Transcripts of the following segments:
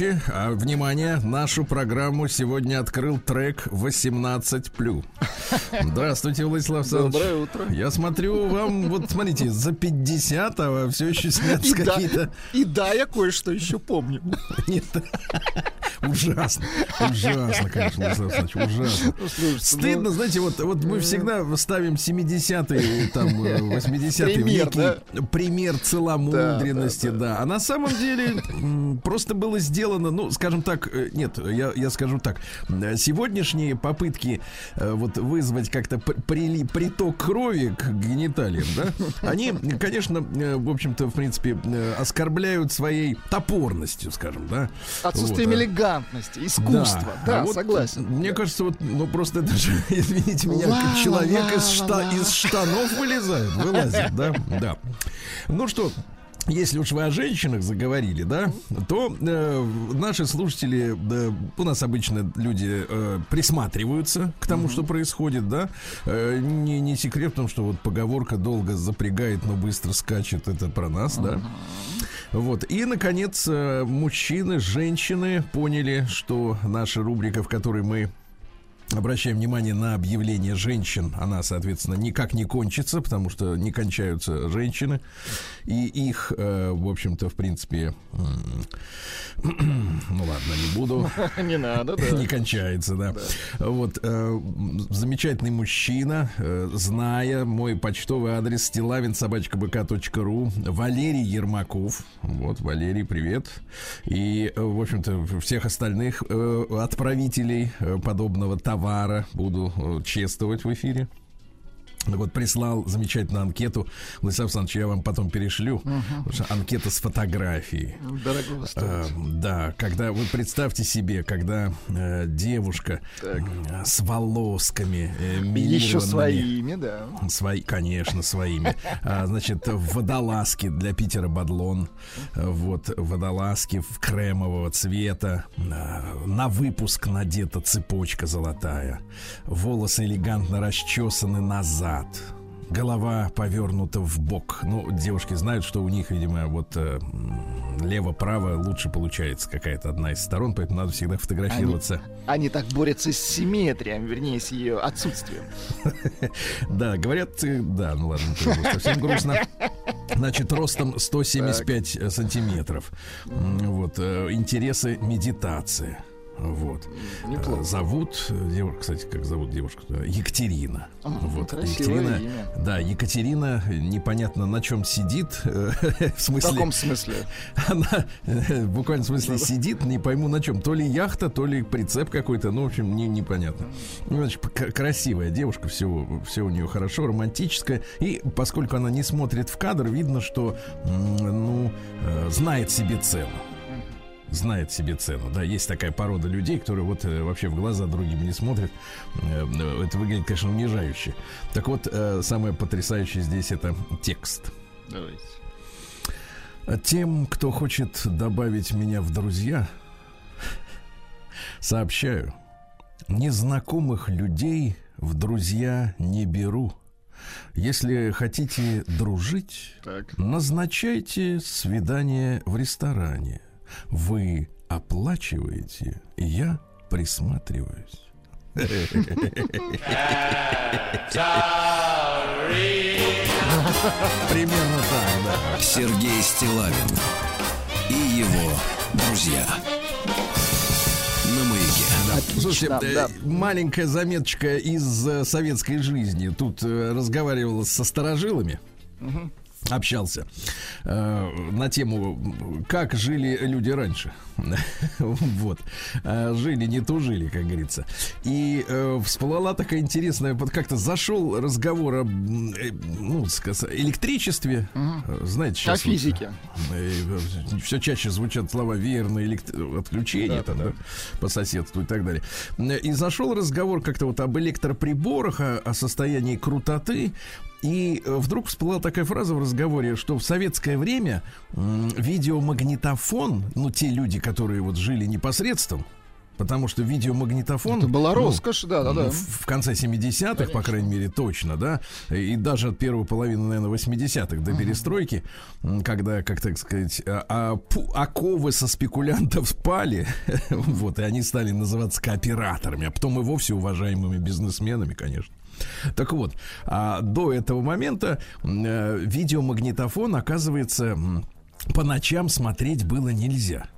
вещи. А, внимание, нашу программу сегодня открыл трек 18+. Здравствуйте, Владислав Александрович. Доброе утро. Я смотрю, вам, вот смотрите, за 50, а все еще снятся какие-то... Да, и да, я кое-что еще помню. Нет, ужасно, ужасно, конечно, Владислав Александрович, ужасно. Ну, слушайте, ну. Стыдно, ну... знаете, вот, вот мы всегда ставим 70-е, там, э, 80-е, пример, да? пример целомудренности, да, да, да. да. А на самом деле просто было сделано, ну, скажем так, э, нет, я, я скажу так, э, сегодняшние попытки э, вот вызвать как-то п- прили- приток крови к гениталиям, да, они, конечно, в общем-то, в принципе, оскорбляют своей топорностью, скажем, да. Отсутствием Вот, элегантности, искусства. Да, а вот, согласен. Мне кажется, вот, ну просто это же, извините меня, Ла-ла-ла-ла. человек из, шта- из штанов вылезает, вылазит, да, да. Ну что, если уж вы о женщинах заговорили, да, то э, наши слушатели, э, у нас обычно люди э, присматриваются к тому, что происходит, да. Э, не, не секрет в том, что вот поговорка долго запрягает, но быстро скачет, это про нас, да. Вот. И, наконец, э, мужчины, женщины поняли, что наша рубрика, в которой мы обращаем внимание на объявление женщин, она, соответственно, никак не кончится, потому что не кончаются женщины. И их, э, в общем-то, в принципе, ну ладно, не буду. Не надо, да. Не кончается, да. Вот э, замечательный мужчина, э, зная мой почтовый адрес стилавин.собачка.бк.ру Валерий Ермаков. Вот, Валерий, привет. И, э, в общем-то, всех остальных отправителей подобного товара буду э, чествовать в эфире. Вот прислал замечательную анкету. Владислав Александрович, я вам потом перешлю. Что анкета с фотографией. Дорого Э, стоит. да, когда вы представьте себе, когда э, девушка э, с волосками э, Еще своими, да. Свои, конечно, своими. А, значит, водолазки для Питера Бадлон. Вот, водолазки в кремового цвета. А, На выпуск надета цепочка золотая. Волосы элегантно расчесаны назад. Голова повернута в бок. Ну, девушки знают, что у них, видимо, вот э, лево-право лучше получается какая-то одна из сторон, поэтому надо всегда фотографироваться. Они так борются с симметрией, вернее, с ее отсутствием. Да, говорят, э, да, ну ладно, совсем грустно. Значит, ростом 175 сантиметров. Вот, э, интересы медитации. Вот. Неплохо. Э, Зовут, э, девушка, кстати, как зовут девушку? Екатерина. вот, красивое Екатерина. имя. Да, Екатерина непонятно на чем сидит. э, В В смысле, каком смысле? она в буквальном смысле сидит, не пойму на чем. То ли яхта, то ли прицеп какой-то, ну, в общем, не, непонятно. Ну, значит, красивая девушка, все, все у нее хорошо, романтическая. И поскольку она не смотрит в кадр, видно, что, ну, знает себе цену. Знает себе цену. Да, есть такая порода людей, которые вот э, вообще в глаза другим не смотрят. Э, это выглядит, конечно, унижающе. Так вот, э, самое потрясающее здесь это текст. Давайте. Тем, кто хочет добавить меня в друзья, сообщаю, незнакомых людей в друзья не беру. Если хотите дружить, Так. назначайте свидание в ресторане. Вы оплачиваете, я присматриваюсь. Примерно так, да. Сергей Стилавин и его друзья. На маяке. Слушайте, Отлично, э, да. маленькая заметочка из э, советской жизни. Тут э, разговаривал со старожилами. Общался э, на тему, как жили люди раньше. вот. Э, жили, не тужили, как говорится. И э, всплыла такая интересная, вот как-то зашел разговор об э, ну, сказать, электричестве. Э, Знаете, О сейчас... вот, физике. все чаще звучат слова веерное элект- отключение там, да, по соседству и так далее. И зашел разговор как-то вот об электроприборах, о, о состоянии крутоты. И э, вдруг всплыла такая фраза в разговоре, что в советское время видеомагнитофон, ну, те люди, которые вот жили непосредством, потому что видеомагнитофон... Это была ну, роскошь, да, да, ну, да. В в конце 70-х, по крайней мере, точно, да. И даже от первой половины, наверное, 80-х до перестройки, м, когда, как так сказать, а- а пу- оковы со спекулянтов спали, вот, и они стали называться кооператорами, а потом и вовсе уважаемыми бизнесменами, конечно. Так вот, а до этого момента э, видеомагнитофон, оказывается, по ночам смотреть было нельзя.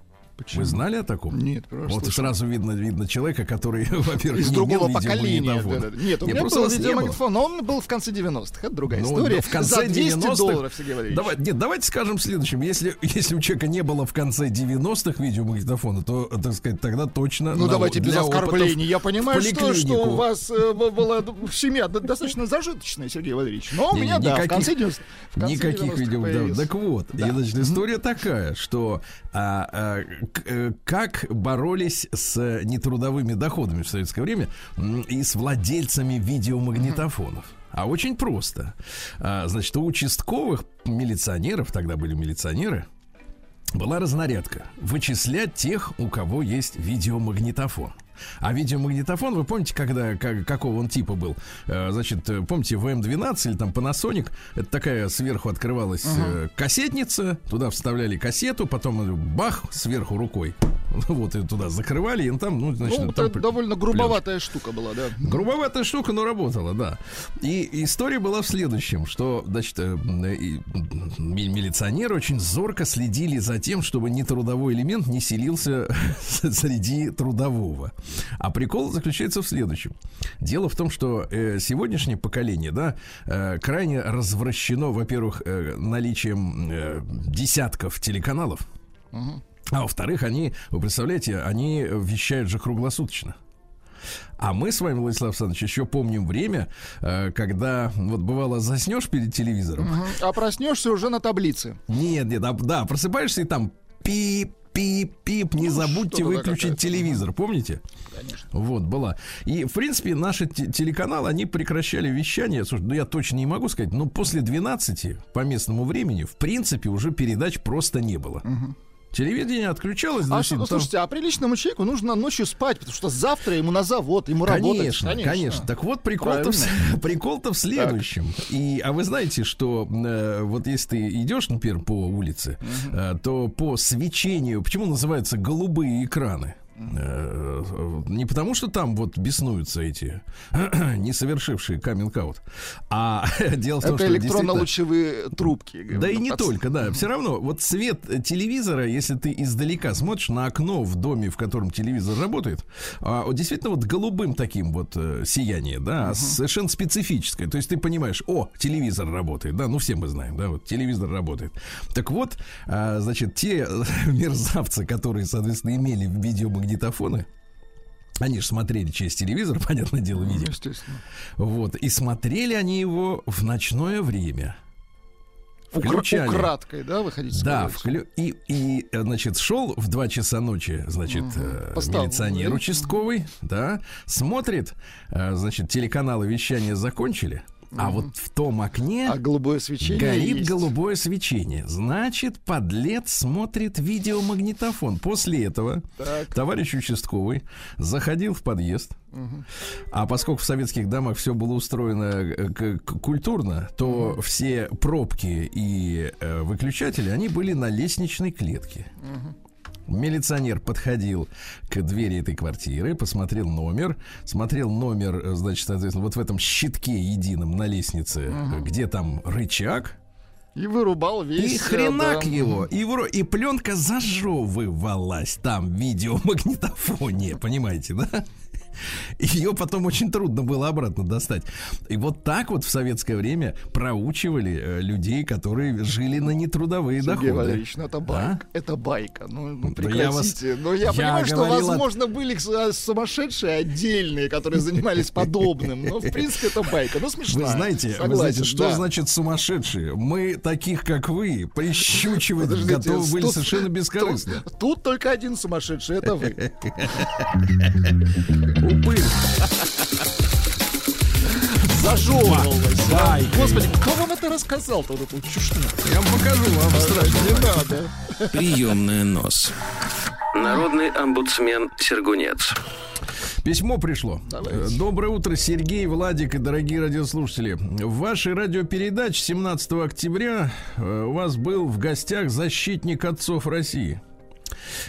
Вы знали о таком? Нет, просто Вот слышал. сразу видно, видно человека, который, во-первых, Из не другого имел поколения. видеомагнитофона. да-да-да. Нет, у Не, меня просто был не видеомагнитофон, но он был в конце 90-х. Это другая Ну, история. в конце За 200 90-х долларов, Сергей Валерьевич. Давай, нет, давайте скажем следующим. Если, если у человека не было в конце 90-х видеомагнитофона, то, так сказать, тогда точно... Ну на- давайте без оскорблений. Я понимаю, в что, что у вас э, была семья до- достаточно зажиточная, Сергей Валерьевич. Но у Не, меня, да, в никаких- конце 90 в конце Никаких 90-х видео. да. Так вот, Да. и, значит, история такая, что а, а, как боролись с нетрудовыми доходами в советское время и с владельцами видеомагнитофонов. А очень просто. А, значит, у участковых милиционеров, тогда были милиционеры, была разнарядка. Вычислять тех, у кого есть видеомагнитофон. А видеомагнитофон, вы помните, когда, как- какого он типа был? Э, значит, э, помните, ВМ-12 или там Panasonic, это такая сверху открывалась э, кассетница, туда вставляли кассету, потом бах, сверху рукой. Вот, и туда закрывали, и там, ну, значит, Ну, там это довольно грубоватая штука была, да. Грубоватая штука, но работала, да. И история была в следующем, что, значит, милиционеры очень зорко следили за тем, чтобы нетрудовой элемент не селился среди трудового. А прикол заключается в следующем. Дело в том, что э, сегодняшнее поколение, да, э, крайне развращено, во-первых, э, наличием э, десятков телеканалов, а во-вторых, они, вы представляете, они вещают же круглосуточно. А мы с вами, Владислав Александрович, еще помним время, э, когда вот бывало заснешь перед телевизором. Мгм. А проснешься уже на таблице. Нет, нет, а, да, просыпаешься и там пип, пип, пип, не Ну, забудьте выключить телевизор, помните? Конечно. Вот, была. И, в принципе, наши те- телеканалы, они прекращали вещание. Слушай, ну я точно не могу сказать, но после 12 по местному времени, в принципе, уже передач просто не было. Телевидение отключалось. А значит, что, там- слушайте, а приличному человеку нужно ночью спать, потому что завтра ему на завод, ему работать. Конечно, конечно, Так вот, прикол-то в, прикол-то в следующем. И, а вы знаете, что э, вот если ты идешь, например, по улице, э, то по свечению, почему называются голубые экраны? Э, Не потому, что там вот беснуются эти не совершившие каминг-аут, а дело в том, Это что действительно- электронно-лучевые трубки. да и не только, да. Все равно, вот свет э, телевизора, если ты издалека смотришь на окно в доме, в котором телевизор работает, а, вот действительно вот голубым таким вот э, сияние, да, совершенно специфическое. То есть ты понимаешь, о, телевизор работает, да, ну все мы знаем, да, вот телевизор работает. Так вот, а, значит, те мерзавцы, которые, соответственно, имели видеомагнитофоны, они же смотрели через телевизор, понятное дело, Ну, видео. естественно. Вот. И смотрели они его в ночное время. Включали. Украдкой, да, вы хотите Да, вклю- и, и, э, значит, шел в 2 часа ночи, значит, Поставил, милиционер участковый, да, смотрит, э, значит, телеканалы вещания закончили, а вот в том окне А голубое свечение горит есть. голубое свечение. Значит, подлец смотрит видеомагнитофон. После этого Так. товарищ участковый заходил в подъезд, а поскольку в советских домах все было устроено э, культурно, то все пробки и э, выключатели, они были на лестничной клетке. Милиционер подходил к двери этой квартиры, посмотрел номер, смотрел номер, э, значит, соответственно, вот в этом щитке едином на лестнице, э, где там рычаг, И вырубал весь. и э, хренак да. его, и, вро- и пленка зажевывалась там в видеомагнитофоне, понимаете, да? Ее потом очень трудно было обратно достать. И вот так вот в советское время проучивали э, людей, которые жили на нетрудовые Сергей доходы. Валерьевич, ну это байка. А? Это байка. Ну, ну, Да я вас- прекратите. Но я, я понимаю, что, возможно, были с- сумасшедшие отдельные, которые занимались подобным. Но, в принципе, это байка. Ну, смешно. Вы знаете, вы знаете, что значит сумасшедшие? Мы таких, как вы, прищучивать готовы были совершенно бескорыстно. Тут, тут только один сумасшедший, это вы. Упырь. Зажевывалось. Байка. Господи, кто вам это рассказал-то, вот эту чушь? Я вам покажу вам страшно. Не надо. Приемная нос. Народный омбудсмен Сергунец. Письмо пришло. Давайте. Э, Доброе утро, Сергей, Владик и дорогие радиослушатели. В вашей радиопередаче 17 октября э, у вас был в гостях защитник отцов России.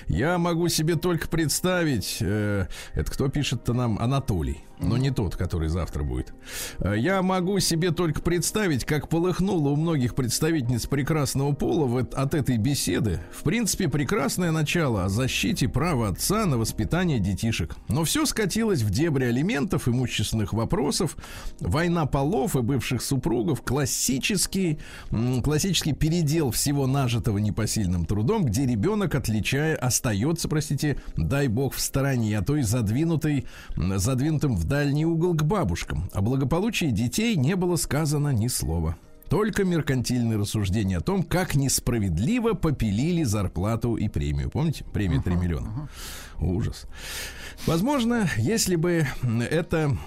Я могу себе только представить, э, это кто пишет-то нам? Анатолий. Но не тот, который завтра будет. Э, Я могу себе только представить, как полыхнуло у многих представительниц прекрасного пола в от этой беседы. В принципе, прекрасное начало о защите права отца на воспитание детишек. Но все скатилось в дебри алиментов, имущественных вопросов, война полов и бывших супругов, классический, классический передел всего нажитого непосильным трудом, где ребенок, отличая, остается, простите, дай бог, в стороне, а то и задвинутый, задвинутым в дальний угол к бабушкам. О благополучии детей не было сказано ни слова. Только меркантильные рассуждения о том, как несправедливо попилили зарплату и премию. Помните? Премия 3 миллиона. Ужас. Возможно, если бы это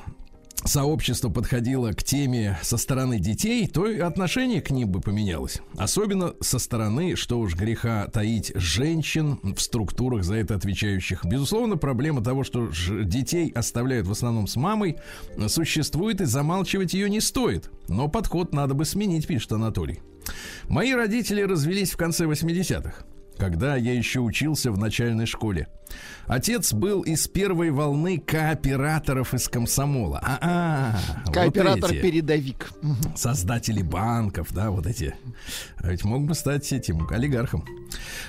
сообщество подходило к теме со стороны детей, то и отношение к ним бы поменялось. Особенно со стороны, что уж греха таить, женщин в структурах за это отвечающих. Безусловно, проблема того, что детей оставляют в основном с мамой, существует и замалчивать ее не стоит. Но подход надо бы сменить, пишет Анатолий. Мои родители развелись в конце 80-х когда я еще учился в начальной школе. Отец был из первой волны кооператоров из комсомола. А, -а Кооператор-передовик. создатели банков, да, вот эти. А ведь мог бы стать этим олигархом.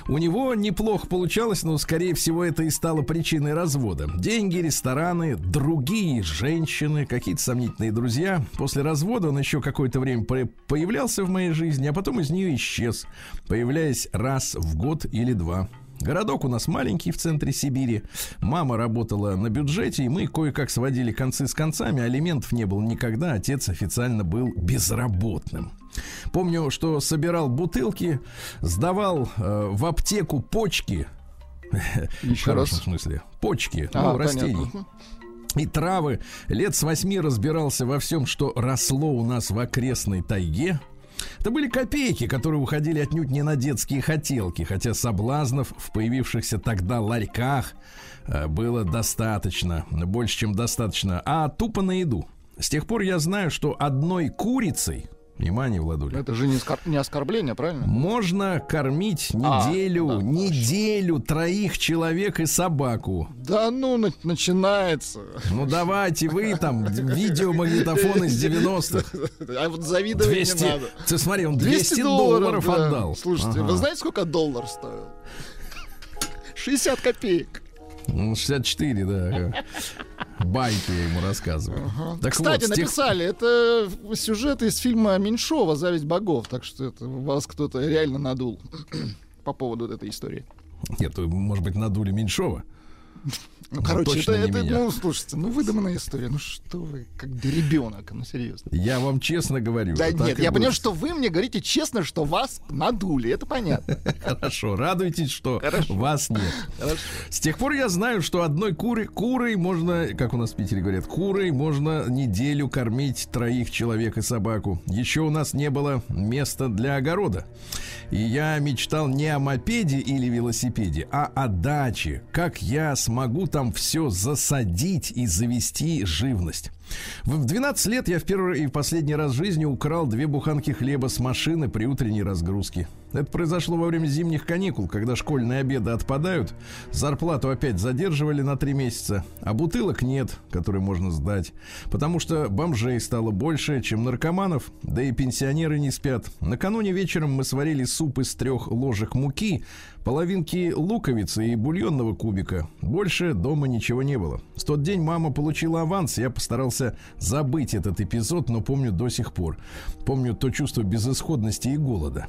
У него неплохо получалось, но, скорее всего, это и стало причиной развода. Деньги, рестораны, другие женщины, какие-то сомнительные друзья. После развода он еще какое-то время по- появлялся в моей жизни, а потом из нее исчез, появляясь раз в год или два. Городок у нас маленький в центре Сибири. Мама работала на бюджете, и мы кое-как сводили концы с концами. Алиментов не было никогда. Отец официально был безработным. Помню, что собирал бутылки, сдавал э, в аптеку почки. в Еще хорошем раз. смысле. Почки, А, ну, растений. понятно. И травы. Лет с восьми разбирался во всем, что росло у нас в окрестной тайге. Это были копейки, которые уходили отнюдь не на детские хотелки, хотя соблазнов в появившихся тогда ларьках э, было достаточно, больше, чем достаточно, а тупо на еду. С тех пор я знаю, что одной курицей, внимание, Владуля, Это же не, оскор- не оскорбление, правильно? можно кормить А, неделю, да, неделю троих человек и собаку. Да ну, на- начинается. Ну давайте вы там видеомагнитофон из 90-х. А вот завидовать 200, не надо. ты смотри, он 200, долларов, да. отдал. Слушайте, Ага. вы знаете, сколько доллар стоил? 60 копеек. Ну, 64, да. Байки я ему рассказываю. Так Кстати, вот, с тех- написали, это сюжет из фильма Меньшова «Зависть богов», так что это вас кто-то реально надул по поводу этой истории. Нет, может быть, надули Меньшова. Ну, Ну, короче, это, не это, меня. ну, слушайте, ну, выдуманная история. Ну, что вы, как ребенок, ну, серьезно. Я вам честно говорю. Да нет, я было. понимаю, что вы мне говорите честно, что вас надули, это понятно. Хорошо, радуйтесь, что Хорошо. вас нет. Хорошо. С тех пор я знаю, что одной куры, курой можно, как у нас в Питере говорят, курой можно неделю кормить троих человек и собаку. Еще у нас не было места для огорода. И я мечтал не о мопеде или велосипеде, а о даче. Как я смогу там все засадить и завести живность. В в 12 лет я в первый и последний раз в жизни украл две буханки хлеба с машины при утренней разгрузке. Это произошло во время зимних каникул, когда школьные обеды отпадают, зарплату опять задерживали на три месяца, а бутылок нет, которые можно сдать, потому что бомжей стало больше, чем наркоманов, да и пенсионеры не спят. Накануне вечером мы сварили суп из трех ложек муки, половинки луковицы и бульонного кубика. Больше дома ничего не было. В тот день мама получила аванс, я постарался забыть этот эпизод, но помню до сих пор. Помню то чувство безысходности и голода.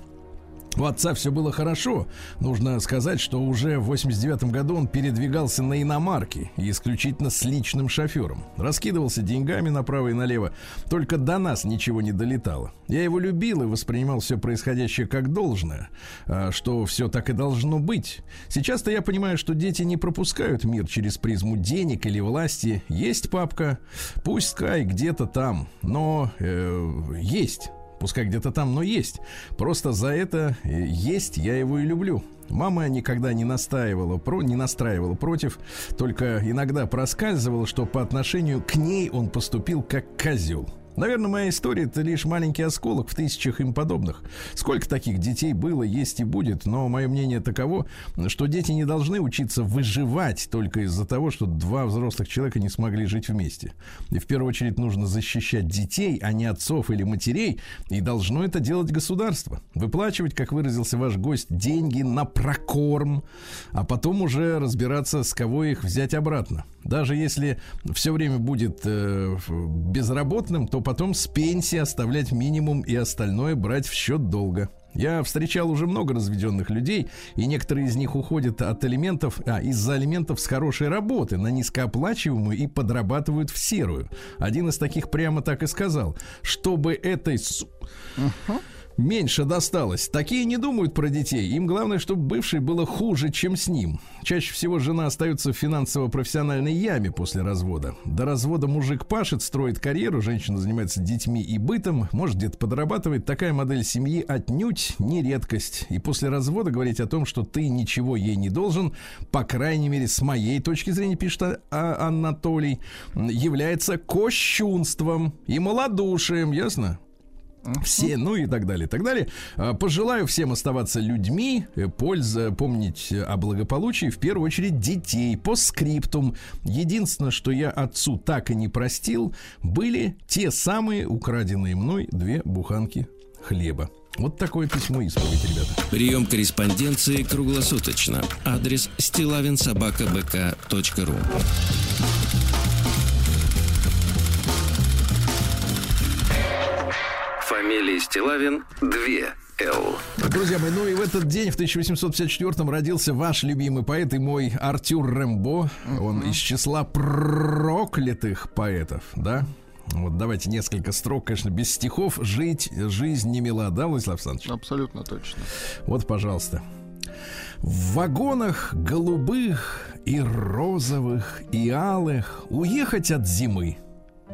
У отца все было хорошо. Нужно сказать, что уже в 89 году он передвигался на иномарке исключительно с личным шофером. Раскидывался деньгами направо и налево. Только до нас ничего не долетало. Я его любил и воспринимал все происходящее как должное, а, что все так и должно быть. Сейчас-то я понимаю, что дети не пропускают мир через призму денег или власти. Есть папка, пусть Скай где-то там, но э, есть. Пускай где-то там, но есть. Просто за это э, есть я его и люблю. Мама никогда не настаивала, про, не настраивала против, только иногда проскальзывала, что по отношению к ней он поступил как козел. Наверное, моя история это лишь маленький осколок в тысячах им подобных. Сколько таких детей было, есть и будет, но мое мнение таково, что дети не должны учиться выживать только из-за того, что два взрослых человека не смогли жить вместе. И в первую очередь нужно защищать детей, а не отцов или матерей, и должно это делать государство. Выплачивать, как выразился ваш гость, деньги на прокорм, а потом уже разбираться, с кого их взять обратно. Даже если все время будет э, безработным, то потом с пенсии оставлять минимум и остальное брать в счет долга. Я встречал уже много разведенных людей, и некоторые из них уходят от алиментов, а из-за алиментов с хорошей работы на низкооплачиваемую и подрабатывают в серую. Один из таких прямо так и сказал, чтобы этой су- меньше досталось. Такие не думают про детей. Им главное, чтобы бывший было хуже, чем с ним. Чаще всего жена остается в финансово-профессиональной яме после развода. До развода мужик пашет, строит карьеру, женщина занимается детьми и бытом, может где-то подрабатывает. Такая модель семьи отнюдь не редкость. И после развода говорить о том, что ты ничего ей не должен, по крайней мере, с моей точки зрения, пишет а- а- Анатолий, является кощунством и малодушием, ясно? Все, ну и так далее, и так далее. А, Пожелаю всем оставаться людьми, э, польза, помнить о благополучии, в первую очередь детей, по скриптум. Единственное, что я отцу так и не простил, были те самые украденные мной две буханки хлеба. Вот такое письмо исповедь, ребята. Прием корреспонденции круглосуточно. Адрес стилавинсобакабк.ру Фамилия Стилавин 2 Л. Друзья мои, ну и в этот день, в 1854 родился ваш любимый поэт и мой Артюр Рембо. Он из числа проклятых поэтов, да? Вот давайте несколько строк, конечно, без стихов. Жить, жизнь не мила, да, Владислав Александрович? Абсолютно точно. Вот, пожалуйста. В вагонах голубых и розовых и алых уехать от зимы.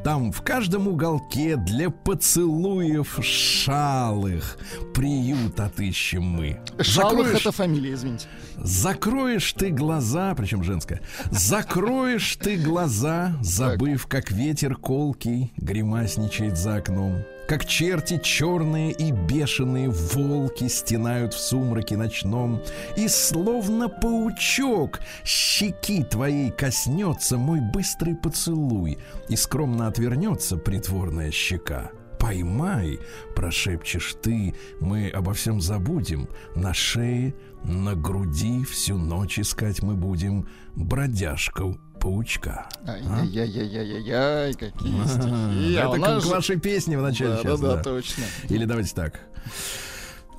Там в каждом уголке для поцелуев шалых приют отыщем мы. Шалых Закроешь- это фамилия, извините. Закроешь ты глаза, причем женская, закроешь ты глаза, забыв, как ветер колкий гримасничает за окном. Как черти черные и бешеные волки стенают в сумраке ночном. И словно паучок щеки твоей коснется мой быстрый поцелуй, и скромно отвернется притворная щека. Поймай, прошепчешь ты, мы обо всем забудем. На шее, на груди всю ночь искать мы будем бродяжку паучка. Ай-яй-яй-яй-яй-яй, какие стихи. А Это как ваши песни в начале Да, часа, да, да, да. точно. Или давайте так.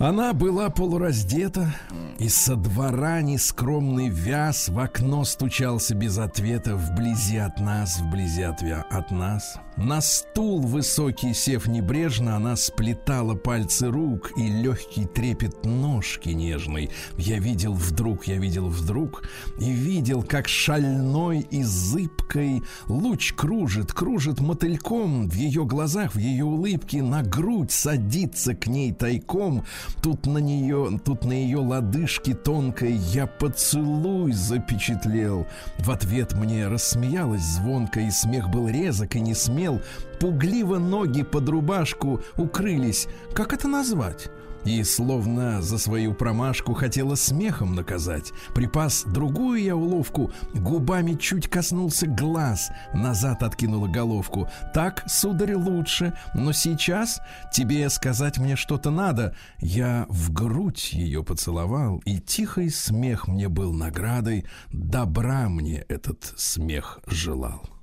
Она была полураздета, и со двора нескромный вяз в окно стучался без ответа вблизи от нас, вблизи от, вя- от нас. На стул высокий сев небрежно, она сплетала пальцы рук и легкий трепет ножки нежной. Я видел вдруг, я видел вдруг, и видел, как шальной и зыбкой луч кружит, кружит мотыльком в ее глазах, в ее улыбке, на грудь садится к ней тайком. Тут на нее, тут на ее лодыжке тонкой я поцелуй запечатлел. В ответ мне рассмеялась звонко, и смех был резок и не смел. Пугливо ноги под рубашку укрылись. Как это назвать? И словно за свою промашку хотела смехом наказать. Припас другую я уловку, губами чуть коснулся глаз, назад откинула головку. Так, сударь, лучше, но сейчас тебе сказать мне что-то надо. Я в грудь ее поцеловал, и тихий смех мне был наградой. Добра мне этот смех желал.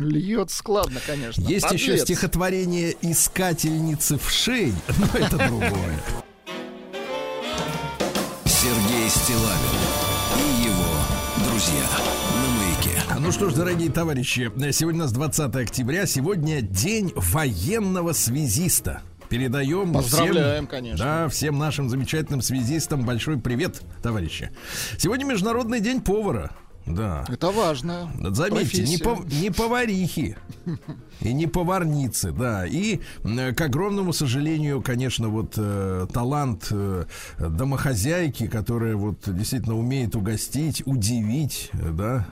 Льет складно, конечно. Есть еще Подлец. стихотворение «Искательницы в шей», но это другое. Сергей Стилавин и его друзья. Ну что ж, дорогие товарищи, сегодня у нас 20 октября, сегодня день военного связиста. Передаем Поздравляем, всем, конечно. Да, всем нашим замечательным связистам большой привет, товарищи. Сегодня Международный день повара. Да. Это важно. Заметьте, не, пов- не поварихи и не поварницы, да. И, к огромному сожалению, конечно, вот э, талант э, домохозяйки, которая вот действительно умеет угостить, удивить, да,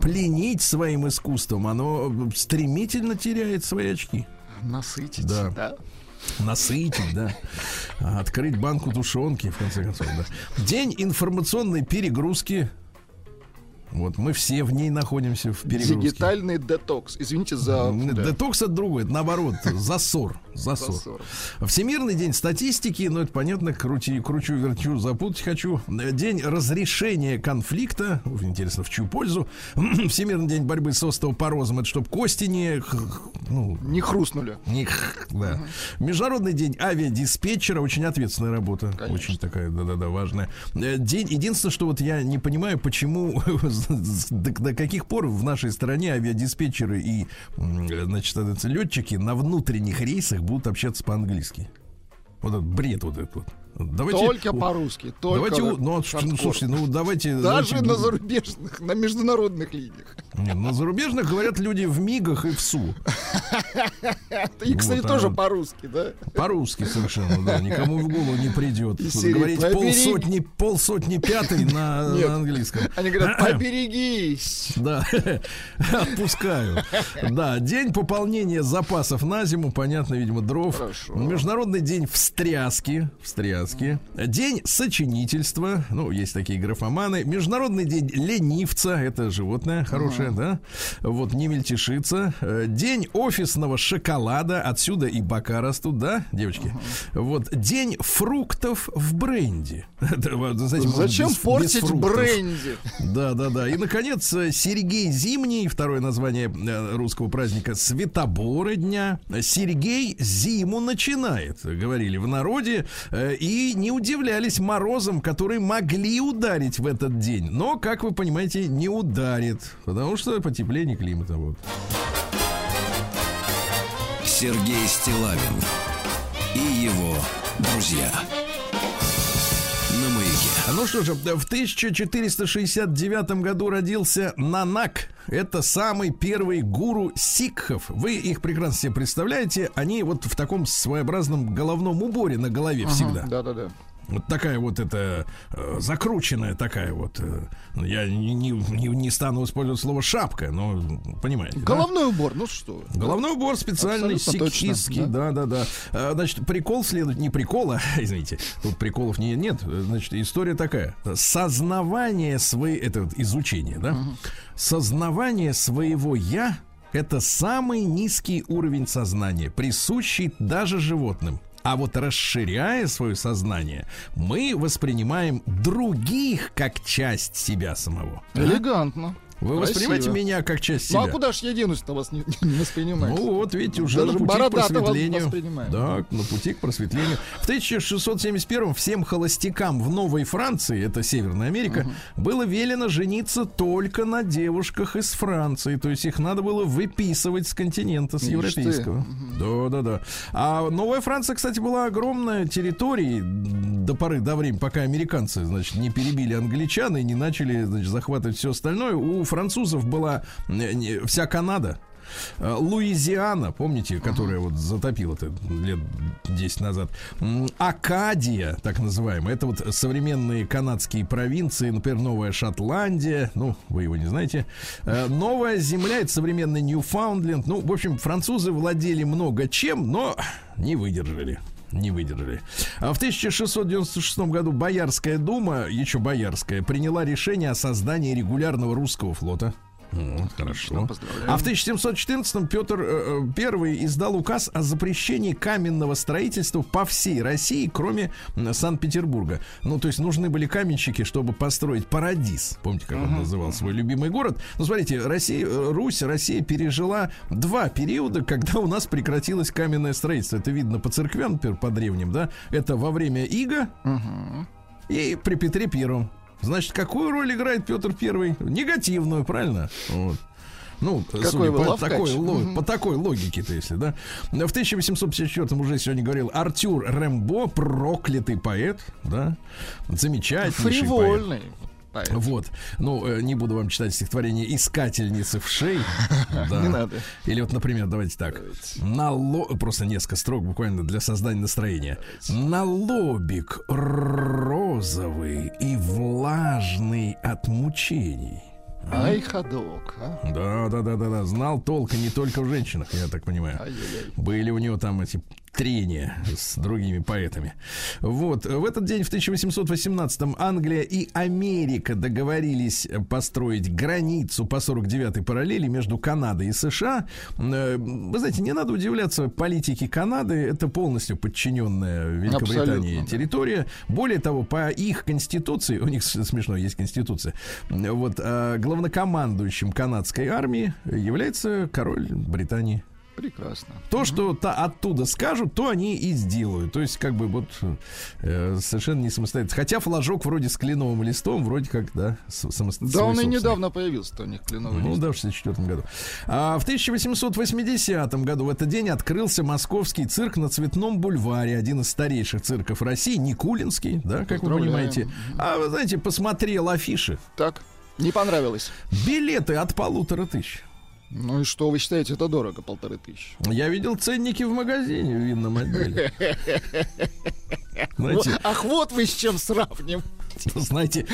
пленить своим искусством, оно стремительно теряет свои очки. Насытить. Да. да. насытить, да, открыть банку тушенки, в конце концов, да. День информационной перегрузки. Вот мы все в ней находимся в перегрузке. Дигитальный детокс. Извините за... Детокс это другое, это наоборот, засор. Засор. Засор. Всемирный день статистики, ну это понятно, крути, кручу, верчу, запутать хочу. Э, День разрешения конфликта, интересно, в чью пользу. Всемирный день борьбы с остеопорозом, это чтобы кости не, ну, Не хрустнули. не да. Международный день авиадиспетчера, очень ответственная работа, Конечно. очень такая, да-да-да, важная. Э, День, единственное, что вот я не понимаю, почему, до, до каких пор в нашей стране авиадиспетчеры и, м, значит, летчики на внутренних рейсах будут общаться по-английски. Вот этот бред вот этот вот. Давайте, Только по-русски. Только Давайте, ну, а слушайте, ну давайте... Даже давайте- на зарубежных, на международных линиях. Нет, на зарубежных говорят люди в МИГах и в СУ. И, кстати, Вот, а тоже вот. по-русски, да? По-русски совершенно, да. Никому в голову не придет. Говорить «Поберег- полсотни, полсотни пятый на, Нет. на английском. Они говорят, поберегись. Да, отпускаю. Да, день пополнения запасов на зиму, понятно, видимо, дров. Хорошо. Международный день встряски, встряски. День сочинительства, ну, есть такие графоманы. Международный день ленивца, это животное хорошее, да? Вот, не мельтешится. Э, День офисного шоколада, отсюда и бока растут, да, девочки? Вот, день фруктов в бренде. Знаете, Зачем без- без портить фруктов. бренди? Да, да, да. И, наконец, э, Сергей Зимний, второе название э, русского праздника Светоборы дня. Сергей зиму начинает, говорили в народе, э, не удивлялись морозам, которые могли ударить в этот день. Но, как вы понимаете, не ударит, потому что потепление климата. Вот. Сергей Стилавин и его друзья. Ну что же, в 1469 году родился Нанак. Это самый первый гуру сикхов. Вы их прекрасно себе представляете. Они вот в таком своеобразном головном уборе на голове всегда. Да-да-да. Вот такая вот эта э, закрученная такая вот. э, я не, не, не- не стану использовать слово шапка, но понимаете. да? Головной убор, ну что? Головной убор специальный, сикхистский, да, да, да. А, Значит, прикол следует, не прикола, извините, тут приколов не, нет. Значит, история такая. Сознавание своей, это вот изучение, да? Сознавание своего я это самый низкий уровень сознания, присущий даже животным. А вот расширяя свое сознание, мы воспринимаем других как часть себя самого. Элегантно. Вы Красиво. воспринимаете меня как часть себя? Ну а куда ж я денусь-то вас не, не воспринимать? Ну вот, видите, уже Даже на пути к просветлению. Да, на пути к просветлению. В 1671 всем холостякам в Новой Франции, это Северная Америка, было велено жениться только на девушках из Франции. То есть их надо было выписывать с континента, с Ишь европейского. Да, да, да. А Новая Франция, кстати, была огромная территорией до поры до времени, пока американцы, значит, не перебили англичан и не начали, значит, захватывать все остальное. У французов была вся Канада. Э, Луизиана, помните, которая вот затопила это лет 10 назад. Акадия, так называемая, это вот современные канадские провинции, например, Новая Шотландия, ну, вы его не знаете. Э, Новая Земля, это современный Ньюфаундленд. Ну, в общем, французы владели много чем, но не выдержали. Не выдержали. А в 1696 году Боярская дума, еще Боярская, приняла решение о создании регулярного русского флота. Вот, хорошо. А в 1714 Петр э, I издал указ о запрещении каменного строительства по всей России, кроме Санкт-Петербурга. Ну, то есть нужны были каменщики, чтобы построить Парадис. Помните, как он называл свой любимый город? Ну, смотрите, Россия, э, Русь, Россия пережила два периода, когда у нас прекратилось каменное строительство. Это видно по церквям, например, по древним, да? Это во время Иго и при Петре Первом. Значит, какую роль играет Петр Первый? Негативную, правильно? Вот. Ну, судя вы по лавкач. такой, Мгм. по такой логике-то, если, да. В 1854 уже сегодня говорил Артюр Рембо, проклятый поэт, да. Замечательнейший поэт. Фривольный. поэт. Вот. Ну, э, не буду вам читать стихотворение «Искательницы в шей». Да. Не надо. Или вот, например, давайте так. На ло... Просто несколько строк буквально для создания настроения. На лобик розовый и влажный от мучений. Ай, ходок, а? Да, да, да, да, да. Знал толк и не только в женщинах, я так понимаю. Ай-яй-яй. Были у него там эти трения с другими поэтами. Вот. В этот день, в 1818-м, Англия и Америка договорились построить границу по 49-й параллели между Канадой и США. Э, Вы знаете, не надо удивляться политике Канады. Это полностью подчиненная Великобритании Абсолютно, да. территория. Более того, по их конституции, у них смешно есть конституция, вот э, главнокомандующим канадской армии является король Британии. Прекрасно. То, что та, оттуда скажут, то они и сделают. То есть, как бы вот э, совершенно не самостоятельно. Хотя флажок вроде с кленовым листом, вроде как, да, самостоятельно. Да, он и недавно появился, у них кленовый Ну лист. да, в 64 году. А в 1880 году в этот день открылся московский цирк на Цветном бульваре, один из старейших цирков России, Никулинский, да, как вы понимаете. А вы знаете, посмотрел афиши. Так, не понравилось. Билеты от полутора тысяч. Ну и что, вы считаете, это дорого, полторы тысячи? Я видел ценники в магазине в винном отделе. Знаете, ах, вот вы с чем сравним. знаете,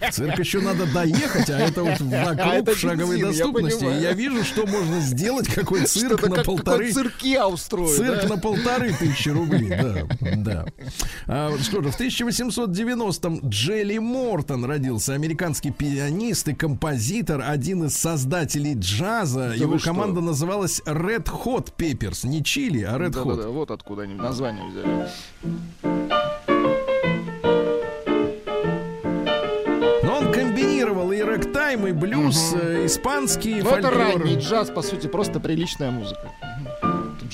в цирк еще надо доехать, а это вот вокруг А шаговой бензин, я доступности. Понимаю. я вижу, что можно сделать, какой цирк на как полторы. такой циркия устроить. Цирк да? на полторы тысячи рублей, да, да. А, что же, в 1890-м Джелли Мортон родился, американский пианист и композитор, один из создателей джаза. Да Его вы что? команда называлась Red Hot Peppers, не Чили, а Red Hot. Да-да-да, вот откуда они название взяли. Блюз, э, испанский, Ну, это ранний джаз, по сути, просто приличная музыка.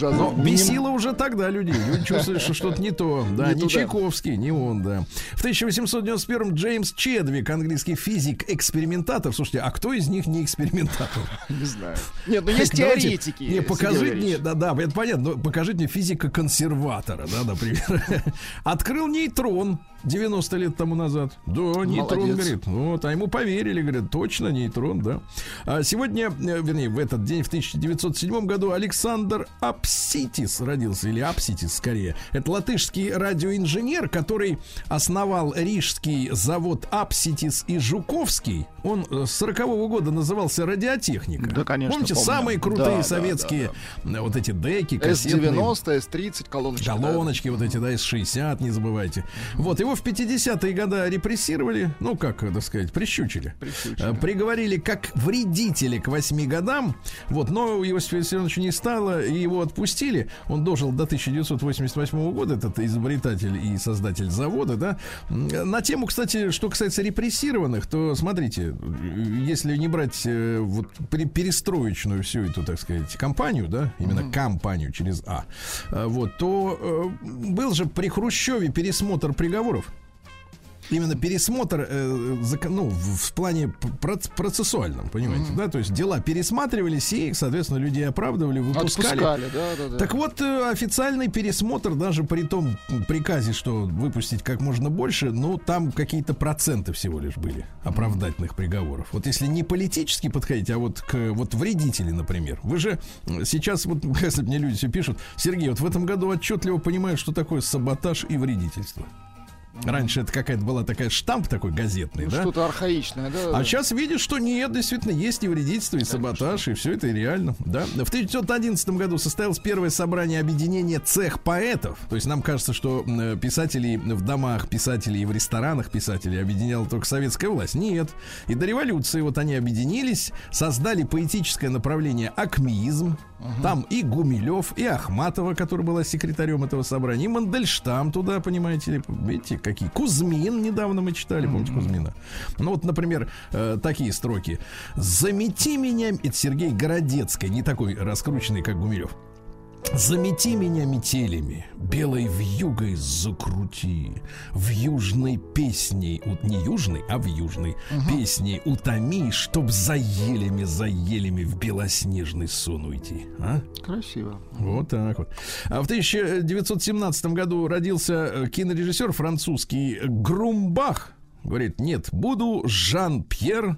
Джаз Но миним- бесило уже тогда людей. Люди чувствовали, что что-то не то. Да, Не не. Чайковский, не он, да. В 1891-м Джеймс Чедвик, английский физик-экспериментатор. Слушайте, а кто из них не экспериментатор? Не знаю. Нет, ну есть Давайте- теоретики. Не, покажите мне, да, да, это понятно, но покажите мне физика-консерватора, да, например. Открыл нейтрон 90 лет тому назад. Да, нейтрон, Молодец. говорит. Вот, а ему поверили, говорят, точно нейтрон, да. А сегодня, э, вернее, в этот день, в 1907 году, Александр Апситис родился, или Апситис скорее. Это латышский радиоинженер, который основал рижский завод Апситис и Жуковский. Он э, с 40 года назывался радиотехника. Да, конечно, Помните, помню. самые Да, крутые да, советские э, вот эти деки, кассетные. S90, S30, колоночки. да. Колоночки вот эти, да, из 60, не забывайте. Вот, его в 50-е годы репрессировали, ну, как, э, так сказать, прищучили. Прищучили. Приговорили как вредители к 8 годам. Вот, но Иосифа Виссарионовича не стало, и его отпустили. Он дожил до 1988 года, этот изобретатель и создатель завода, да. На тему, кстати, что касается репрессированных, то смотрите, если не брать э, вот пере- перестроечную всю эту, так сказать, компанию, да, именно компанию через А, э, вот, то э, был же при Хрущеве пересмотр приговоров. Именно пересмотр, э, ну, в, плане процессуальном, понимаете, да, то есть дела пересматривались и, соответственно, людей оправдывали, выпускали. Отпускали, да, да, да. Так вот, э, официальный пересмотр, даже при том приказе, что выпустить как можно больше, ну, там какие-то проценты всего лишь были оправдательных приговоров. Вот если не политически подходить, а вот к вот вредители, например. Вы же сейчас, вот если мне люди все пишут, Сергей, вот в этом году отчетливо понимаю, что такое саботаж и вредительство. Раньше это какая-то была такая штамп такой газетный, Ну, да? Что-то архаичное, да? А сейчас видишь, что нет, действительно, есть и вредительство, и саботаж, и все это реально. Да? В 1911 году состоялось первое собрание объединения цех поэтов. То есть нам кажется, что писателей в домах писателей и в ресторанах писателей объединяла только советская власть. Нет. И до революции вот они объединились, создали поэтическое направление акмеизм. Там и Гумилев, и Ахматова, которая была секретарем этого собрания, и Мандельштам туда, понимаете ли, видите, какие. Кузьмин недавно мы читали, помните Кузьмина? Ну вот, например, э, такие строки. «Замети меня...» Это Сергей Городецкий, не такой раскрученный, как Гумилев. Замети меня метелями, белой вьюгой закрути, в южной песней, не южной, а в южной песней утоми, чтоб за елями, за елями в белоснежный сон уйти. А? Красиво. Вот так вот. А в 1917 году родился э, кинорежиссер французский Грумбах. Говорит, нет, буду Жан-Пьер.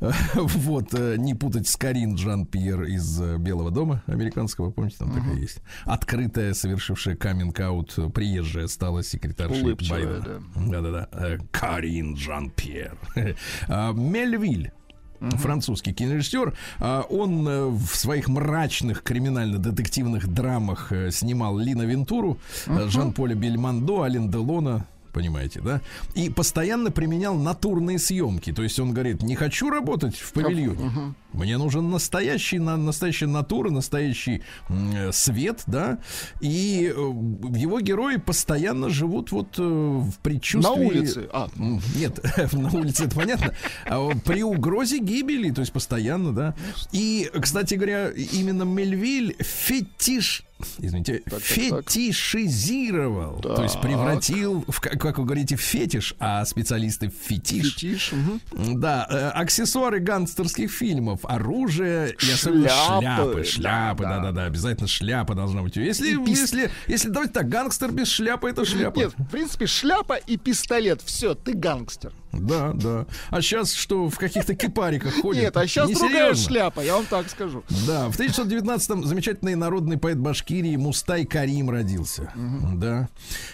Вот, э, не путать с Карин Жан-Пьер из э, Белого дома американского, помните, там такая есть. Открытая, совершившая каминг-аут, э, приезжая стала секретаршей Байдена. Да-да-да. Карин Жан-Пьер. А, Мельвиль. французский кинорежиссер. А, Он в своих мрачных криминально-детективных драмах снимал Лина Вентуру, э, Жан-Поля Бельмондо, Ален Делона. Понимаете, да? И постоянно применял натурные съемки. То есть он говорит, не хочу работать в павильоне. Мне нужен настоящий, на, настоящая натура, настоящий э, свет, да. И э, его герои постоянно живут вот э, в предчувствии... На улице. А, М, Нет, на улице это понятно. А при угрозе гибели, то есть постоянно, да. И, кстати говоря, именно Мельвиль фетиш извините, так, так. фетишизировал, то есть Так. превратил, в, как как вы говорите, в фетиш, а специалисты в фетиш. фетиш. мгм. Да, э, аксессуары гангстерских фильмов, оружие и особенно Шляпы, шляпы. Шляпы, да, да, да. да, да, обязательно шляпа должна быть. Если, И если, если давайте так, гангстер без шляпы это шляпа. Нет, в принципе, шляпа и пистолет. Все, ты гангстер. Да, да. А сейчас что, в каких-то кипариках ходят? Нет, а сейчас другая шляпа, я вам так скажу. Да, в 1919-м замечательный народный поэт Башкирии Мустай Карим родился. Да.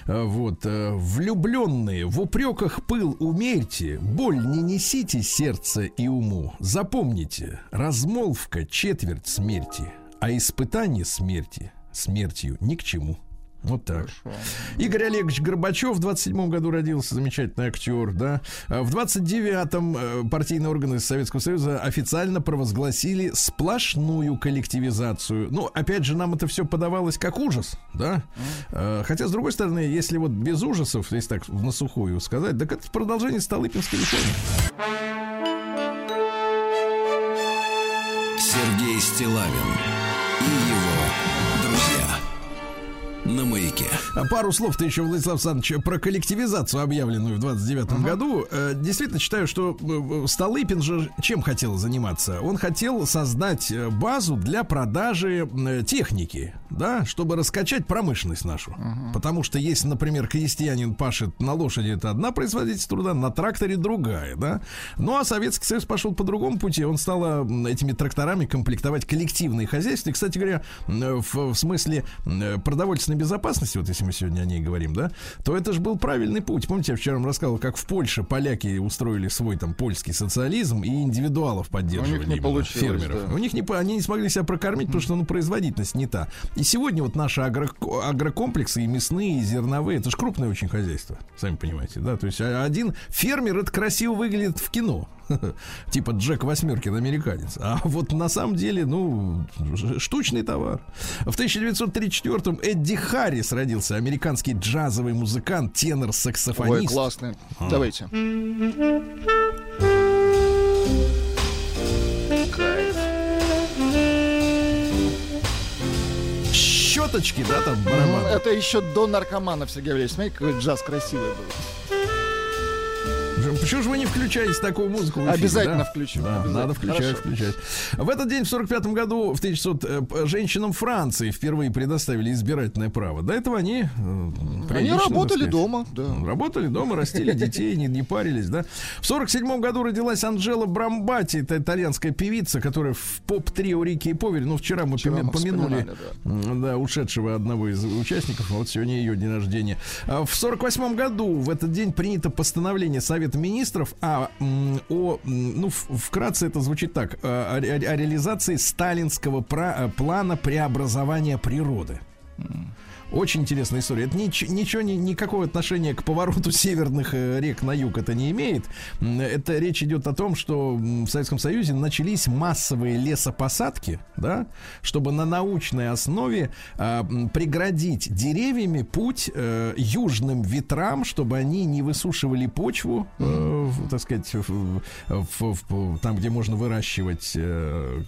А, Вот. Влюбленные, в упреках пыл умерьте, боль не несите сердце и уму. Запомните, размолвка четверть смерти, а испытание смерти смертью ни к чему. Вот так. Игорь Олегович Горбачев в 27 году родился, замечательный актер, да. А В 29-м э, партийные органы Советского Союза официально провозгласили сплошную коллективизацию. Ну, опять же, нам это все подавалось как ужас, да. Э, Хотя, с другой стороны, если вот без ужасов, если так на сухую сказать, так это продолжение Столыпинской реформы. Сергей Стилавин и его. На маяке. А Пару слов-то еще, Владислав Александрович, про коллективизацию, объявленную в 29 году. Э, Действительно считаю, что э, Столыпин же чем хотел заниматься? Он хотел создать э, базу для продажи э, техники, да, чтобы раскачать промышленность нашу. Потому что если, например, крестьянин пашет на лошади, это одна производительность труда, на тракторе другая, да. Ну, а Советский Союз пошел по другому пути. Он стал э, этими тракторами комплектовать коллективные хозяйства. И, кстати говоря, э, в, в смысле э, продовольственной безопасности, вот если мы сегодня о ней говорим, да, то это же был правильный путь. Помните, я вчера вам рассказывал, как в Польше поляки устроили свой там польский социализм и индивидуалов поддерживали. У них не получилось, фермеров. да. У них не, они не смогли себя прокормить, потому что ну, производительность не та. И сегодня вот наши агро- агрокомплексы и мясные, и зерновые, это же крупное очень хозяйство, сами понимаете, да. То есть а- один фермер это красиво выглядит в кино. Типа Джек Восьмеркин, американец. А вот на самом деле, ну, штучный товар. В 1934-м Эдди Харрис родился, американский джазовый музыкант, тенор, Ой, саксофонист. классно. А. Давайте. Щеточки, да, там Ну, барабан. Это еще до наркоманов, Сергей Валерьевич. Смотри, какой джаз красивый был. Почему же вы не включаете такую музыку? эфире, Обязательно да? включу, Да, обязательно. надо включать, Хорошо. включать. В этот день, в 45 году, в 1900, э, женщинам Франции впервые предоставили избирательное право. До этого они... э, Они работали сказать, дома, да. Работали дома, растили детей, не, не парились, да. В 47 году родилась Анжела Брамбати, это итальянская певица, которая в поп-трио Рики и Повери. Ну, вчера мы Вчера мы помянули м, да, ушедшего одного из участников. Вот сегодня ее день рождения. А В 48 году в этот день принято постановление Совета Министров о, м, о ну, вкратце это звучит так, а, о, о реализации сталинского пра- э, плана преобразования природы. Очень интересная история. Это нич- ничего, ни- никакого отношения к повороту северных э, рек на юг это не имеет. Это речь идет о том, что в Советском Союзе начались массовые лесопосадки, да, чтобы на научной основе м, преградить деревьями путь э, южным ветрам, чтобы они не высушивали почву, э, так сказать, в- в- в- там, где можно выращивать э,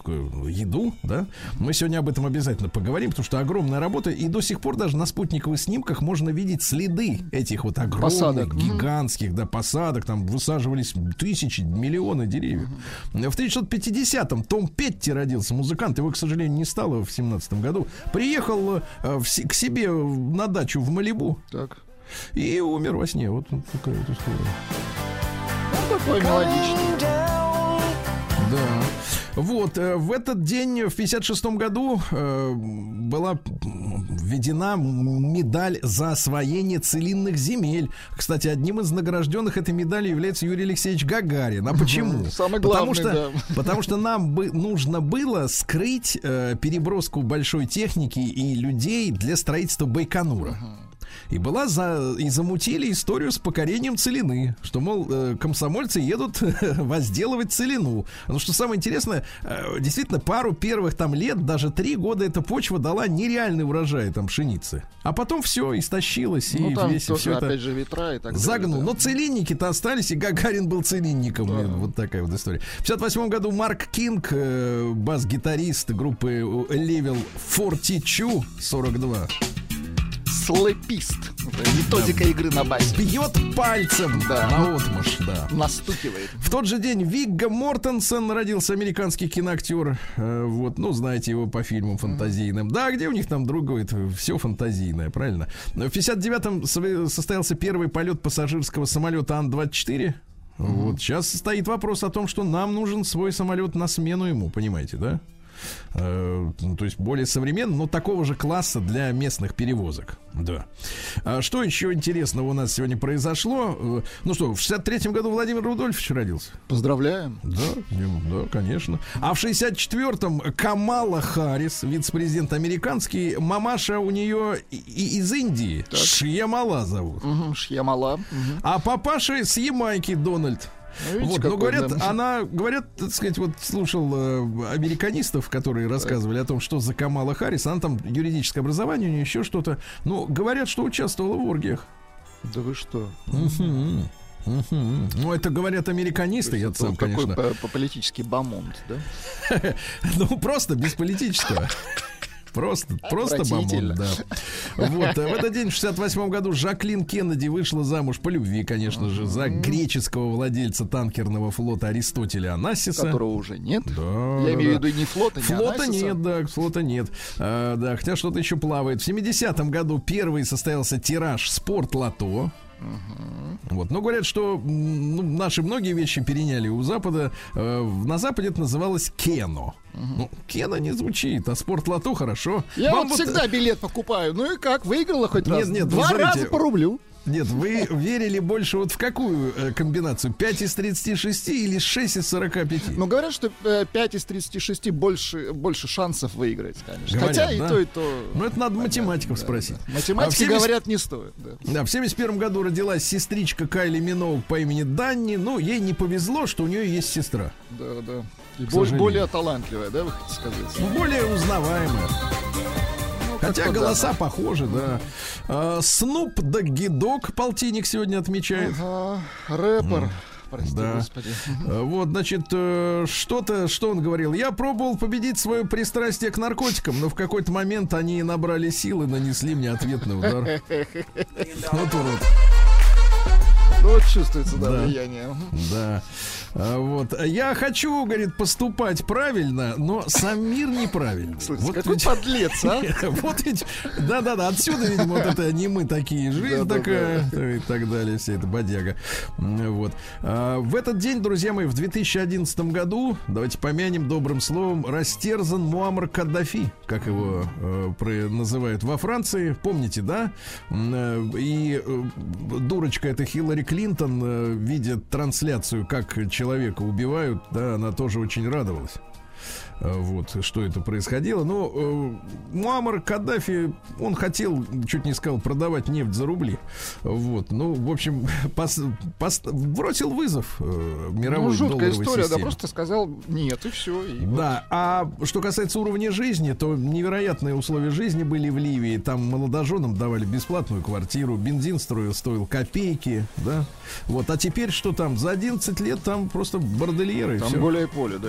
еду, да. Мы сегодня об этом обязательно поговорим, потому что огромная работа, и до сих пор даже на спутниковых снимках можно видеть следы этих вот огромных, Посадок. гигантских, да, посадок, там высаживались тысячи, миллионы деревьев. В 1950-м Том Петти родился, музыкант, его, к сожалению, не стало в 17 году. Приехал э, в к себе на дачу в Малибу Так. и умер во сне. Вот такая вот история. Ну, такой мелодичный. Да. Вот, э, в этот день, в 56 году, э, была введена медаль за освоение целинных земель. Кстати, одним из награжденных этой медали является Юрий Алексеевич Гагарин. А почему? Самый потому главный, что, да. потому что нам бы нужно было скрыть э, переброску большой техники и людей для строительства Байконура. И была за и замутили историю с покорением целины, что мол э, комсомольцы едут возделывать целину. Но что самое интересное, э, действительно пару первых там лет, даже три года эта почва дала нереальный урожай там пшеницы, а потом все истощилось и Ну, там весь тоже, все это опять же, ветра и так далее, загнул. да. Но целинники-то остались, и Гагарин был целинником. И Вот такая вот история. В 58 году Марк Кинг, э, бас-гитарист группы Level 42, 42, Слэпист. Методика игры на басе. бьет пальцем Да. на отмаш, да. Настукивает. В тот же день Вигга Мортенсен родился американский киноактер. Э, вот, ну, знаете его по фильмам фантазийным. Да, где у них там другое? Все фантазийное, правильно? В 59-м со- состоялся первый полет пассажирского самолета Ан-24. Вот сейчас стоит вопрос о том, что нам нужен свой самолет на смену ему, понимаете, да? Э, то есть более современный, но такого же класса для местных перевозок. Да. А что еще интересного у нас сегодня произошло? Э, Ну что, в 63-м году Владимир Рудольфович родился. Поздравляем. Да, да, конечно. А в 64-м Камала Харрис, вице-президент американский, мамаша у нее и- из Индии. Шьямала зовут. Мгм, Шьямала. Мгм. А папаша с Ямайки Дональд. Ну, видите, вот, но говорят, да. она, говорят, так сказать, вот слушал э, американистов, которые рассказывали о том, что за Камала Харрис, она там юридическое образование, у нее еще что-то. Ну, говорят, что участвовала в оргиях. Да вы что? Мгм. Ну, это говорят американисты, я сам, такой конечно. по- по- политический бомонд, да? Ну, просто без политического. Просто, просто бомбон, да. Вот, э, в этот день, в 68 году, Жаклин Кеннеди вышла замуж по любви, конечно же, за греческого владельца танкерного флота Аристотеля Анассиса. Которого уже нет. Да, Я имею в виду не флота, не Флота Анасиса. нет, да, флота нет. А, да, хотя что-то еще плавает. В 70-м году первый состоялся тираж Спорт Лото. Вот. Но говорят, что ну, наши многие вещи переняли у Запада. Э, на Западе это называлось кено. Ну, кено не звучит, а спорт лото хорошо. Я Вам вот всегда билет покупаю. Ну и как, выиграла хоть Нет, раз? нет, вы Два смотрите. раза по рублю. Нет, вы верили больше вот в какую э, комбинацию? 5 из 36 или 6 из 45? Но говорят, что э, 5 из 36 больше, больше шансов выиграть, конечно. Говорят, Хотя и да? то, и то. Ну, это надо математиков Да, спросить. да. Математики А в 70 говорят, не стоит. Да. Да, в 71 году родилась сестричка Кайли Миноуг по имени Данни. Ну, ей не повезло, что у нее есть сестра. Да, да. И сожалению. более талантливая, да, вы хотите сказать? Ну, более узнаваемая. Хотя как-то да, голоса похожи, да. А, Снуп Догги Дог полтинник сегодня отмечает. Ага, рэпер. Прости, да. господи. А, Вот, значит, э, что-то, что он говорил. Я пробовал победить свое пристрастие к наркотикам, но в какой-то момент они набрали силы, нанесли мне ответный удар. Вот урод. Ну, вот чувствуется, да, Да. влияние. Да. А, Вот. Я хочу, говорит, поступать правильно, но сам мир неправильно. Слушайте, Вот какой ведь- подлец, а? Вот ведь, да-да-да, отсюда, видимо, вот это не мы такие, жизнь Да-да-да. такая, и так далее, вся эта бодяга. Вот. А, В этот день, друзья мои, в 2011 году, давайте помянем добрым словом, растерзан Муаммар Каддафи, как его э, про- называют во Франции. Помните, да? Э, И э, дурочка эта Хиллари Клинтон, э, видя трансляцию, как человека убивают, да, она тоже очень радовалась. Э, Вот, что это происходило. Но э, Муаммар Каддафи, он хотел, чуть не сказал, продавать нефть за рубли. Вот, ну, в общем, пос- пос- бросил вызов э, мировой Ну, жуткая история, да, системе. просто сказал нет, и все. Да, а что касается уровня жизни, то невероятные условия жизни были в Ливии. Там молодоженам давали бесплатную квартиру, бензин стоил, стоил копейки, да. Вот, а теперь что там? За 11 лет там просто бордельеры. и Там всё. более поле, да.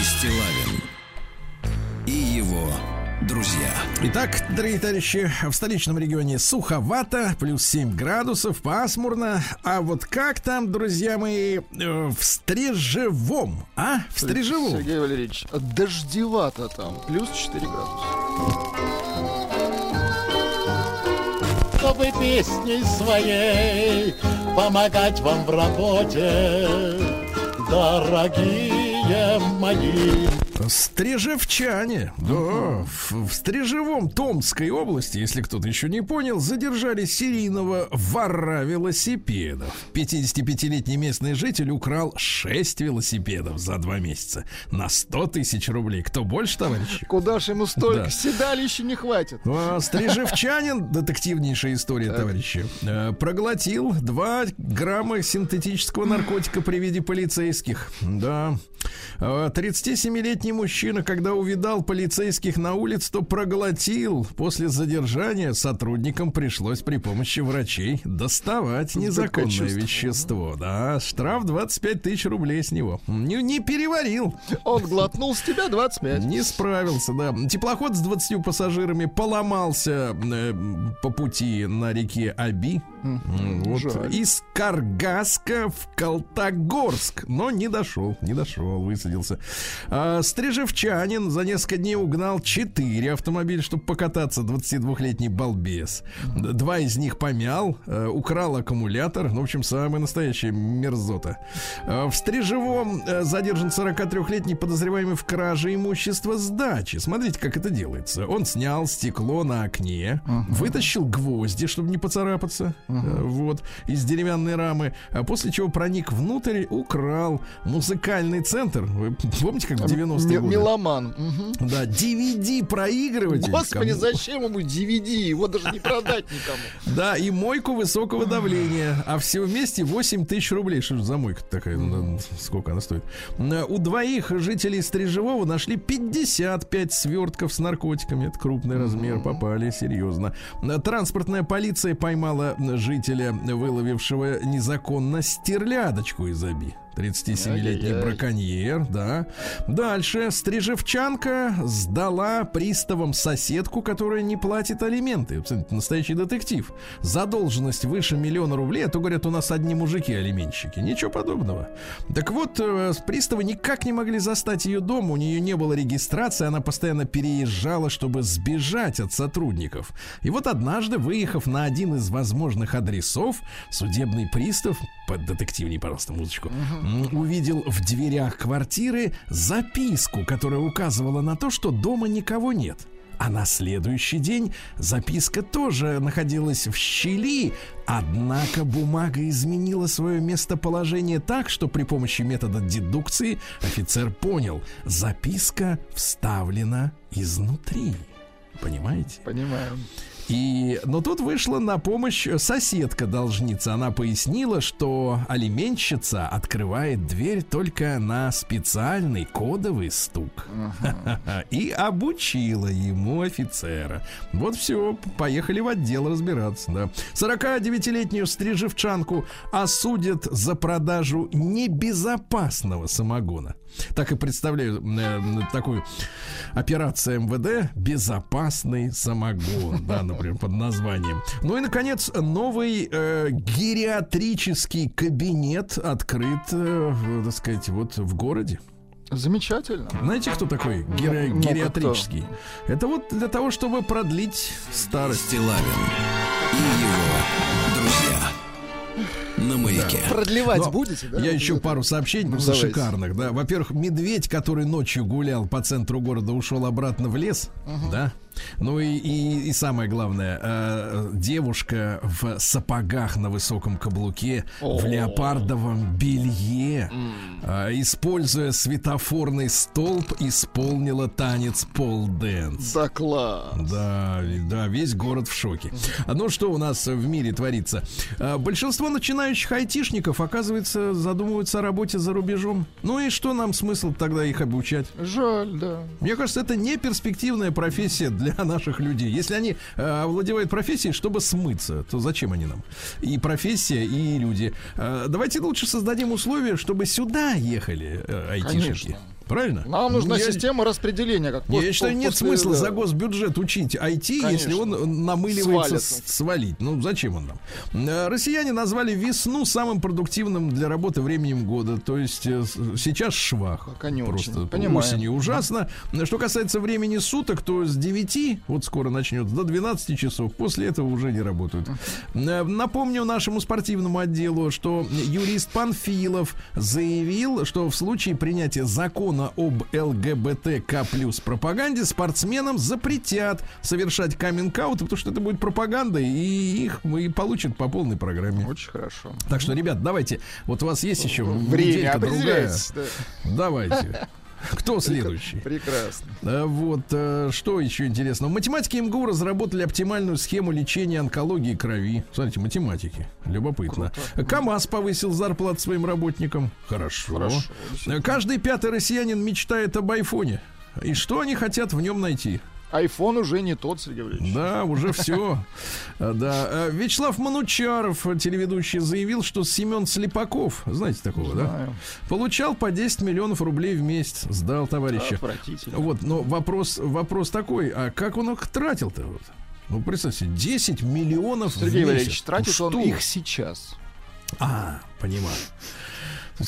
Сергей Стилавин и его друзья. Итак, дорогие товарищи, в столичном регионе суховато, плюс 7 градусов, пасмурно. А вот как там, друзья мои, э, в Стрижевом, а? В Стрижевом. Сергей Валерьевич, дождевато там, плюс 4 градуса. чтобы песней своей помогать вам в работе, дорогие мои. Стрижевчане, да, в, в Стрижевом Томской области, если кто-то еще не понял, задержали серийного вора велосипедов. 55-летний местный житель украл 6 велосипедов за 2 месяца на 100 тысяч рублей. Кто больше, товарищи? Куда же ему столько? Да. Седалища не хватит. Ну, а, стрижевчанин, детективнейшая история, товарищи, э, проглотил 2 грамма синтетического наркотика при виде полицейских. Да. А, 37-летний 20-летний мужчина, когда увидал полицейских на улице, то проглотил. После задержания сотрудникам пришлось при помощи врачей доставать незаконное вещество. Да, штраф 25 тысяч рублей с него. Не, не переварил. Он глотнул с тебя 25. Не справился, да. Теплоход с 20 пассажирами поломался э, по пути на реке Аби. Вот, жаль. из Каргаска в Калтагорск. Но не дошел, не дошел, высадился. А, Стрижевчанин за несколько дней угнал 4 автомобиля, чтобы покататься. 22-летний балбес. Два из них помял, э, украл аккумулятор. Ну, в общем, самая настоящая мерзота. А, В Стрижевом э, задержан 43-летний подозреваемый в краже имущества с дачи. Смотрите, как это делается. Он снял стекло на окне, вытащил гвозди, чтобы не поцарапаться, э, вот, из деревянной рамы, а после чего проник внутрь, украл музыкальный центр. Вы помните, как в 90-е М- годы? Меломан. Мгм. Да, DVD-проигрыватель. Господи, Кому- зачем ему DVD? Его даже не продать никому. Да, и мойку высокого давления. А все вместе 8 тысяч рублей. Что за мойка такая? Ну, Сколько она стоит? У двоих жителей Стрижевого нашли 55 свертков с наркотиками. Это крупный размер. Попали, серьезно. Транспортная полиция поймала жителя, выловившего незаконно стерлядочку из Аби. 37-летний Ай-яй-яй. браконьер, да. Дальше. Стрижевчанка сдала приставам соседку, которая не платит алименты. Настоящий детектив. Задолженность выше миллиона рублей, а то, говорят, у нас одни мужики алименщики. Ничего подобного. Так вот, э, приставы никак не могли застать ее дома, у нее не было регистрации, она постоянно переезжала, чтобы сбежать от сотрудников. И вот однажды, выехав на один из возможных адресов, судебный пристав, под детективней, пожалуйста, музычку, увидел в дверях квартиры записку, которая указывала на то, что дома никого нет. А на следующий день записка тоже находилась в щели, однако бумага изменила свое местоположение так, что при помощи метода дедукции офицер понял, записка вставлена изнутри. Понимаете? Понимаю. И, но тут вышла на помощь соседка должница. Она пояснила, что алименщица открывает дверь только на специальный кодовый стук. И обучила ему офицера. Вот все, поехали в отдел разбираться. Да. 49-летнюю стрижевчанку осудят за продажу небезопасного самогона. Так и представляю э, такую операцию МВД «Безопасный самогон», да, например, под названием. Ну и, наконец, новый э, гериатрический кабинет открыт, э, так сказать, вот в городе. Замечательно. Знаете, кто такой гери- Ну, ну, гериатрический? Это вот для того, чтобы продлить старость. Стилавин и его на маяке. Продлевать Но будете, да? Я еще пару сообщений Ну, просто давайте. шикарных, да. Во-первых, медведь, который ночью гулял по центру города, ушел обратно в лес, да. Ну и, и, и самое главное, э, девушка в сапогах на высоком каблуке, в леопардовом белье, э, используя светофорный столб, исполнила танец пол-дэнс. Да класс. Да, да, весь город в шоке. Ну что у нас в мире творится? А, Большинство начинающих айтишников, оказывается, задумываются о работе за рубежом. Ну и что нам смысл тогда их обучать? Жаль, да. Мне кажется, это не перспективная профессия для наших людей. Если они э, овладевают профессией, чтобы смыться, то зачем они нам? И профессия, и люди. Э, давайте лучше создадим условия, чтобы сюда ехали э, айтишники. Конечно. Правильно? Нам нужна Я- система распределения, как Я пос- считаю, нет после, смысла да. за госбюджет учить IT, если Конечно. он намыливается Свалится. свалить. Ну, зачем он нам? Э, Россияне назвали весну самым продуктивным для работы временем года. То есть э, сейчас швах. Пока не очень. Просто Понимаю. осенью ужасно. Что касается времени суток, то с 9, вот скоро начнется, до 12 часов. После этого уже не работают. Э, Напомню нашему спортивному отделу, что юрист Панфилов заявил, что в случае принятия закона об ЛГБТК плюс пропаганде спортсменам запретят совершать каминг-аут, потому что это будет пропаганда, и их мы получат по полной программе. Очень хорошо. Так что, ребят, давайте. Вот у вас есть еще Время другая. определяется. да. Давайте. Кто следующий? Прекрасно. Вот, э, что еще интересно. Математики МГУ разработали оптимальную схему лечения онкологии крови. Смотрите, математики. Любопытно. КАМАЗ повысил зарплату своим работникам. Хорошо. Хорошо, Каждый пятый россиянин мечтает об айфоне. И что они хотят в нем найти? Айфон уже не тот, Сергей Валерьевич. Да, уже все. Да. Э, Вячеслав Манучаров, э, телеведущий, заявил, что Семен Слепаков, знаете такого, да? Знаю. Получал по 10 миллионов рублей в месяц. Сдал товарища. Отвратительно. Вот, но вопрос, вопрос такой, а как он их тратил-то? Вот? Ну, представьте, 10 миллионов Сергей в Валерьевич, месяц. тратит Ну, он их сейчас. А, понимаю.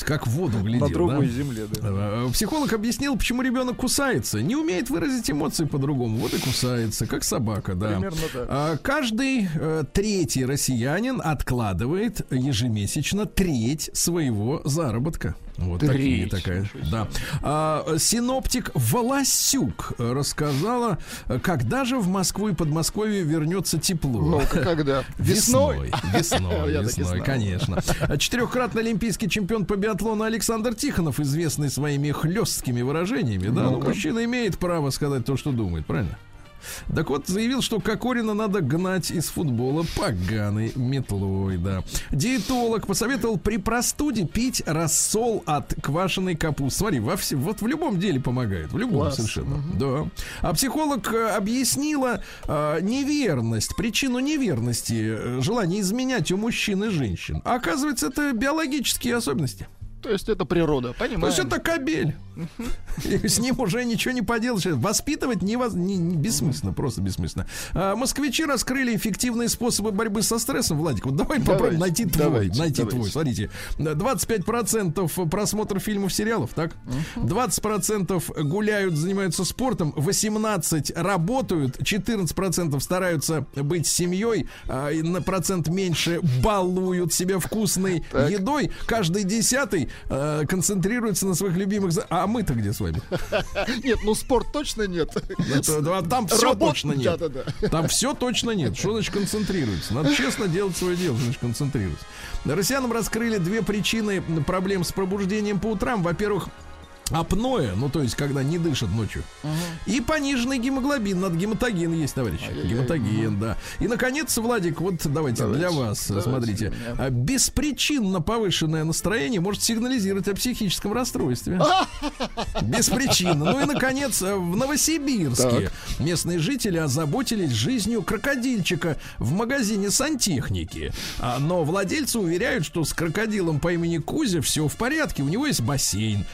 Как в воду глядел, На другой да? земле, да. Э, Психолог объяснил, почему ребенок кусается. Не умеет выразить эмоции по-другому. Вот и кусается, как собака, да. Примерно так. А, Каждый э, третий россиянин откладывает ежемесячно треть своего заработка. Вот такие, Треть, такая. Да. А, синоптик Волосюк рассказала, когда же в Москву и Подмосковье вернется тепло. Ну-ка, когда? Весной. Весной? Весной, так весной, конечно. Четырехкратный олимпийский чемпион по биатлону Александр Тихонов, известный своими хлесткими выражениями, да, ну, мужчина имеет право сказать то, что думает, правильно? Так вот, заявил, что Кокорина надо гнать из футбола поганой метлой, да. Диетолог посоветовал при простуде пить рассол от квашеной капусты. Смотри, во все, вот в любом деле помогает, в любом Класс. совершенно. Да. А психолог э, объяснила э, неверность, причину неверности, э, желание изменять у мужчин и женщин. Оказывается, это биологические особенности. То есть это природа, То понимаем. есть это кабель. С ним уже ничего не поделаешь. Воспитывать невоз... не- не- бессмысленно, просто бессмысленно. А, москвичи раскрыли эффективные способы борьбы со стрессом. Владик, вот давай попробуем найти твой. давайте, найти давайте. твой. Смотрите, 25% просмотр фильмов, сериалов, так? 20% гуляют, занимаются спортом, 18% работают, 14% стараются быть семьей, а, на процент меньше балуют себя вкусной Так. едой. Каждый десятый э, концентрируется на своих любимых... А мы-то где с вами? Нет, ну спорт точно нет. Да, там все точно нет. Там все точно нет. Что значит концентрируется? Надо честно делать свое дело, значит концентрироваться. Россиянам раскрыли две причины проблем с пробуждением по утрам. Во-первых, апноэ, ну то есть когда не дышат ночью. И пониженный гемоглобин. Надо гематоген есть, товарищ. Ай-яй-яй. Гематоген, да. И, наконец, Владик, вот давайте, Давайте, для вас, давайте смотрите. меня. А, Беспричинно повышенное настроение может сигнализировать о психическом расстройстве. Беспричинно. Ну и, наконец, э, в Новосибирске местные жители озаботились жизнью крокодильчика в магазине сантехники. А, Но владельцы уверяют, что с крокодилом по имени Кузя все в порядке. У него есть бассейн,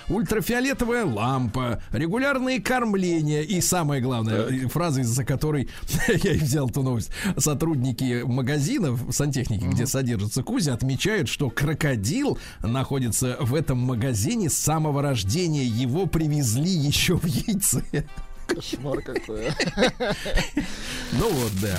ультрафиолетовая лампа, регулярные кормления и самое главное, фраза, из-за которой я и взял эту новость. Сотрудники магазинов сантехники, где содержится Кузя, отмечают, что крокодил находится в этом магазине с самого рождения. Его привезли еще в яйце. Кошмар какой. а. Ну вот, да.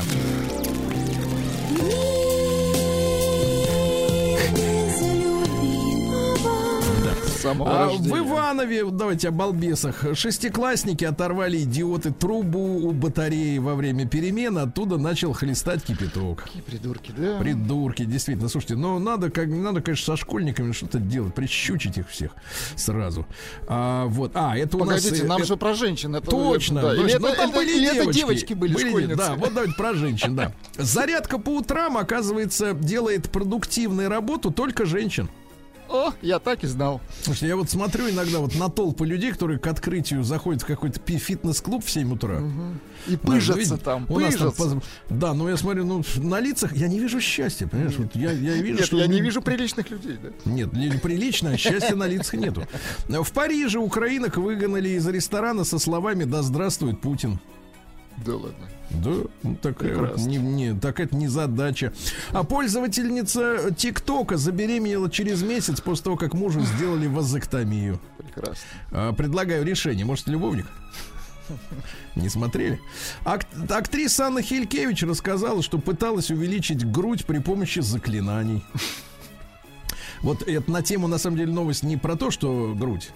Самого А в. Иванове, давайте о балбесах, шестиклассники оторвали идиоты трубу у батареи во время перемены, оттуда начал хлестать кипяток. Какие придурки, да? Придурки, действительно. Слушайте, ну надо, как, надо, конечно, со школьниками что-то делать, прищучить их всех сразу. А, вот, а, это у нас... Погодите, э, нам это- же про женщин. Это, Точно. Да. Или точно. это, Ну, там это- были или это девочки. девочки были, школьницы. Да, вот давайте про женщин, да. Зарядка по утрам, оказывается, делает продуктивную работу только женщин. О, я так и знал. Слушайте, я вот смотрю иногда вот на толпы людей, которые к открытию заходят в какой-то фитнес-клуб в 7 утра. И Да, пыжатся видите, там, там пыжатся. поз- Да, но я смотрю, ну, на лицах я не вижу счастья, понимаешь? Вот я, я вижу, Нет, что я не вижу приличных людей, да. Нет, ли- прилично, а счастья на лицах нету. В Париже украинок выгнали из ресторана со словами «Да здравствует Путин». Да ладно. Да, ну, такая, вот Прекрасно. не, не, так это не задача. А пользовательница ТикТока забеременела через месяц после того, как мужу сделали вазоктомию. Прекрасно. А, Предлагаю решение. Может, любовник? Не смотрели? Ак- актриса Анна Хилькевич рассказала, что пыталась увеличить грудь при помощи заклинаний. Вот это на тему, на самом деле, новость не про то, что грудь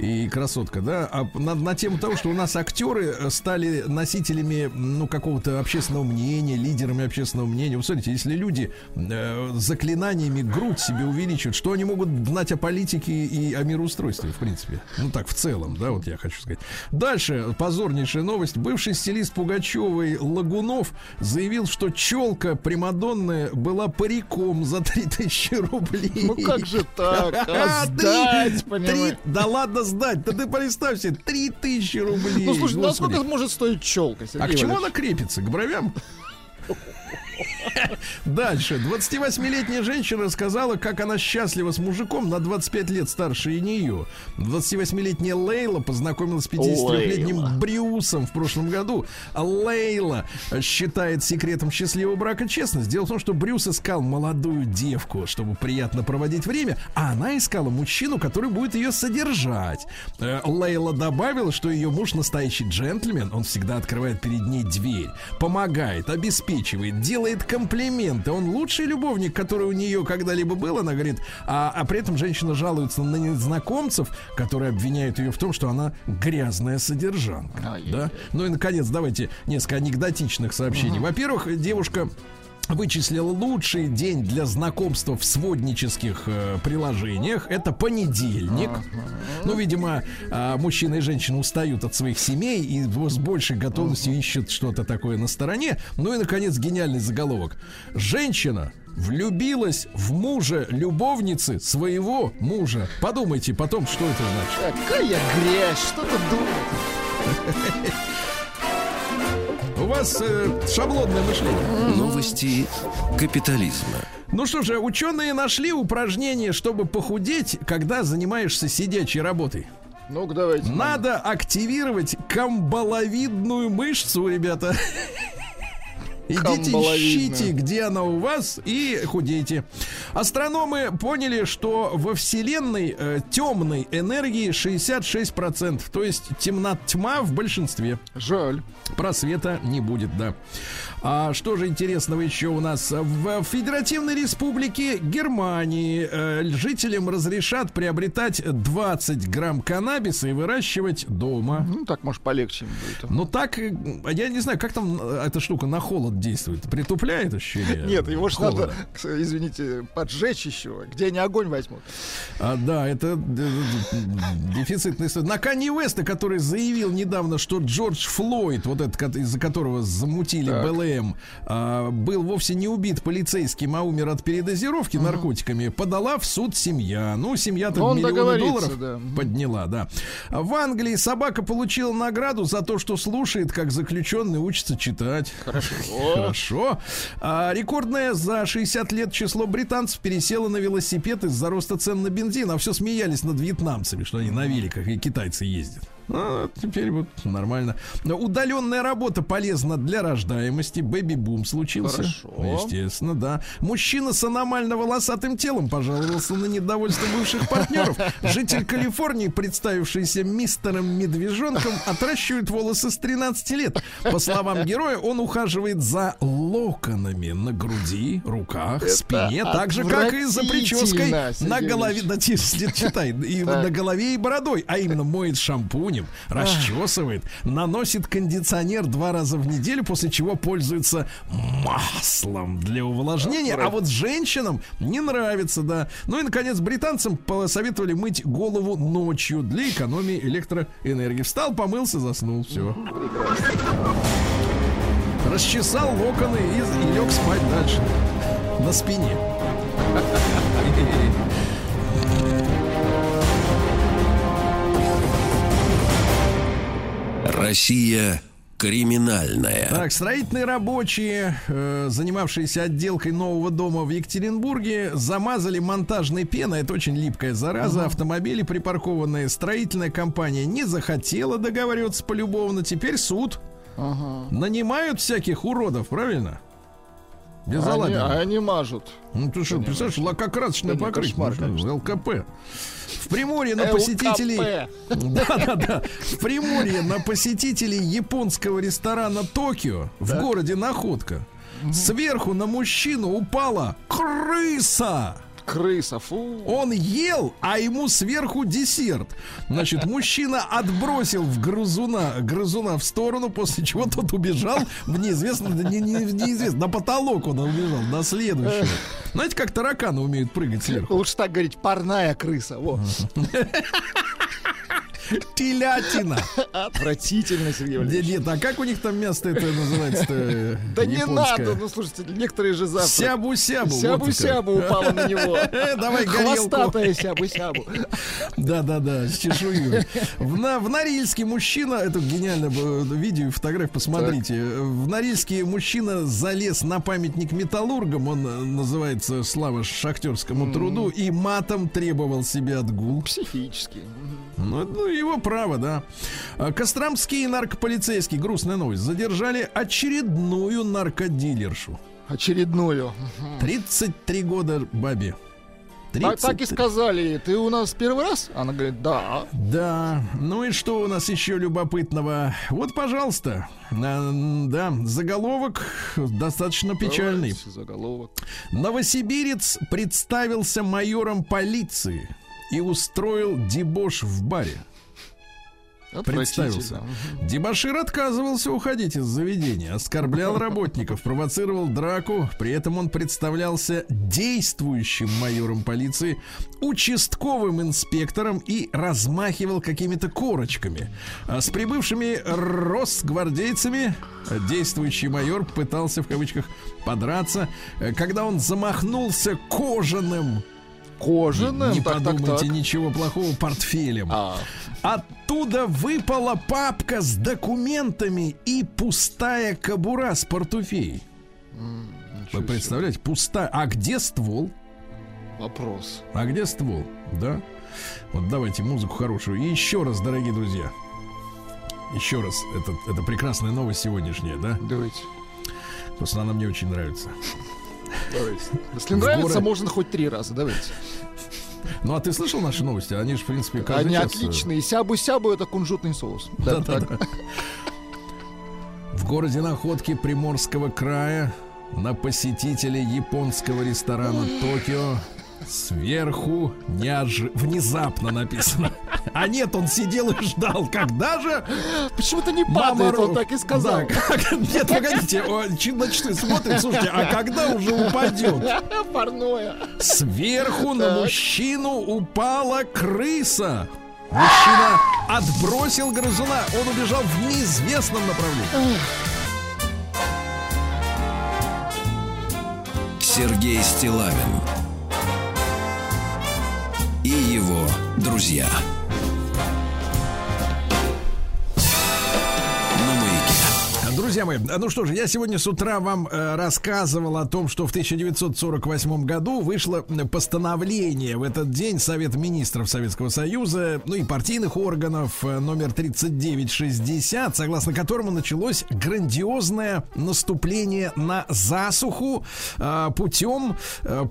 и красотка, да, а на, на тему того, что у нас актеры э, стали носителями, ну, какого-то общественного мнения, лидерами общественного мнения. Вы смотрите, если люди э, заклинаниями грудь себе увеличивают, что они могут знать о политике и о мироустройстве, в принципе? Ну, так, в целом, да, вот я хочу сказать. Дальше, позорнейшая новость. Бывший стилист Пугачевой Лагунов заявил, что челка Примадонны была париком за 3000 рублей. Ну как же так? А, А сдать, понимаешь? Да ладно сдать, да ты представь себе, 3000 рублей. Ну слушай, ну а Господи. сколько может стоить челка? А к чему она крепится? К бровям? Дальше. 28-летняя женщина рассказала, как она счастлива с мужиком на 25 лет старше и нее. 28-летняя Лейла познакомилась с 53-летним Лейла. Брюсом в прошлом году. Лейла считает секретом счастливого брака честность. Дело в том, что Брюс искал молодую девку, чтобы приятно проводить время, а она искала мужчину, который будет ее содержать. Э, Лейла добавила, что ее муж настоящий джентльмен, он всегда открывает перед ней дверь, помогает, обеспечивает, делает комплименты. Он лучший любовник, который у нее когда-либо был, она говорит. А, а при этом женщина жалуется на незнакомцев, которые обвиняют ее в том, что она грязная содержанка. Да? Ну и, наконец, давайте несколько анекдотичных сообщений. Во-первых, девушка вычислила лучший день для знакомства в своднических э, приложениях. Это понедельник. Ну, видимо, а, мужчина и женщина устают от своих семей и с большей готовностью ищут что-то такое на стороне. Ну и, наконец, гениальный заголовок. Женщина влюбилась в мужа любовницы своего мужа. Подумайте потом, что это значит. Какая грязь, что ты думаешь? У вас э, шаблонное мышление. Новости капитализма. Ну что же, ученые нашли упражнение, чтобы похудеть, когда занимаешься сидячей работой. Ну-ка, давайте. Надо активировать камбаловидную мышцу, ребята. Идите, ищите, где она у вас, и худейте. Астрономы поняли, что во Вселенной э, темной энергии 66%, то есть темна тьма в большинстве. Жаль. Просвета не будет, да. А что же интересного еще у нас? В Федеративной Республике Германии э, жителям разрешат приобретать 20 грамм каннабиса и выращивать дома. Ну, так, может, полегче будет. Ну так, э, я не знаю, как там э, эта штука на холод действует. Притупляет ощущение? Нет, его же надо, извините, поджечь еще. Где они огонь возьмут? А, да, это дефицитная история. На Канье Уэста, который заявил недавно, что Джордж Флойд, вот этот, из-за которого замутили Так. БЛМ, а, был вовсе не убит полицейским, а умер от передозировки наркотиками, подала в суд семья. Ну, семья-то Ну, он миллионы долларов да. Подняла, да. В Англии собака получила награду за то, что слушает, как заключенный учится читать. Хорошо. Хорошо. А, рекордное за 60 лет число британцев пересело на велосипед из-за роста цен на бензин, а все смеялись над вьетнамцами, что они на великах и китайцы ездят. А, теперь вот нормально. Но удаленная работа полезна для рождаемости. Бэби-бум случился. Хорошо. Естественно, да. Мужчина с аномально волосатым телом пожаловался на недовольство бывших партнеров. Житель Калифорнии, представившийся мистером Медвежонком, отращивает волосы с 13 лет. По словам героя, он ухаживает за локонами на груди, руках, Это спине, так же, как и за прической на голове. Да, читай. И на голове и бородой. А именно моет шампунем, расчесывает, наносит кондиционер два раза в неделю, после чего пользуется маслом для увлажнения. А вот женщинам не нравится, да. Ну и, наконец, британцам посоветовали мыть голову ночью для экономии электроэнергии. Встал, помылся, заснул. Все. Расчесал локоны и, и лег спать дальше. На спине. Россия криминальная. Так, строительные рабочие, э, занимавшиеся отделкой нового дома в Екатеринбурге, замазали монтажной пеной. Это очень липкая зараза. Автомобили припаркованные. Строительная компания не захотела договариваться полюбовно. Теперь суд. Ага. Нанимают всяких уродов, правильно? Без Они, а они мажут. Ну ты что, представляешь, лакокрасочное Да покрытие. кошмар. ЛКП. В Приморье на ЛКП. посетителей... Да-да-да. В Приморье на посетителей японского ресторана Токио в городе Находка сверху на мужчину упала крыса. Крыса, фу. Он ел, а ему сверху десерт. Значит, мужчина отбросил в грызуна, грызуна в сторону, после чего тот убежал в неизвестно, не, не- неизвестно, на потолок он убежал, на следующего. Знаете, как тараканы умеют прыгать сверху? Лучше так говорить, парная крыса. Во. Телятина. Отвратительно, Сергей Валерьевич. нет, а как у них там место это называется? Да не надо, ну слушайте, некоторые же завтра. Сябу-сябу. Сябу-сябу упала на него. Давай горелку. Хвостатая сябу-сябу. Да-да-да, с чешуей. В, Норильске мужчина, это гениальное было видео и фотографию, посмотрите. В Норильске мужчина залез на памятник металлургам, он э, называется «Слава шахтерскому труду», и матом требовал себе отгул. Психически. Ну, ну, его право, да. А, Костромские наркополицейские, грустная новость, задержали очередную наркодилершу. Очередную. 33 года бабе. Так, так и 33. сказали, ты у нас первый раз? Она говорит, да. Да, ну и что у нас еще любопытного? Вот, пожалуйста, А, да, заголовок достаточно печальный. Давайте Заголовок. Новосибирец представился майором полиции и устроил дебош в баре. Представился. Дебашир отказывался уходить из заведения, оскорблял работников, провоцировал драку. При этом он представлялся действующим майором полиции, участковым инспектором и размахивал какими-то корочками. А с прибывшими росгвардейцами действующий майор пытался в кавычках подраться, э, когда он замахнулся кожаным, Кожаным, не так, так, подумайте так. ничего плохого, портфелем. А, Оттуда выпала папка с документами и пустая кобура с портуфей. Вы представляете, пустая. А где ствол? вопрос. А где ствол? Да? Вот давайте музыку хорошую. И еще раз, дорогие друзья. Еще раз, это, это прекрасная новость сегодняшняя, да? Давайте. Просто она мне очень нравится. Давайте. Если В нравится, город- можно хоть три раза. Давайте. Ну, а ты слышал наши новости? Они же, в принципе, каждый Они час, э, отличные. Сябу-сябу это кунжутный соус. Да, Да-да-да. так. В городе Находки Приморского края на посетителей японского ресторана Токио сверху неожи... внезапно написано. А нет, он сидел и ждал, когда же Почему-то не мама падает, Ру- он так и сказал. Да, как- Нет, погодите, на часы смотрит, слушайте, а когда уже упадет? Парное. Сверху на Так. мужчину упала крыса. Мужчина отбросил грызуна, он убежал в неизвестном направлении. Сергей Стилавин и его друзья. Друзья мои, ну что же, я сегодня с утра вам э, рассказывал о том, что в 1948 году вышло э, постановление в этот день Совет министров Советского Союза, ну и партийных органов э, номер 3960, согласно которому началось грандиозное наступление на засуху путем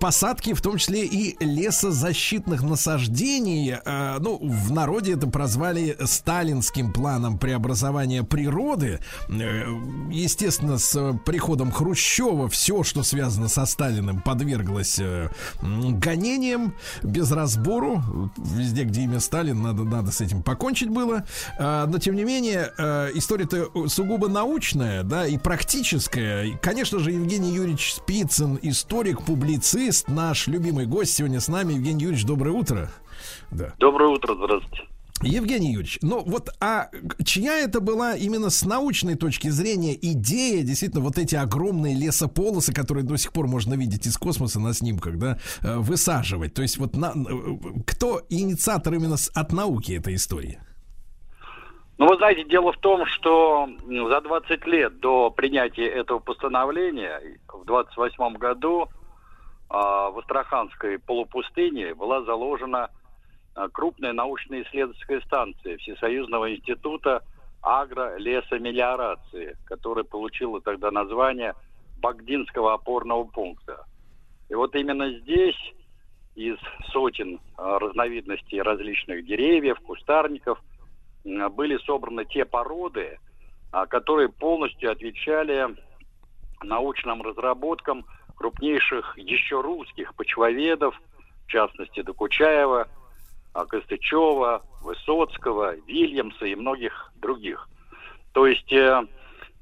посадки, в том числе и лесозащитных насаждений. Ну, в народе это прозвали сталинским планом преобразования природы. Естественно, с э, приходом Хрущева все, что связано со Сталиным, подверглось э, гонениям без разбору. Везде, где имя Сталин, надо, надо с этим покончить было. А, Но, тем не менее, э, история-то сугубо научная, да, и практическая. И, конечно же, Евгений Юрьевич Спицын, историк, публицист, наш любимый гость сегодня с нами. Евгений Юрьевич, доброе утро. Да. Доброе утро, здравствуйте. Евгений Юрьевич, ну вот, а чья это была именно с научной точки зрения идея, действительно, вот эти огромные лесополосы, которые до сих пор можно видеть из космоса на снимках, да, э, высаживать? То есть вот на, э, кто инициатор именно от науки этой истории? Ну, вы знаете, дело в том, что за 20 лет до принятия этого постановления в 28 году а, в Астраханской полупустыне была заложена а, крупная научно-исследовательская станция Всесоюзного института агро-лесомелиорации, которая получила тогда название Багдинского опорного пункта. И вот именно здесь из сотен а, разновидностей различных деревьев, кустарников были собраны те породы, а, которые полностью отвечали научным разработкам крупнейших еще русских почвоведов, в частности Докучаева, Костычева, Высоцкого, Вильямса и многих других. То есть э,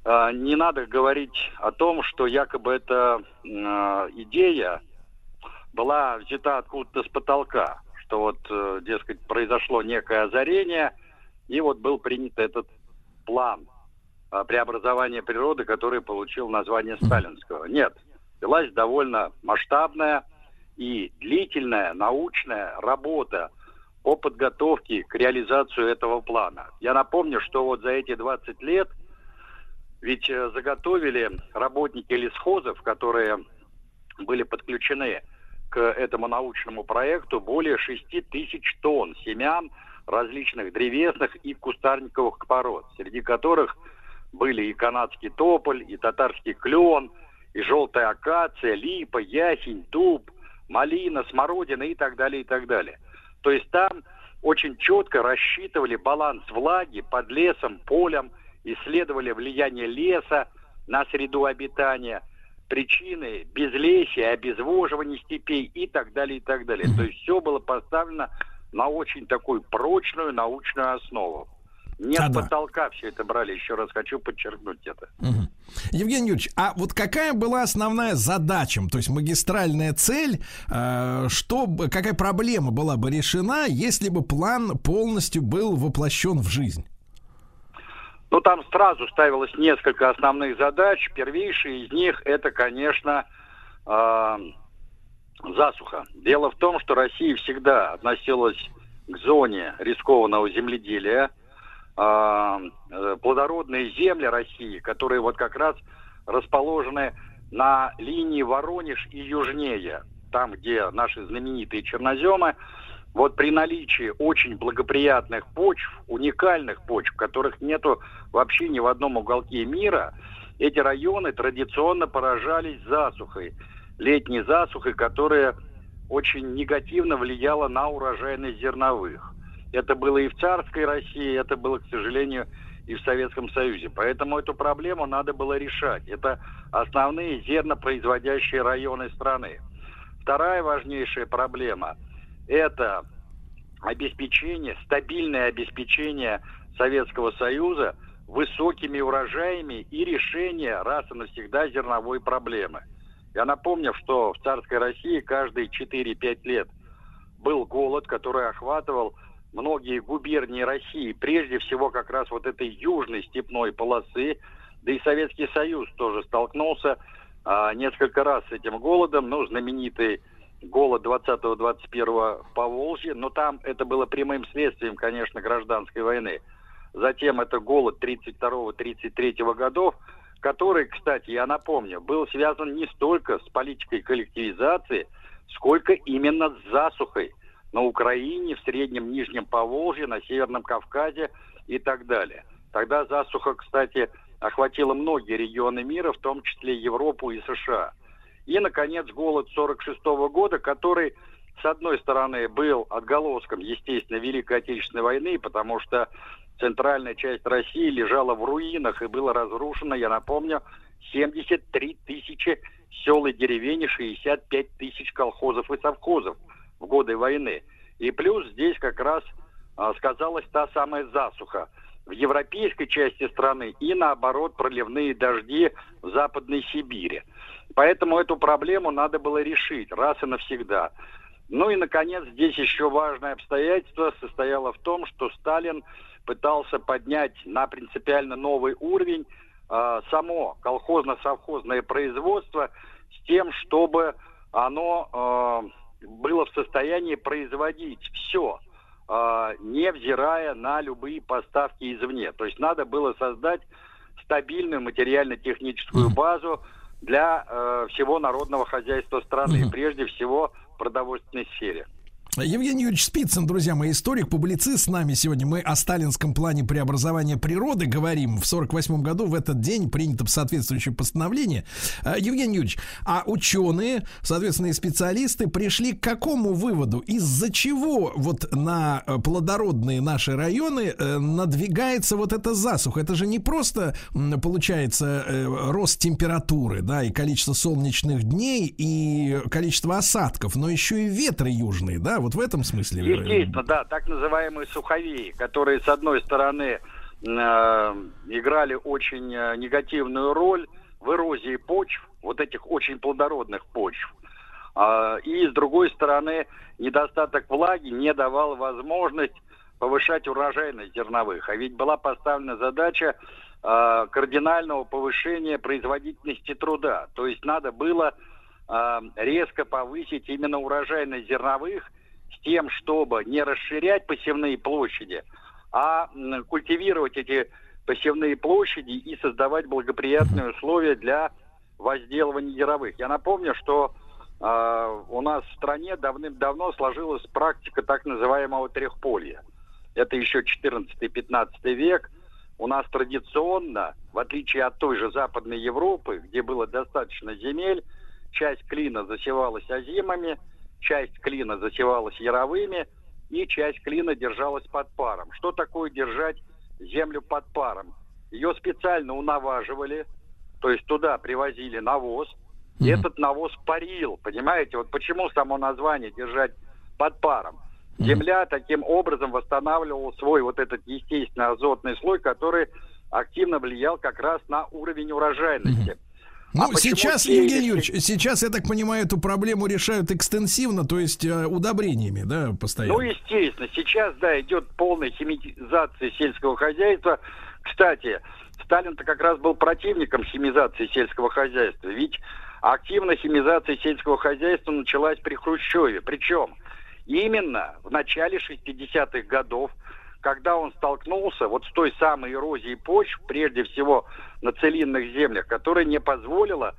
э, не надо говорить о том, что якобы эта э, идея была взята откуда-то с потолка, что вот, э, дескать, произошло некое озарение, и вот был принят этот план а, преобразования природы, который получил название Сталинского. Нет, велась довольно масштабная и длительная научная работа по подготовке к реализации этого плана. Я напомню, что вот за эти 20 лет ведь э, заготовили работники лесхозов, которые были подключены к этому научному проекту, более 6 тысяч тонн семян различных древесных и кустарниковых пород, среди которых были и канадский тополь, и татарский клен, и желтая акация, липа, ясень, дуб, малина, смородина и так далее, и так далее. То есть там очень четко рассчитывали баланс влаги под лесом, полем, исследовали влияние леса на среду обитания, причины безлесия, обезвоживания степей и так далее, и так далее. То есть все было поставлено на очень такую прочную научную основу. Не А, с да. потолка все это брали, еще раз хочу подчеркнуть это. Мгм. Евгений Юрьевич, а вот какая была основная задача, то есть магистральная цель, э, что, какая проблема была бы решена, если бы план полностью был воплощен в жизнь? Ну, там сразу ставилось несколько основных задач. Первейшая из них это, конечно, э, засуха. Дело в том, что Россия всегда относилась к зоне рискованного земледелия. Э, э, плодородные земли России, которые вот как раз расположены на линии Воронеж и южнее, там, где наши знаменитые черноземы, вот при наличии очень благоприятных почв, уникальных почв, которых нету вообще ни в одном уголке мира, эти районы традиционно поражались засухой, летней засухой, которая очень негативно влияла на урожайность зерновых. Это было и в царской России, это было, к сожалению, и в Советском Союзе. Поэтому эту проблему надо было решать. Это основные зернопроизводящие районы страны. Вторая важнейшая проблема – это обеспечение, стабильное обеспечение Советского Союза высокими урожаями и решение раз и навсегда зерновой проблемы. Я напомню, что в царской России каждые 4-5 лет был голод, который охватывал многие губернии России, прежде всего как раз вот этой южной степной полосы, да и Советский Союз тоже столкнулся а, несколько раз с этим голодом, ну, знаменитый голод 20-21 в Поволжье, но там это было прямым следствием, конечно, гражданской войны. Затем это голод 32-33 годов, который, кстати, я напомню, был связан не столько с политикой коллективизации, сколько именно с засухой на Украине, в Среднем Нижнем Поволжье, на Северном Кавказе и так далее. Тогда засуха, кстати, охватила многие регионы мира, в том числе Европу и США. И, наконец, голод 46 года, который, с одной стороны, был отголоском, естественно, Великой Отечественной войны, потому что центральная часть России лежала в руинах и была разрушена, я напомню, 73 тысячи сел и деревень, и 65 тысяч колхозов и совхозов годы войны. И плюс здесь как раз а, сказалась та самая засуха в европейской части страны и наоборот проливные дожди в Западной Сибири. Поэтому эту проблему надо было решить раз и навсегда. Ну и, наконец, здесь еще важное обстоятельство состояло в том, что Сталин пытался поднять на принципиально новый уровень э, само колхозно-совхозное производство с тем, чтобы оно э, было в состоянии производить все а, невзирая на любые поставки извне. То есть надо было создать стабильную материально-техническую базу для э, всего народного хозяйства страны, прежде всего в продовольственной сфере. Евгений Юрьевич Спицын, друзья мои, историк, публицист с нами сегодня. Мы о сталинском плане преобразования природы говорим. В 48 году в этот день принято соответствующее постановление. А, Евгений Юрьевич, а ученые, соответственно, и специалисты пришли к какому выводу? Из-за чего вот на э, плодородные наши районы э, надвигается вот эта засуха? Это же не просто, получается, э, рост температуры, да, и количество солнечных дней, и количество осадков, но еще и ветры южные, да, вот в этом смысле. э, Естественно, да, так называемые суховеи, которые, с одной стороны, э, играли очень э, негативную роль в эрозии почв, вот этих очень плодородных почв. А, и, с другой стороны, недостаток влаги не давал возможность повышать урожайность зерновых. А ведь была поставлена задача э, кардинального повышения производительности труда. То есть надо было э, резко повысить именно урожайность зерновых тем, чтобы не расширять посевные площади, а культивировать эти посевные площади и создавать благоприятные условия для возделывания яровых. Я напомню, что э, у нас в стране давным-давно сложилась практика так называемого трехполья. Это еще 14-15 век. У нас традиционно, в отличие от той же Западной Европы, где было достаточно земель, часть клина засевалась озимами, часть клина засевалась яровыми, и часть клина держалась под паром. Что такое держать землю под паром? Ее специально унаваживали, то есть туда привозили навоз, и этот навоз парил, понимаете? Вот почему само название держать под паром? Земля таким образом восстанавливала свой вот этот естественный азотный слой, который активно влиял как раз на уровень урожайности. Ну, А сейчас? Евгений Юрьевич, сейчас, я так понимаю, эту проблему решают экстенсивно, то есть э, удобрениями, да, постоянно. Ну, естественно, сейчас, да, идет полная химизация сельского хозяйства. Кстати, Сталин-то как раз был противником химизации сельского хозяйства. Ведь активная химизация сельского хозяйства началась при Хрущеве. Причем именно в начале 60-х годов, когда он столкнулся вот с той самой эрозией почв, прежде всего на целинных землях, которая не позволила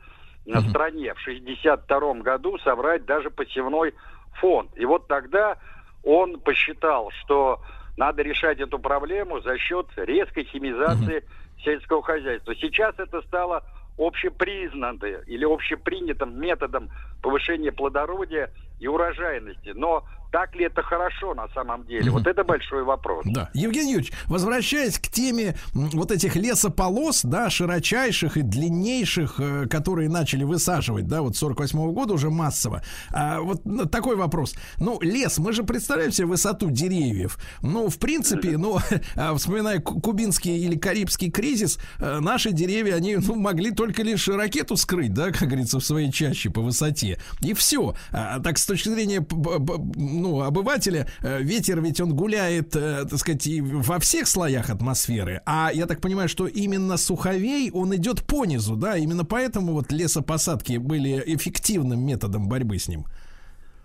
на стране в 62 году собрать даже посевной фонд. И вот тогда он посчитал, что надо решать эту проблему за счет резкой химизации сельского хозяйства. Сейчас это стало общепризнанным или общепринятым методом повышения плодородия и урожайности. Но так ли это хорошо на самом деле? Вот это большой вопрос. Да. Евгений Юрьевич, возвращаясь к теме вот этих лесополос, да, широчайших и длиннейших, э, которые начали высаживать, да, вот с 48 года уже массово. А, вот н- такой вопрос. Ну, лес, мы же представляем себе высоту деревьев. Ну, в принципе, ну, а, вспоминая ку- кубинский или карибский кризис, э, наши деревья, они ну, могли только лишь ракету скрыть, да, как говорится, в своей чаще по высоте. И все. А, так, с точки зрения ну, обывателя, э, ветер ведь он гуляет, э, так сказать, во всех слоях атмосферы. А я так понимаю, что именно суховей, он идет по низу, да, именно поэтому вот лесопосадки были эффективным методом борьбы с ним.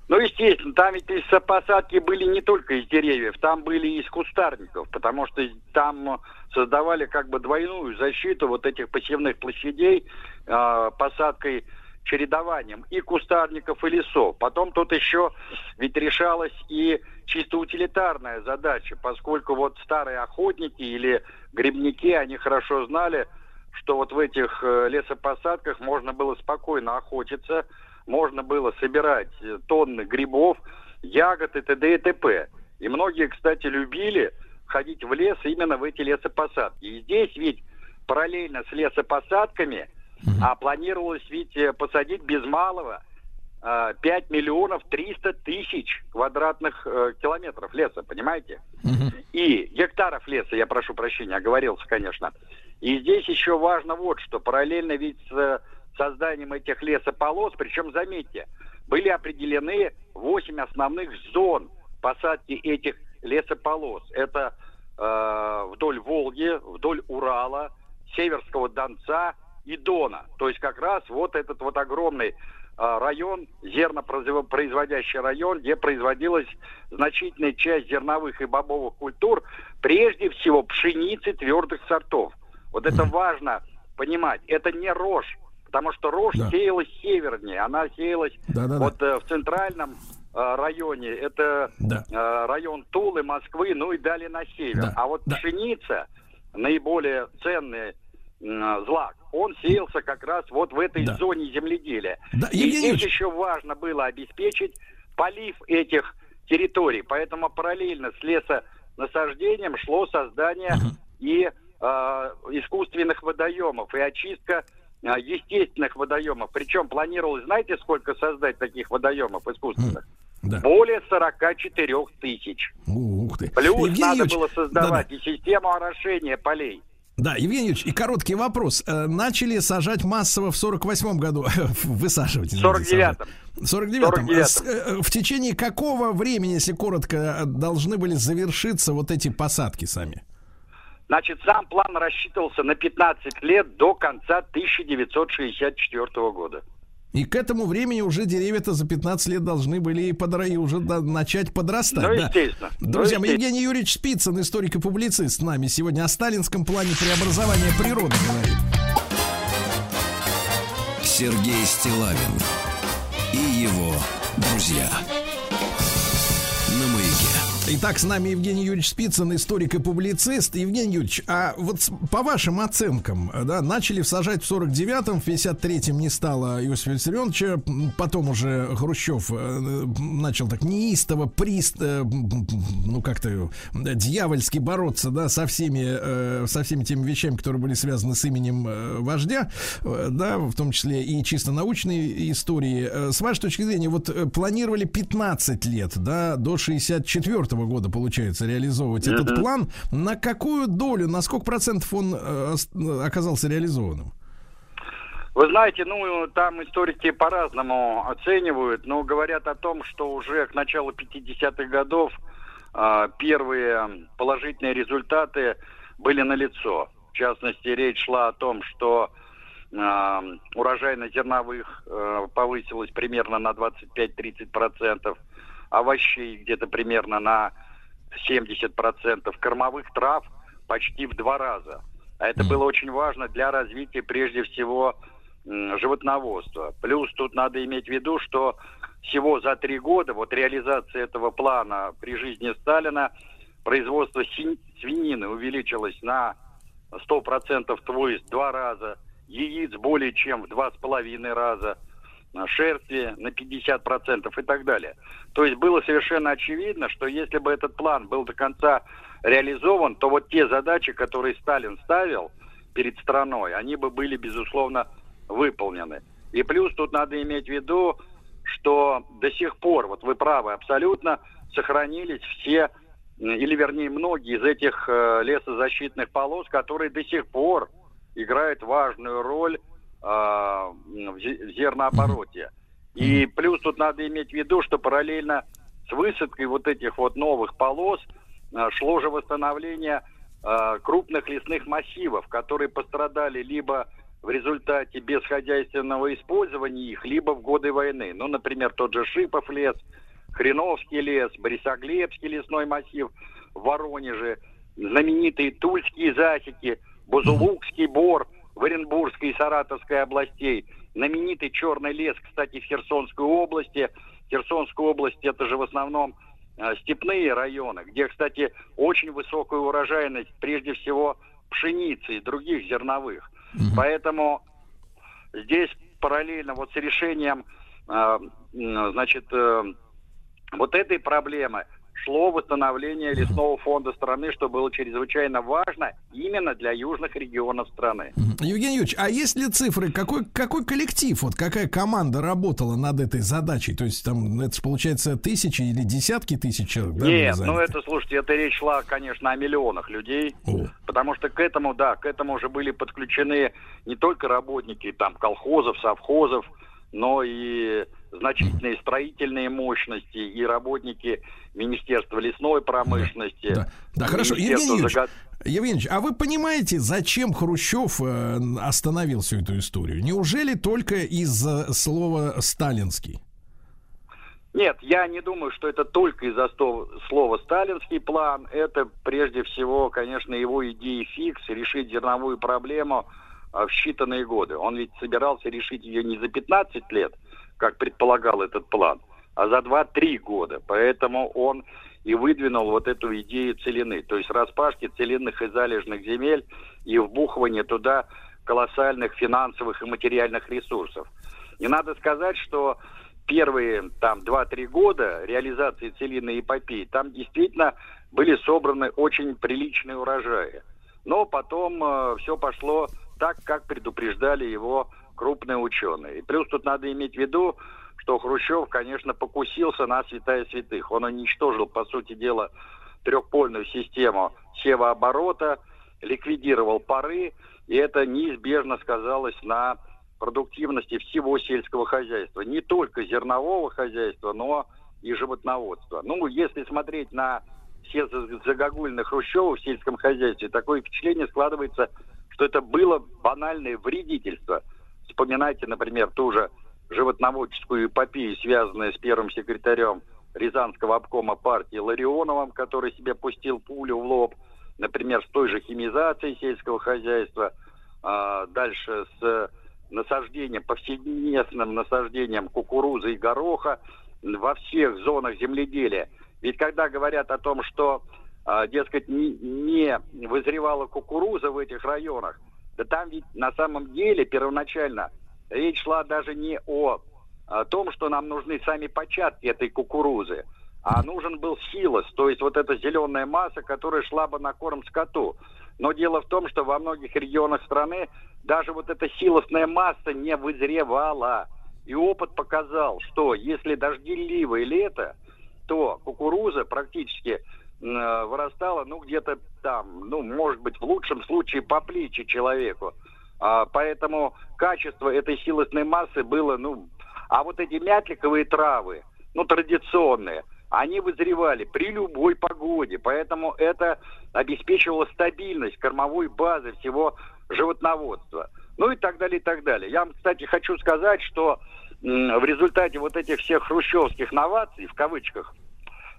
Ну, естественно, там ведь лесопосадки были не только из деревьев, там были и из кустарников, потому что там создавали как бы двойную защиту вот этих посевных площадей э, посадкой чередованием и кустарников, и лесов. Потом тут еще ведь решалась и чисто утилитарная задача, поскольку вот старые охотники или грибники, они хорошо знали, что вот в этих э, лесопосадках можно было спокойно охотиться, можно было собирать э, тонны грибов, ягод и т.д. и т.п. И многие, кстати, любили ходить в лес именно в эти лесопосадки. И здесь ведь параллельно с лесопосадками, а планировалось ведь посадить без малого э, 5 миллионов 300 тысяч квадратных э, километров леса, понимаете? И гектаров леса, я прошу прощения, оговорился, конечно. И здесь еще важно вот что. Параллельно ведь с э, созданием этих лесополос, причем, заметьте, были определены 8 основных зон посадки этих лесополос. Это э, вдоль Волги, вдоль Урала, Северского Донца и Дона. То есть как раз вот этот вот огромный а, район, зернопроизводящий район, где производилась значительная часть зерновых и бобовых культур, прежде всего пшеницы твердых сортов. Вот это важно понимать. Это не рожь, потому что рожь Да. сеялась севернее, она сеялась Да-да-да. вот э, в центральном э, районе, это Да. э, район Тулы, Москвы, ну и далее на север. Да, А вот да. пшеница, наиболее ценный м, злак, он сеялся как раз вот в этой Да. зоне земледелия. Да, и Евгений здесь Юрьевич. еще важно было обеспечить полив этих территорий. Поэтому параллельно с лесонасаждением шло создание и э, искусственных водоемов, и очистка э, естественных водоемов. Причем планировалось, знаете, сколько создать таких водоемов искусственных? Да. Более 44 тысяч. Ух ты. Плюс Евгений надо Юрьевич, было создавать да-да. и систему орошения полей. Да, Евгений Юрьевич, и короткий вопрос. Э, Начали сажать массово в 48-м году. Высаживать. извините, 49-м. сажать. 49-м. 49-м. С- э, В течение какого времени, если коротко, э, должны были завершиться вот эти посадки сами? Значит, сам план рассчитывался на 15 лет до конца 1964 года. И к этому времени уже деревья-то за 15 лет должны были и, подра... и уже да, начать подрастать. Ну, да. естественно. Друзья, Ну, мои, Евгений Юрьевич Спицын, историк и публицист, с нами сегодня о сталинском плане преобразования природы говорит. Сергей Стилавин и его друзья. Итак, с нами Евгений Юрьевич Спицын, историк и публицист. Евгений Юрьевич, а вот по вашим оценкам, да, начали всажать в 49-м, в 53-м не стало Иосифа Виссарионовича, потом уже Хрущев э, начал так неистово, прист, э, ну как-то э, дьявольски бороться, да, со всеми, со всеми теми вещами, которые были связаны с именем вождя, да, в том числе и чисто научные истории. С вашей точки зрения, вот планировали 15 лет, да, до 64 года, получается, реализовывать этот план. На какую долю, на сколько процентов он э, оказался реализованным? Вы знаете, ну, там историки по-разному оценивают, но говорят о том, что уже к началу 50-х годов а, первые положительные результаты были налицо. В частности, речь шла о том, что а, урожайность зерновых э, повысилась примерно на 25-30%, овощей где-то примерно на 70%, кормовых трав почти в два раза. А это было очень важно для развития прежде всего животноводства. Плюс тут надо иметь в виду, что всего за три года, вот реализация этого плана при жизни Сталина, производство свинины увеличилось на 100%, то есть два раза, яиц более чем в два с половиной раза, шерсти на 50% и так далее. То есть было совершенно очевидно, что если бы этот план был до конца реализован, то вот те задачи, которые Сталин ставил перед страной, они бы были, безусловно, выполнены. И плюс тут надо иметь в виду, что до сих пор, вот вы правы абсолютно, сохранились все, или вернее многие из этих э, лесозащитных полос, которые до сих пор играют важную роль в зе- в зернообороте. И плюс тут надо иметь в виду, что параллельно с высадкой вот этих вот новых полос э, шло же восстановление э, крупных лесных массивов, которые пострадали либо в результате бесхозяйственного использования их, либо в годы войны. Ну, например, тот же Шипов лес, Хреновский лес, Борисоглебский лесной массив в Воронеже, знаменитые Тульские засеки, Бузулукский бор в Оренбургской и Саратовской областей, знаменитый Черный лес, кстати, в Херсонской области. Херсонская область это же в основном э, степные районы, где, кстати, очень высокая урожайность, прежде всего, пшеницы и других зерновых. Поэтому здесь параллельно вот с решением, э, значит, э, вот этой проблемы шло восстановление лесного фонда страны, что было чрезвычайно важно именно для южных регионов страны. Евгений Юрьевич, а есть ли цифры, какой, какой коллектив, вот какая команда работала над этой задачей? То есть там, это же получается тысячи или десятки тысяч человек, да, Нет, ну это, слушайте, это речь шла, конечно, о миллионах людей. О. Потому что к этому, да, к этому уже были подключены не только работники там колхозов, совхозов, но и значительные строительные мощности, и работники Министерства лесной промышленности. Да, да хорошо. Министерства Евгений Юрьевич, заго- Евгений Юрьевич, а вы понимаете, зачем Хрущев э, остановил всю эту историю? Неужели только из-за слова «сталинский»? Нет, я не думаю, что это только из-за слова «сталинский план». Это прежде всего, конечно, его идеи фикс, решить зерновую проблему а, в считанные годы. Он ведь собирался решить ее не за 15 лет, как предполагал этот план, а за 2-3 года. Поэтому он и выдвинул вот эту идею целины, то есть распашки целинных и залежных земель и вбухывание туда колоссальных финансовых и материальных ресурсов. И надо сказать, что первые там 2-3 года реализации целинной эпопеи, там действительно были собраны очень приличные урожаи. Но потом все пошло так, как предупреждали его крупные ученые. И плюс тут надо иметь в виду, что Хрущев, конечно, покусился на святая святых. Он уничтожил, по сути дела, трехпольную систему севооборота, ликвидировал пары, и это неизбежно сказалось на продуктивности всего сельского хозяйства. Не только зернового хозяйства, но и животноводства. Ну, если смотреть на все загогульных Хрущева в сельском хозяйстве, такое впечатление складывается, что это было банальное вредительство. Вспоминайте, например, ту же животноводческую эпопею, связанную с первым секретарем Рязанского обкома партии Ларионовым, который себе пустил пулю в лоб, например, с той же химизацией сельского хозяйства, а, дальше с насаждением, повсеместным насаждением кукурузы и гороха во всех зонах земледелия. Ведь когда говорят о том, что, а, дескать, не вызревала кукуруза в этих районах, да там ведь на самом деле первоначально речь шла даже не о, о том, что нам нужны сами початки этой кукурузы, а нужен был силос, то есть вот эта зеленая масса, которая шла бы на корм скоту. Но дело в том, что во многих регионах страны даже вот эта силосная масса не вызревала. И опыт показал, что если дождливое лето, то кукуруза практически вырастала, ну, где-то там, ну, может быть, в лучшем случае по плечи человеку. А, поэтому качество этой силосной массы было, ну... А вот эти мятликовые травы, ну, традиционные, они вызревали при любой погоде. Поэтому это обеспечивало стабильность кормовой базы всего животноводства. Ну и так далее, и так далее. Я вам, кстати, хочу сказать, что в результате вот этих всех хрущевских новаций, в кавычках,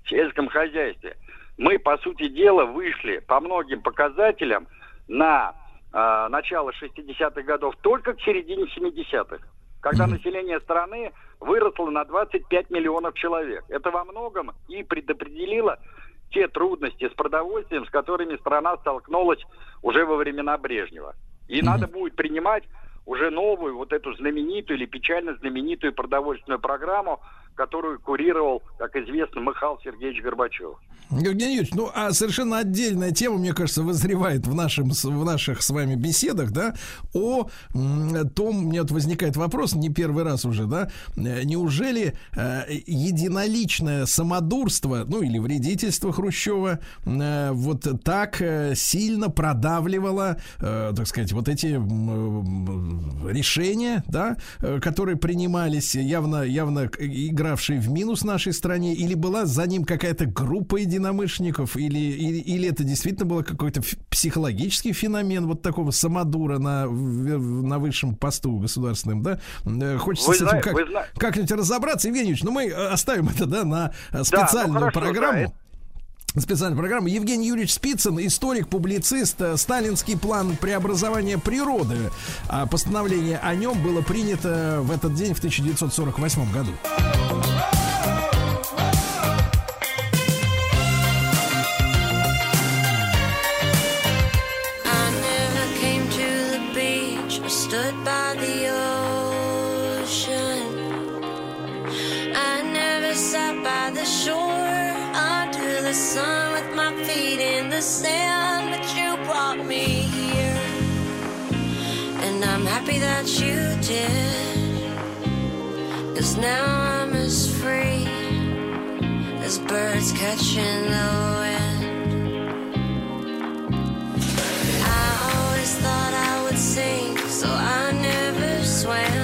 в сельском хозяйстве, мы, по сути дела, вышли по многим показателям на э, начало 60-х годов только к середине 70-х, когда население страны выросло на 25 миллионов человек. Это во многом и предопределило те трудности с продовольствием, с которыми страна столкнулась уже во времена Брежнева. И надо будет принимать уже новую, вот эту знаменитую или печально знаменитую продовольственную программу, которую курировал, как известно, Михаил Сергеевич Горбачев. Евгений Юрьевич, ну а совершенно отдельная тема, мне кажется, вызревает в, нашем, в наших с вами беседах, да, о том, у меня вот возникает вопрос, не первый раз уже, да, э, неужели э, единоличное самодурство, ну или вредительство Хрущева э, вот так э, сильно продавливало, э, так сказать, вот эти э, решения, да, э, которые принимались, явно, явно к- игравшие в минус нашей стране, или была за ним какая-то группа единомышленников, или, или, или это действительно был какой-то психологический феномен вот такого самодура на, на высшем посту государственном, да? Э, Хочется Вы с этим зна- как, как-нибудь разобраться, Евгений Юрьевич, но мы э, оставим это, да, на э, специальную ну хорошо, да, программу. это- Специальная программа. Евгений Юрьевич Спицын, историк, публицист. э, Сталинский план преобразования природы. А Постановление о нем было принято в этот день в 1948 году. Stood the sun with my feet in the sand. But you brought me here, and I'm happy that you did. Cause now I'm as free as birds catching the wind. I always thought I would sink, so I never swam.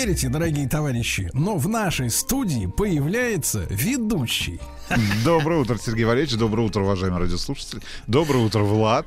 Поверите, дорогие товарищи, но в нашей студии появляется ведущий. Доброе утро, Сергей Валерьевич. Доброе утро, уважаемые радиослушатели. Доброе утро, Влад.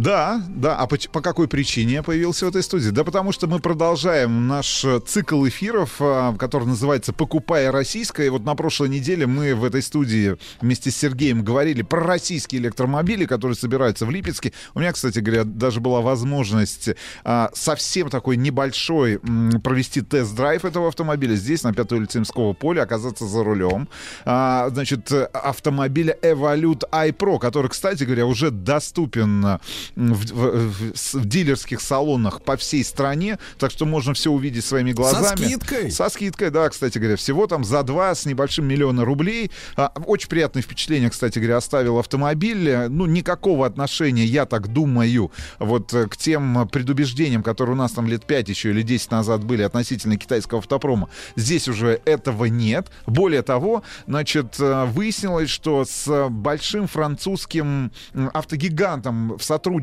Да, да. А по, по какой причине я появился в этой студии? Да потому что мы продолжаем наш э, цикл эфиров, а, который называется «Покупая российское». И вот на прошлой неделе мы в этой студии вместе с Сергеем говорили про российские электромобили, которые собираются в Липецке. У меня, кстати говоря, даже была возможность а, совсем такой небольшой м, провести тест-драйв этого автомобиля здесь, на 5 улице Имского поля, оказаться за рулем. А, значит, э, автомобиля Evolute iPro, который, кстати говоря, уже доступен э, в, в- в- дилерских салонах по всей стране, так что можно все увидеть своими глазами. скидкой? Со скидкой, да, кстати говоря, всего там за два с небольшим миллиона рублей. А, очень приятное впечатление, кстати говоря, оставил автомобиль. Ну, никакого отношения, я так думаю, вот э, к тем предубеждениям, которые у нас там лет 5 еще или 10 назад были относительно китайского автопрома. Здесь уже этого нет. Более того, значит, э, выяснилось, что с большим французским автогигантом в сотрудничестве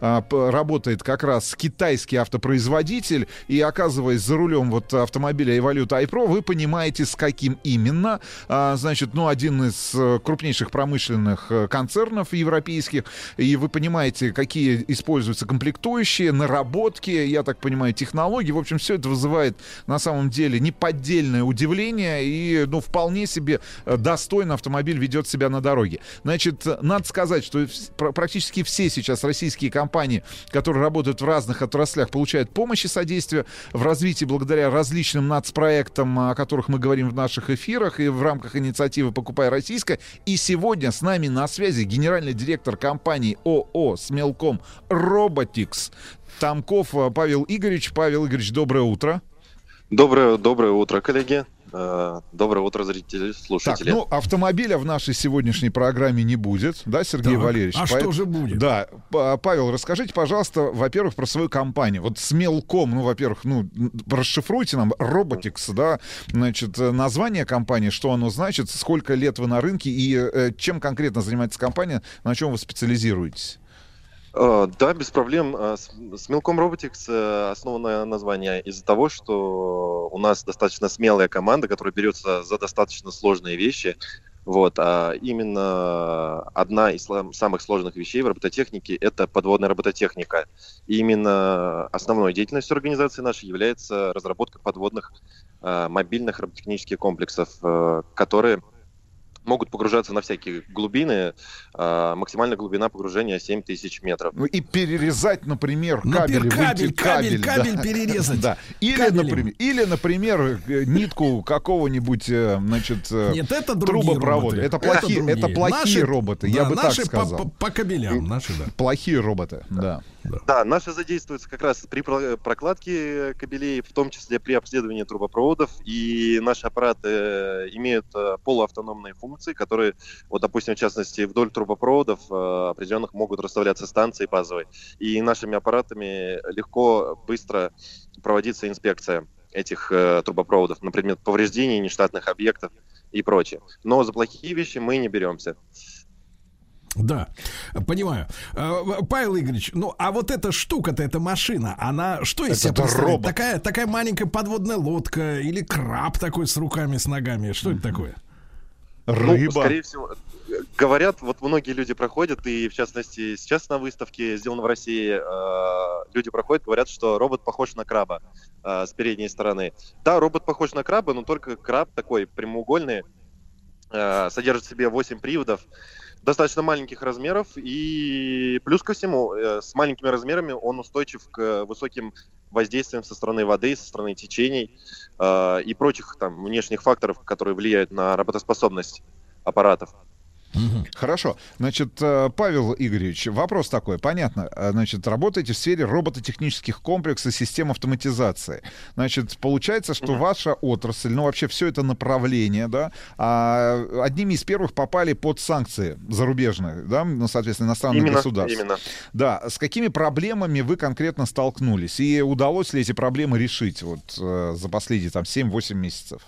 а, п- работает как раз китайский автопроизводитель, и оказываясь за рулем вот автомобиля Evolute iPro, вы понимаете, с каким именно. А, значит, ну, один из э, крупнейших промышленных э, концернов европейских, и вы понимаете, какие используются комплектующие, наработки, я так понимаю, технологии. В общем, все это вызывает на самом деле неподдельное удивление, и, ну, вполне себе э, достойно автомобиль ведет себя на дороге. Значит, надо сказать, что практически все сейчас российские компании, которые работают в разных отраслях, получают помощь и содействие в развитии благодаря различным нацпроектам, о которых мы говорим в наших эфирах и в рамках инициативы «Покупай российское». И сегодня с нами на связи генеральный директор компании ООО «Смелком Роботикс» Тамков э, Павел Игоревич. Павел Игоревич, доброе утро. Доброе, доброе утро, коллеги. Э, Доброе утро, зрители, Так, слушатели. ну, автомобиля в нашей сегодняшней программе не будет, да, Сергей Так, Валерьевич? а что же будет? Да, Павел, расскажите, пожалуйста, во-первых, про свою компанию. Вот Смелком, ну, во-первых, ну, расшифруйте нам, Robotics, да, значит, название компании, что оно значит, сколько лет вы на рынке и э, чем конкретно занимается компания, на чем вы специализируетесь? Э, Да, без проблем. Э, с- Смелком Robotics э, основано название из-за того, что у нас достаточно смелая команда, которая берется за достаточно сложные вещи. Вот, а именно одна из самых сложных вещей в робототехнике – это подводная робототехника. И именно основной деятельностью организации нашей является разработка подводных э, мобильных робототехнических комплексов, э, которые могут погружаться на всякие глубины. А, максимальная глубина погружения 7000 метров. Ну, и перерезать, например, Например, кабель, кабель, кабель, да. кабель перерезать. Да. Или, Кабелем. например, или, например, э, нитку какого-нибудь, э, значит, э, Нет, это трубопровода. роботы. Это плохие, это, другие. плохие Наши- роботы, да, я бы так наши по- сказал. По, по кабелям, наши, да. Плохие роботы, да. Да, наши задействуются как раз при про- прокладке кабелей, в том числе при обследовании трубопроводов. И наши аппараты э, имеют э, полуавтономные функции, которые, вот, допустим, в частности, вдоль трубопроводов э, определенных могут расставляться станции базовые. И нашими аппаратами легко, быстро проводится инспекция. этих э, трубопроводов на предмет повреждений нештатных объектов и прочее. Но за плохие вещи мы не беремся. Да, понимаю. Э, Павел Игоревич, ну а вот эта штука-то, эта машина, она что из Это себя представляет? робот. Такая, такая маленькая подводная лодка или краб такой с руками, с ногами? Что это такое? Ну, Рыба. скорее всего, говорят, вот многие люди проходят, и в частности сейчас на выставке «Сделано в России» э, люди проходят, говорят, что робот похож на краба э, с передней стороны. Да, робот похож на краба, но только краб такой прямоугольный, э, содержит в себе 8 приводов, достаточно маленьких размеров, и плюс ко всему, э, с маленькими размерами он устойчив к высоким воздействиям со стороны воды, со стороны течений э, и прочих там внешних факторов, которые влияют на работоспособность аппаратов. Хорошо. Значит, э, Павел Игоревич, вопрос такой. Понятно. Э, Значит, работаете в сфере робототехнических комплексов и систем автоматизации. Значит, получается, что ваша отрасль, ну вообще все это направление, да, а, одними из первых попали под санкции зарубежные, да, ну, соответственно, иностранных Именно, государств. именно. Да, с какими проблемами вы конкретно столкнулись? И удалось ли эти проблемы решить вот э, за последние там 7-8 месяцев?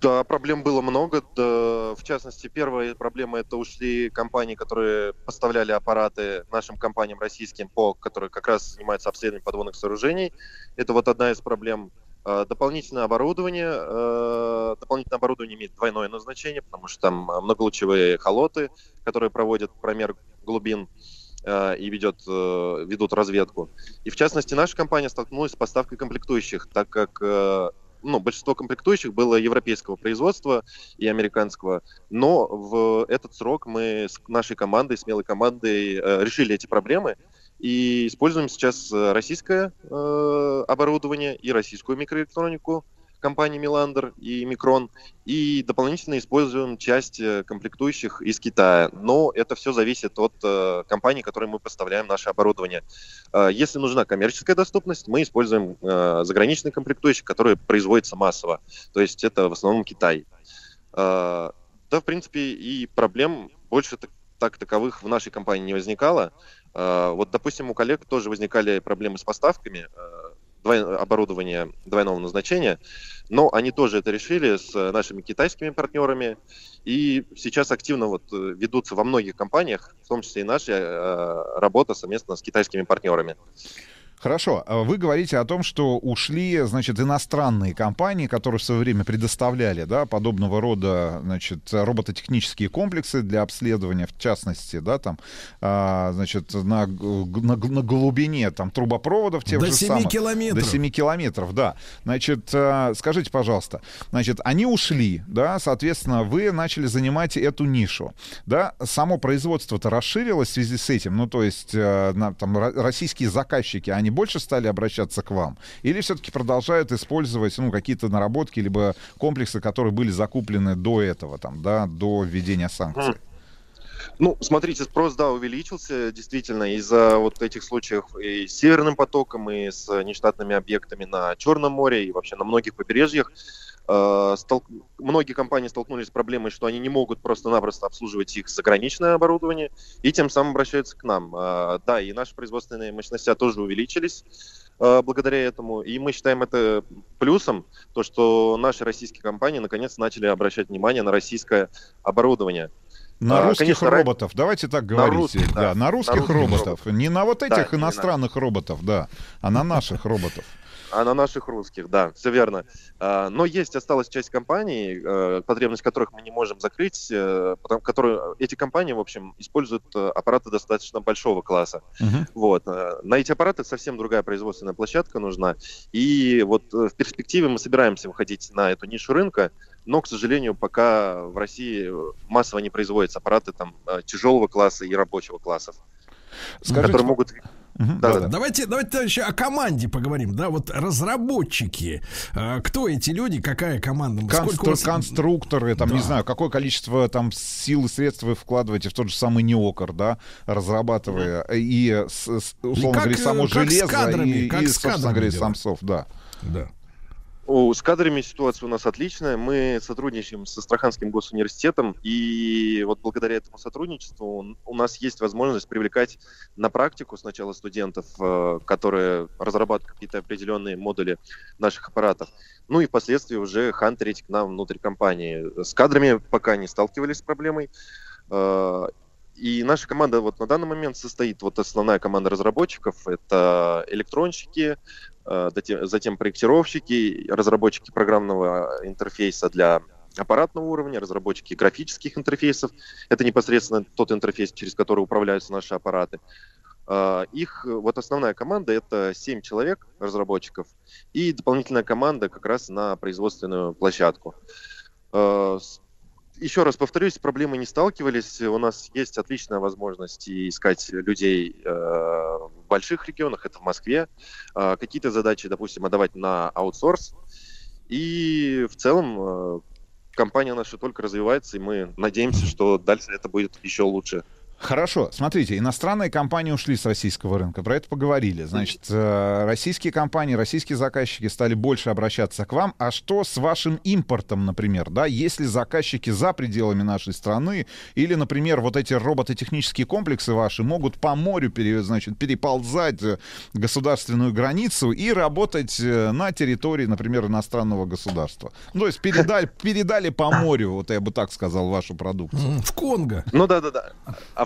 Да, проблем было много. Да, в частности, первая проблема это ушли компании, которые поставляли аппараты нашим компаниям российским, по, которые как раз занимаются обследованием подводных сооружений. Это вот одна из проблем. Э, Дополнительное оборудование. э, Дополнительное оборудование имеет двойное назначение, потому что там многолучевые холоты, которые проводят промер глубин э, и ведет, э, ведут разведку. И в частности, наша компания столкнулась с поставкой комплектующих, так как э, ну, большинство комплектующих было европейского производства и американского, но в этот срок мы с нашей командой, смелой командой, э, решили эти проблемы и используем сейчас э, российское э, оборудование и российскую микроэлектронику компании Миландер и Микрон, и дополнительно используем часть э, комплектующих из Китая. Но это все зависит от э, компании, которой мы поставляем наше оборудование. Э, Если нужна коммерческая доступность, мы используем э, заграничные комплектующие, которые производятся массово. То есть это в основном Китай. Э, Да, в принципе, и проблем больше так, так таковых в нашей компании не возникало. Э, Вот, допустим, у коллег тоже возникали проблемы с поставками оборудования двойного назначения, но они тоже это решили с э, нашими китайскими партнерами. И сейчас активно вот э, ведутся во многих компаниях, в том числе и наша э, работа совместно с китайскими партнерами. Хорошо, а вы говорите о том, что ушли, значит, иностранные компании, которые в свое время предоставляли, да, подобного рода, значит, робототехнические комплексы для обследования, в частности, да, там, а, значит, на, на, на глубине там трубопроводов тех До же 7 самых. километров. До 7 километров, да. Значит, а, скажите, пожалуйста, значит, они ушли, да, соответственно, вы начали занимать эту нишу, да, само производство-то расширилось в связи с этим, ну, то есть, э, там, ро- российские заказчики, они больше стали обращаться к вам? Или все-таки продолжают использовать, ну, какие-то наработки, либо комплексы, которые были закуплены до этого, там, да, до введения санкций? Ну, смотрите, спрос, да, увеличился действительно из-за вот этих случаев и с Северным потоком, и с нештатными объектами на Черном море, и вообще на многих побережьях. Э, стол- Многие компании столкнулись с проблемой, что они не могут просто-напросто обслуживать их заграничное оборудование, и тем самым обращаются к нам. Э, Да, и наши производственные мощности тоже увеличились э, благодаря этому, и мы считаем это плюсом, то, что наши российские компании наконец начали обращать внимание на российское оборудование. На А, русских конечно, роботов, давайте так говорить. русских, да. да. на русских На русских роботов. Не на вот этих на- иностранных роботов, да, а на наших роботов. А на наших русских, да, все верно. А, Но есть осталась часть компаний, э, потребность которых мы не можем закрыть, э, потому которые эти компании, в общем, используют э, аппараты достаточно большого класса. Мгм. Вот. На эти аппараты совсем другая производственная площадка нужна. И вот в перспективе мы собираемся выходить на эту нишу рынка, но, к сожалению, пока в России массово не производятся аппараты там тяжелого класса и рабочего классов, Скажите, которые могут... Мгм, Да-да. да-да. Давайте, давайте товарищи, о команде поговорим. Да, вот разработчики. э, Кто эти люди? Какая команда? Конструк- вас- конструкторы, там, не Да. знаю, какое количество там сил и средств вы вкладываете в тот же самый неокр, да, разрабатывая и, с- с- условно как, говоря, само э, как с железо кадрами, и, как и, с собственно говоря, дело? сам софт, да. Да. О, с кадрами ситуация у нас отличная. Мы сотрудничаем с Астраханским госуниверситетом, и вот благодаря этому сотрудничеству у нас есть возможность привлекать на практику сначала студентов, э, которые разрабатывают какие-то определенные модули наших аппаратов, ну и впоследствии уже хантерить к нам внутрь компании. С кадрами пока не сталкивались с проблемой. Э, И наша команда вот на данный момент состоит, вот основная команда разработчиков, это электронщики, затем проектировщики, разработчики программного интерфейса для аппаратного уровня, разработчики графических интерфейсов. Это непосредственно тот интерфейс, через который управляются наши аппараты. Э, Их э, вот основная команда это 7 человек разработчиков и дополнительная команда как раз на производственную площадку. Э, Еще раз повторюсь, с проблемой не сталкивались. У нас есть отличная возможность искать людей э, в больших регионах, это в Москве. Э, Какие-то задачи, допустим, отдавать на аутсорс. И в целом э, компания наша только развивается, и мы надеемся, что дальше это будет еще лучше. Хорошо, смотрите, иностранные компании ушли с российского рынка, про это поговорили. Значит, э, российские компании, российские заказчики стали больше обращаться к вам. А что с вашим импортом, например, да? Если заказчики за пределами нашей страны, или, например, вот эти робототехнические комплексы ваши могут по морю пере- значит, переползать э, государственную границу и работать э, на территории, например, иностранного государства. Ну, то есть передали, передали по морю, вот я бы так сказал, вашу продукцию. В Конго. Ну да, да, да.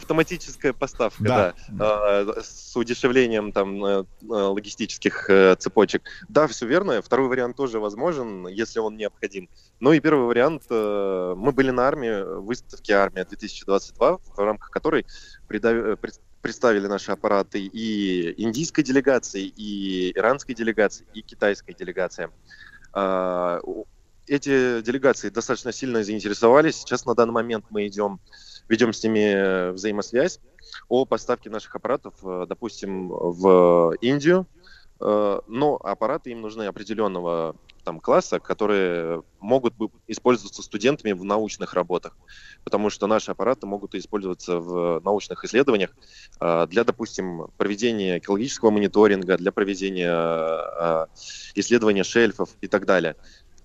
Автоматическая поставка, Да. да. Э, С удешевлением там э, э, логистических э, цепочек. Да, все верно. Второй вариант тоже возможен, если он необходим. Ну и первый вариант. Мы были на армии, выставке «Армия 2022», в рамках которой представили наши аппараты и индийской делегации, и иранской делегации, и китайской делегации. А, Эти делегации достаточно сильно заинтересовались. Сейчас на данный момент мы идем ведем с ними э, взаимосвязь о поставке наших аппаратов, э, допустим, в Индию, Э, но аппараты им нужны определенного там класса, которые могут использоваться студентами в научных работах, потому что наши аппараты могут использоваться в научных исследованиях для, допустим, проведения экологического мониторинга, для проведения исследования шельфов и так далее.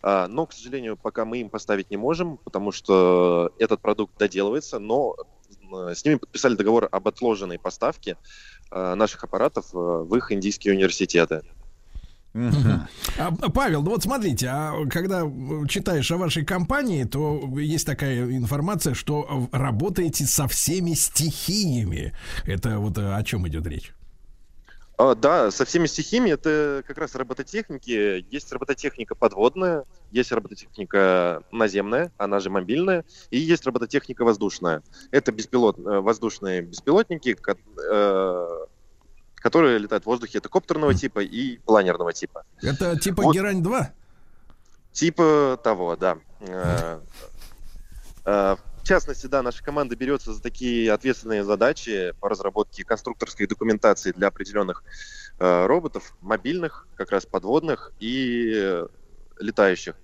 А, Но, к сожалению, пока мы им поставить не можем, потому что этот продукт доделывается, но э, с ними подписали договор об отложенной поставке э, наших аппаратов э, в их индийские университеты. Мгм. А, Павел, ну вот смотрите, а когда э, читаешь о вашей компании, то есть такая информация, что э, работаете со всеми стихиями. Это вот э, о чем идет речь? А, да, со всеми стихиями это как раз робототехники. Есть робототехника подводная, есть робототехника наземная, она же мобильная, и есть робототехника воздушная. Это беспилот, э, воздушные беспилотники, э, которые летают в воздухе. Это коптерного типа и планерного типа. Это типа Вот. Герань 2? Типа того, да. Частности, да, наша команда берется за такие ответственные задачи по разработке конструкторской документации для определенных э, роботов, мобильных, как раз подводных и э, летающих.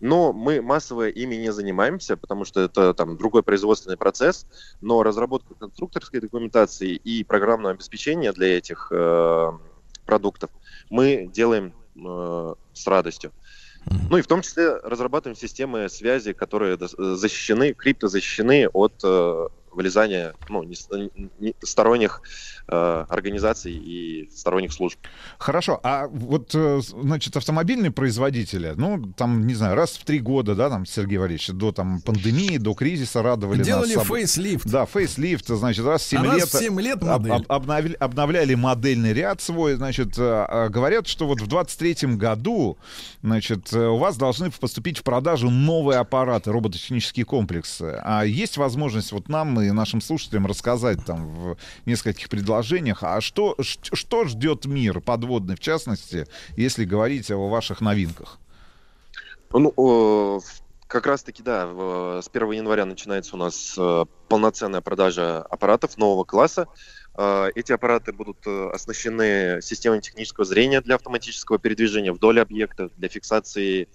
Но мы массово ими не занимаемся, потому что это там другой производственный процесс. Но разработку конструкторской документации и программного обеспечения для этих э, продуктов мы делаем э, с радостью. Ну и в том числе разрабатываем системы связи, которые э, защищены, криптозащищены от э, вылезания ну, не не- сторонних э, организаций и сторонних служб. Хорошо, а вот, э, значит, автомобильные производители, ну, там, не знаю, раз в три года, да, там, Сергей Валерьевич, до там пандемии, до кризиса радовали Делали нас... об- фейслифт. Да, фейслифт, значит, раз в 7 А раз лет... в 7 лет об- модель. об- обновля- обновляли модельный ряд свой, значит, э, э, говорят, что вот в 23-м году, значит, э, у вас должны поступить в продажу новые аппараты, робототехнические комплексы. А есть возможность вот нам и нашим слушателям рассказать там в нескольких предложениях, а что, что ждет мир подводный, в частности, если говорить о ваших новинках? Ну, как раз-таки, да, с 1 января начинается у нас э, полноценная продажа аппаратов нового класса. Э, Эти аппараты будут э, оснащены системой технического зрения для автоматического передвижения вдоль объекта, для фиксации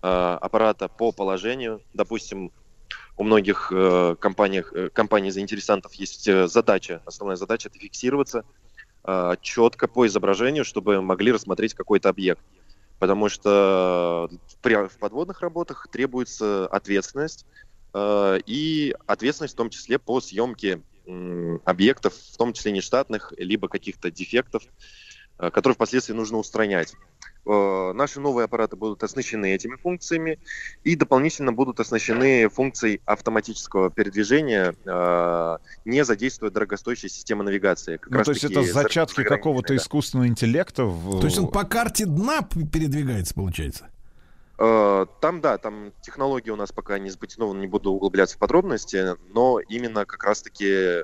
аппарата по положению. Допустим, у многих э, компаниях, э, компаний заинтересантов есть э, задача, основная задача это фиксироваться четко по изображению, чтобы могли рассмотреть какой-то объект. потому что в подводных работах требуется ответственность, э, и ответственность в том числе по съемке объектов, в том числе нештатных, либо каких-то дефектов, э, которые впоследствии нужно устранять. Э, Наши новые аппараты будут оснащены этими функциями и дополнительно будут оснащены функцией автоматического передвижения, э, не задействуя дорогостоящие системы навигации. Как Ну, раз то есть это за- зачатки какого-то да. искусственного интеллекта. в- То есть он по карте дна передвигается, получается? Э, Там, да, там технологии у нас пока не сбытинованы, не буду углубляться в подробности, но именно как раз-таки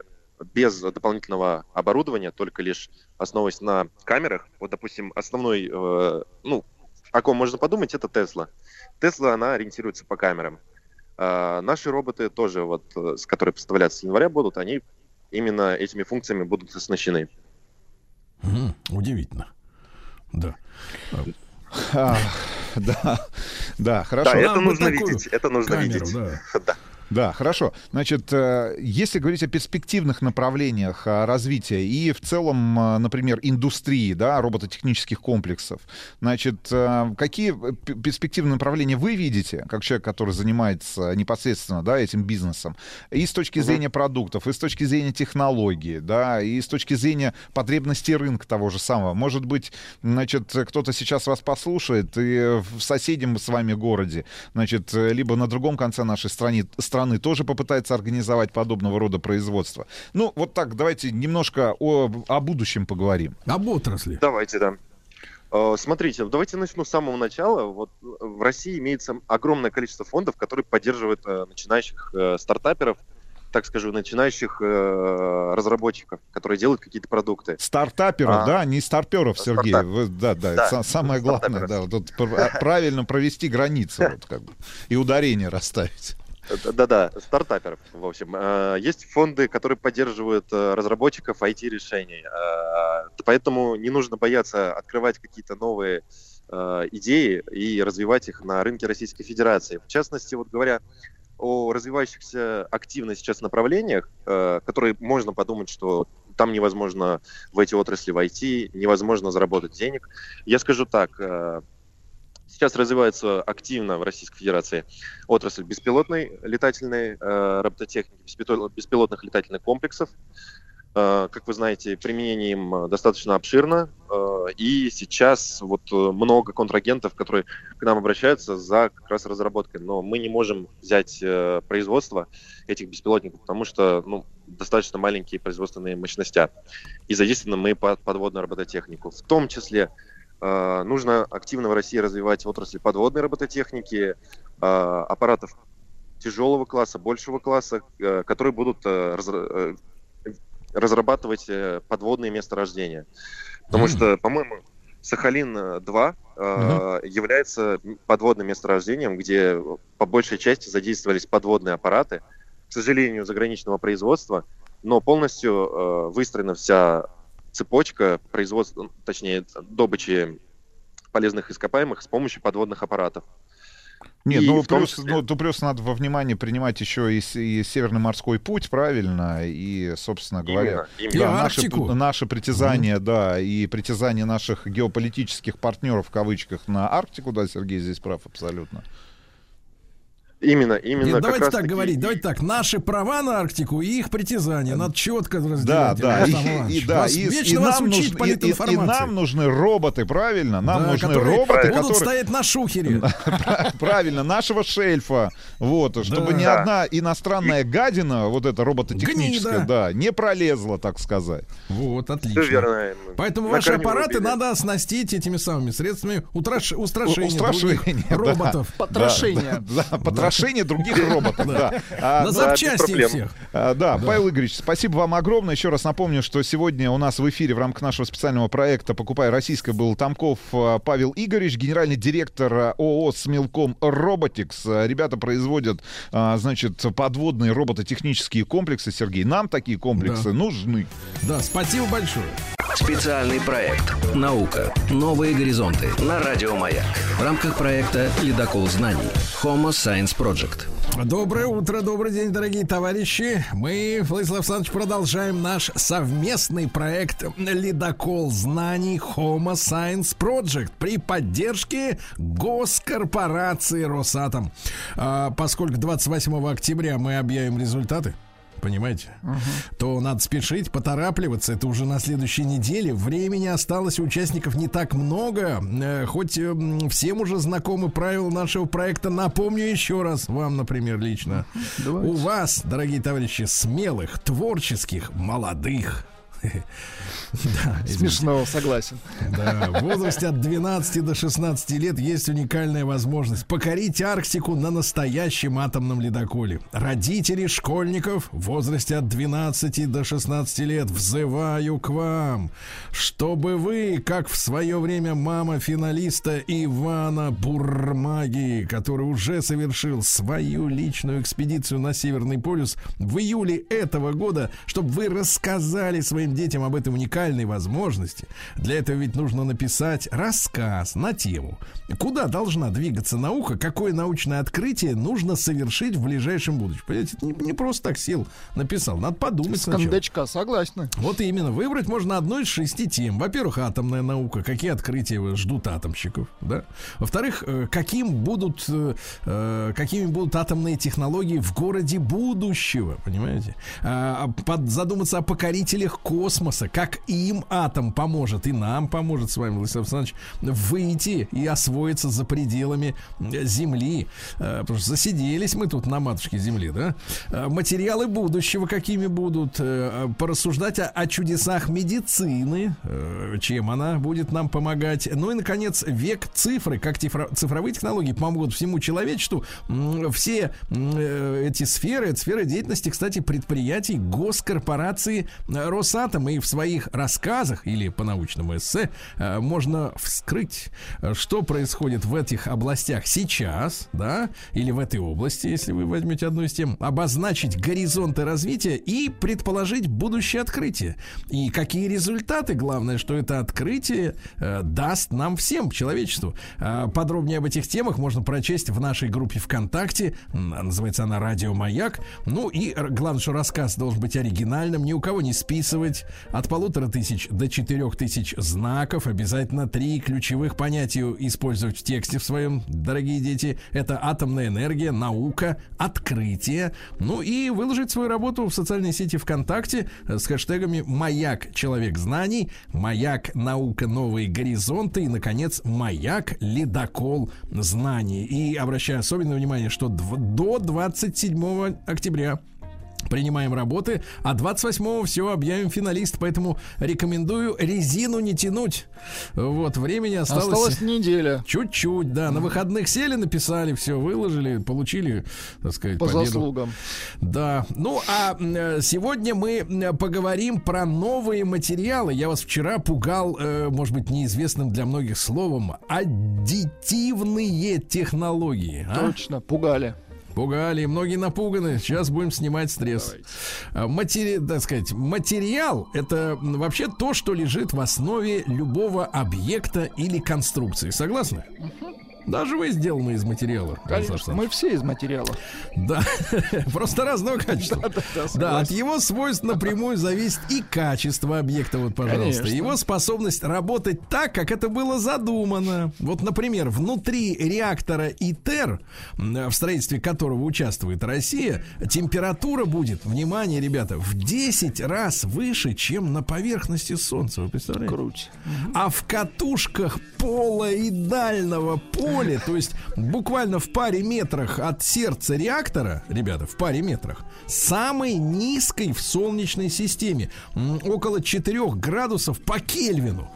без дополнительного оборудования, только лишь основываясь на камерах. Вот, допустим, основной, э, ну, о ком можно подумать, это Тесла. Тесла, она ориентируется по камерам. А наши роботы тоже, вот, э, с которые поставляться с января будут, они именно этими функциями будут оснащены. Мгм, Удивительно. Да. А, да, да, хорошо. Да, это Нам нужно видеть, это нужно камеру, видеть. да. Да. Да, хорошо. Значит, э, если говорить о перспективных направлениях а, развития и в целом, а, например, индустрии, да, робототехнических комплексов, значит, э, какие перспективные направления вы видите, как человек, который занимается непосредственно, да, этим бизнесом, и с точки зрения продуктов, и с точки зрения технологии, да, и с точки зрения потребностей рынка того же самого. Может быть, значит, кто-то сейчас вас послушает и в соседнем с вами городе, значит, э, либо на другом конце нашей страны, страны тоже попытается организовать подобного рода производство. Ну, вот так, давайте немножко о, о будущем поговорим. Об отрасли. Давайте, да. Э, Смотрите, давайте начну с самого начала. Вот э, в России имеется огромное количество фондов, которые поддерживают э, начинающих стартаперов, так скажу, начинающих разработчиков, которые делают какие-то продукты. Стартаперов, А. да, не старперов, Сергей. Стартап. Вы- да, да, Да, са- самое главное, стартаперов. да, вот тут пр- правильно провести границу, вот, как бы, и ударение расставить. Э, Да-да, стартаперов, в общем. Э, Есть фонды, которые поддерживают э, разработчиков IT-решений. Поэтому не нужно бояться открывать какие-то новые идеи и развивать их на рынке Российской Федерации. В частности, вот говоря о развивающихся активно сейчас направлениях, которые можно подумать, что там невозможно в эти отрасли войти, невозможно заработать денег. Я скажу так, сейчас развивается активно в Российской Федерации отрасль беспилотной летательной э, робототехники, беспилотных летательных комплексов. Э, как вы знаете, применение им достаточно обширно, э, и сейчас вот э, много контрагентов, которые к нам обращаются за как раз разработкой, но мы не можем взять э, производство этих беспилотников, потому что ну, достаточно маленькие производственные мощности, и задействованы мы под подводную робототехнику. В том числе нужно активно в России развивать отрасль подводной робототехники, э, аппаратов тяжелого класса, большего класса, э, которые будут э, разра- э, разрабатывать э, подводные месторождения. Потому что, по-моему, Сахалин-2 э, является подводным месторождением, где по большей части задействовались подводные аппараты, к сожалению, заграничного производства, но полностью э, выстроена вся цепочка производства, ну, точнее, добычи полезных ископаемых с помощью подводных аппаратов. Нет, И ну в том плюс, числе- ну то плюс надо во внимание принимать еще и, и Северный морской путь, правильно, и, собственно говоря, Именно, И именно. да, наши, Арктику. наши притязания, да, и притязания наших геополитических партнеров в кавычках на Арктику, да, Сергей здесь прав абсолютно. Именно, именно. Нет, давайте так таки говорить, давайте так. Наши права на Арктику и их притязания надо четко разделять. Да, да, и, и- да, Вас и, вечно и вас нам учить нужны, и- и- и нам нужны роботы, правильно? Нам Да, нужны которые роботы, будут которые стоять на шухере. правильно нашего шельфа, вот, чтобы ни одна иностранная гадина, вот эта робототехническая, да, не пролезла, так сказать. Вот, отлично. Поэтому ваши аппараты надо оснастить этими самыми средствами устрашения, Устрашения, роботов. Потрошение. Да, потрошение других роботов, да. А, На ну, запчасти всех. А, Да, Павел Игоревич, спасибо вам огромное. Еще раз напомню, что сегодня у нас в эфире в рамках нашего специального проекта «Покупай российское» был Тамков а, Павел Игоревич, генеральный директор ООО «Смелком Роботикс». Ребята производят, значит, подводные робототехнические комплексы, Сергей. Нам такие комплексы нужны. Да, спасибо большое. Специальный проект «Наука. Новые горизонты» на Радио Маяк. В рамках проекта «Ледокол знаний» Homo Science Project. Доброе утро, добрый день, дорогие товарищи. Мы, Владислав Александрович, продолжаем наш совместный проект «Ледокол знаний Homo Science Project» при поддержке госкорпорации «Росатом». А, поскольку 28 октября мы объявим результаты, понимаете, то надо спешить, поторапливаться. Это уже на следующей неделе. Времени осталось у участников не так много. Э, Хоть э, м, всем уже знакомы правила нашего проекта, напомню еще раз вам, например, лично. У вас, дорогие товарищи, смелых, творческих, молодых. Да. Смешно, согласен. Да, в возрасте от 12 до 16 лет есть уникальная возможность покорить Арктику на настоящем атомном ледоколе. Родители школьников в возрасте от 12 до 16 лет взываю к вам, чтобы вы, как в свое время мама финалиста Ивана Бурмаги, который уже совершил свою личную экспедицию на Северный полюс в июле этого года, чтобы вы рассказали своим детям об этой уникальной возможности. Для этого ведь нужно написать рассказ на тему, куда должна двигаться наука, какое научное открытие нужно совершить в ближайшем будущем. Понимаете, это не, не просто так сел, написал, надо подумать С кондачка, согласна. Вот именно, выбрать можно одну из шести тем. Во-первых, атомная наука, какие открытия ждут атомщиков, да? Во-вторых, э, каким будут, э, э, какими будут атомные технологии в городе будущего, понимаете? А, а под- задуматься о покорителях космоса, как им атом поможет, и нам поможет с вами, Владислав Александрович, выйти и освоиться за пределами э, Земли. Э, Потому что засиделись мы тут на матушке Земли, да? Э, Материалы будущего какими будут? Порассуждать о, о чудесах медицины, чем она будет нам помогать. Ну и, наконец, век цифры, как цифровые технологии помогут всему человечеству. Все эти сферы, это сферы деятельности, кстати, предприятий госкорпорации э, Росатом. И в своих рассказах или по научному эссе э, можно вскрыть, э, что происходит в этих областях сейчас, да, или в этой области, если вы возьмете одну из тем, обозначить горизонты развития и предположить будущее открытие. И какие результаты, главное, что это открытие э, даст нам всем, человечеству. Подробнее об этих темах можно прочесть в нашей группе ВКонтакте. Называется она «Радио Маяк». Ну и главное, что рассказ должен быть оригинальным, ни у кого не списывать. От полутора тысяч до четырех тысяч знаков. Обязательно три ключевых понятия использовать в тексте в своем, дорогие дети. Это атомная энергия, наука, открытие. Ну и выложить свою работу в социальной сети ВКонтакте э, с хэштегами «Маяк. Человек знаний», «Маяк. Наука. Новые горизонты» и, наконец, «Маяк. Ледокол знаний». И обращаю особенное внимание, что до 27 октября Принимаем работы, а 28-го все объявим финалист, поэтому рекомендую резину не тянуть. Вот, времени осталось... Осталась неделя. Чуть-чуть, да. На выходных сели, написали, все, выложили, получили, так сказать, По победу. заслугам. Да. Ну, а э, сегодня мы поговорим про новые материалы. Я вас вчера пугал, э, может быть, неизвестным для многих словом, аддитивные технологии. а? Точно, пугали. Пугали, многие напуганы. Сейчас будем снимать стресс. А, Матери, так сказать, материал это вообще то, что лежит в основе любого объекта или конструкции. Согласны? Даже вы сделаны из материала. Конечно, мы все из материала. Да, просто разного качества. Да, от его свойств напрямую зависит и качество объекта, вот, пожалуйста. Конечно. Его способность работать так, как это было задумано. Вот, например, внутри реактора ИТЕР, в строительстве которого участвует Россия, температура будет, внимание, ребята, в 10 раз выше, чем на поверхности Солнца. Вы представляете? Круть. А в катушках полоидального поля, то есть буквально в паре метрах от сердца реактора, ребята, в паре метрах, самой низкой в Солнечной системе, около 4 градусов по Кельвину.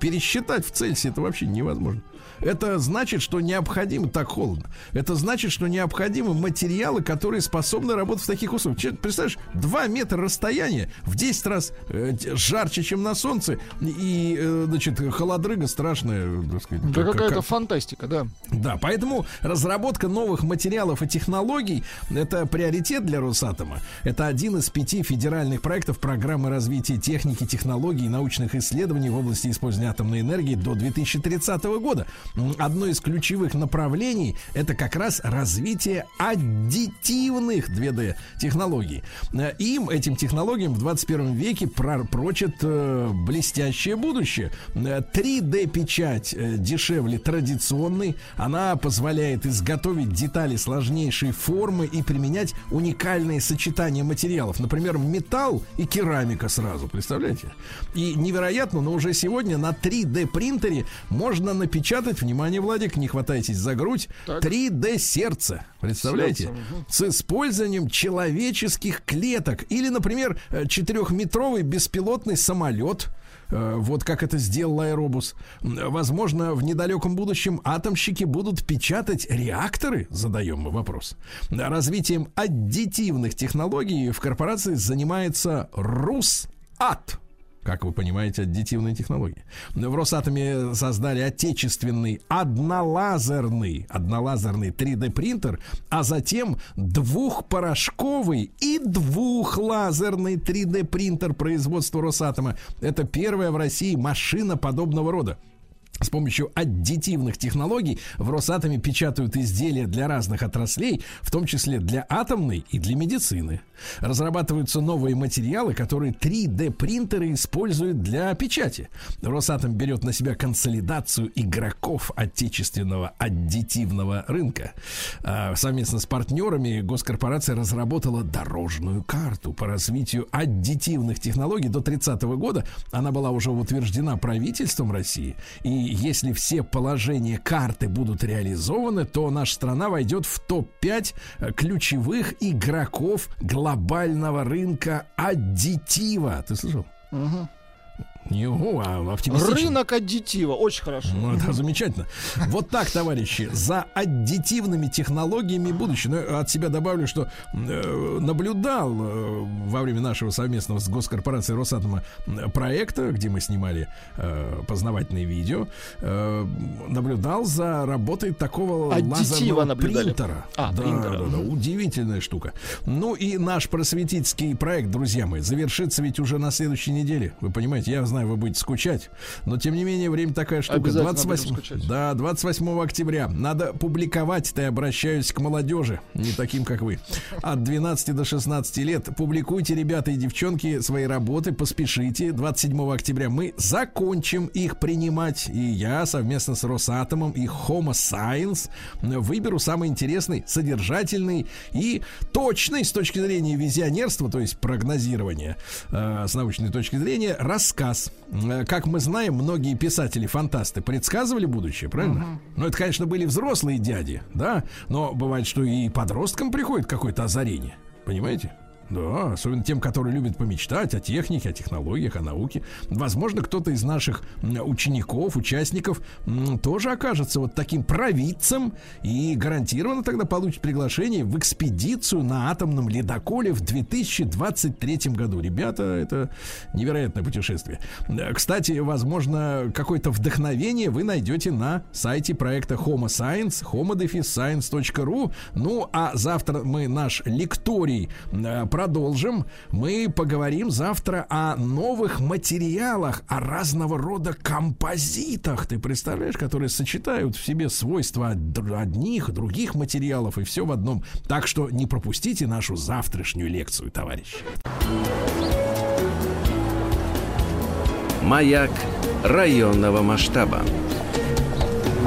Пересчитать в Цельсии это вообще невозможно. Это значит, что необходимо, так холодно, это значит, что необходимы материалы, которые способны работать в таких условиях. Представляешь, 2 метра расстояния в 10 раз э, жарче, чем на солнце, и, э, значит, холодрыга страшная, так сказать. Да как- какая-то как- фантастика, да. да, поэтому разработка новых материалов и технологий – это приоритет для Росатома. Это один из пяти федеральных проектов программы развития техники, технологий и научных исследований в области использования атомной энергии до 2030 года. Одно из ключевых направлений – это как раз развитие аддитивных 2D технологий. Э, Им, этим технологиям в 21 веке прочат э, блестящее будущее. 3D-печать дешевле традиционной. Она позволяет изготовить детали сложнейшей формы и применять уникальные сочетания материалов. Например, металл и керамика сразу, представляете? И невероятно, но уже сегодня на 3D принтере можно напечатать, внимание, Владик, не хватайтесь за грудь, 3D сердце. Представляете? Сердце, мгм. С использованием человеческих клеток. Или, например, э, четырехметровый беспилотный самолет. Э, Вот как это сделал Аэробус. Возможно, в недалеком будущем атомщики будут печатать реакторы, задаем мы вопрос. Развитием аддитивных технологий в корпорации занимается РусАт. Как вы понимаете, аддитивные технологии. В Росатоме создали отечественный однолазерный, однолазерный 3D принтер, а затем двухпорошковый и двухлазерный 3D принтер производства Росатома. Это первая в России машина подобного рода. С помощью аддитивных технологий в Росатоме печатают изделия для разных отраслей, в том числе для атомной и для медицины. Разрабатываются новые материалы, которые 3D-принтеры используют для печати. Росатом берет на себя консолидацию игроков отечественного аддитивного рынка. А, Совместно с партнерами госкорпорация разработала дорожную карту по развитию аддитивных технологий до 30 года. Она была уже утверждена правительством России. И если все положения карты будут реализованы, то наша страна войдет в топ-5 э, ключевых игроков глобального рынка аддитива. Ты слышал? Не а оптимистично. Рынок аддитива, очень хорошо. Ну, это замечательно. Вот так, товарищи, за аддитивными технологиями будущего. Ну, от себя добавлю, что э, наблюдал э, во время нашего совместного с госкорпорацией Росатома э, проекта, где мы снимали э, познавательные видео, э, наблюдал за работой такого Аддитива лазерного принтера. А, да, принтера. да, да, удивительная штука. Ну и наш просветительский проект, друзья мои, завершится ведь уже на следующей неделе. Вы понимаете, я знаю, вы будете скучать, но тем не менее время такая штука. Обязательно 28, будем скучать. да, 28 октября. Надо публиковать, я обращаюсь к молодежи, не таким, как вы. От 12 до 16 лет. Публикуйте, ребята и девчонки, свои работы, поспешите. 27 октября мы закончим их принимать. И я совместно с Росатомом и Homo Science выберу самый интересный, содержательный и точный с точки зрения визионерства, то есть прогнозирования э, с научной точки зрения, рассказ. Э, Как мы знаем, многие писатели-фантасты предсказывали будущее, правильно? Ну, это, конечно, были взрослые дяди, да, но бывает, что и подросткам приходит какое-то озарение. Понимаете? Да, особенно тем, которые любят помечтать о технике, о технологиях, о науке. Возможно, кто-то из наших учеников, участников тоже окажется вот таким провидцем и гарантированно тогда получит приглашение в экспедицию на атомном ледоколе в 2023 году. Ребята, это невероятное путешествие. Кстати, возможно, какое-то вдохновение вы найдете на сайте проекта Homo Science, homodefisscience.ru. Ну, а завтра мы наш лекторий э, продолжим. Мы поговорим завтра о новых материалах, о разного рода композитах. Ты представляешь, которые сочетают в себе свойства од- одних, других материалов и все в одном. Так что не пропустите нашу завтрашнюю лекцию, товарищи. Маяк районного масштаба.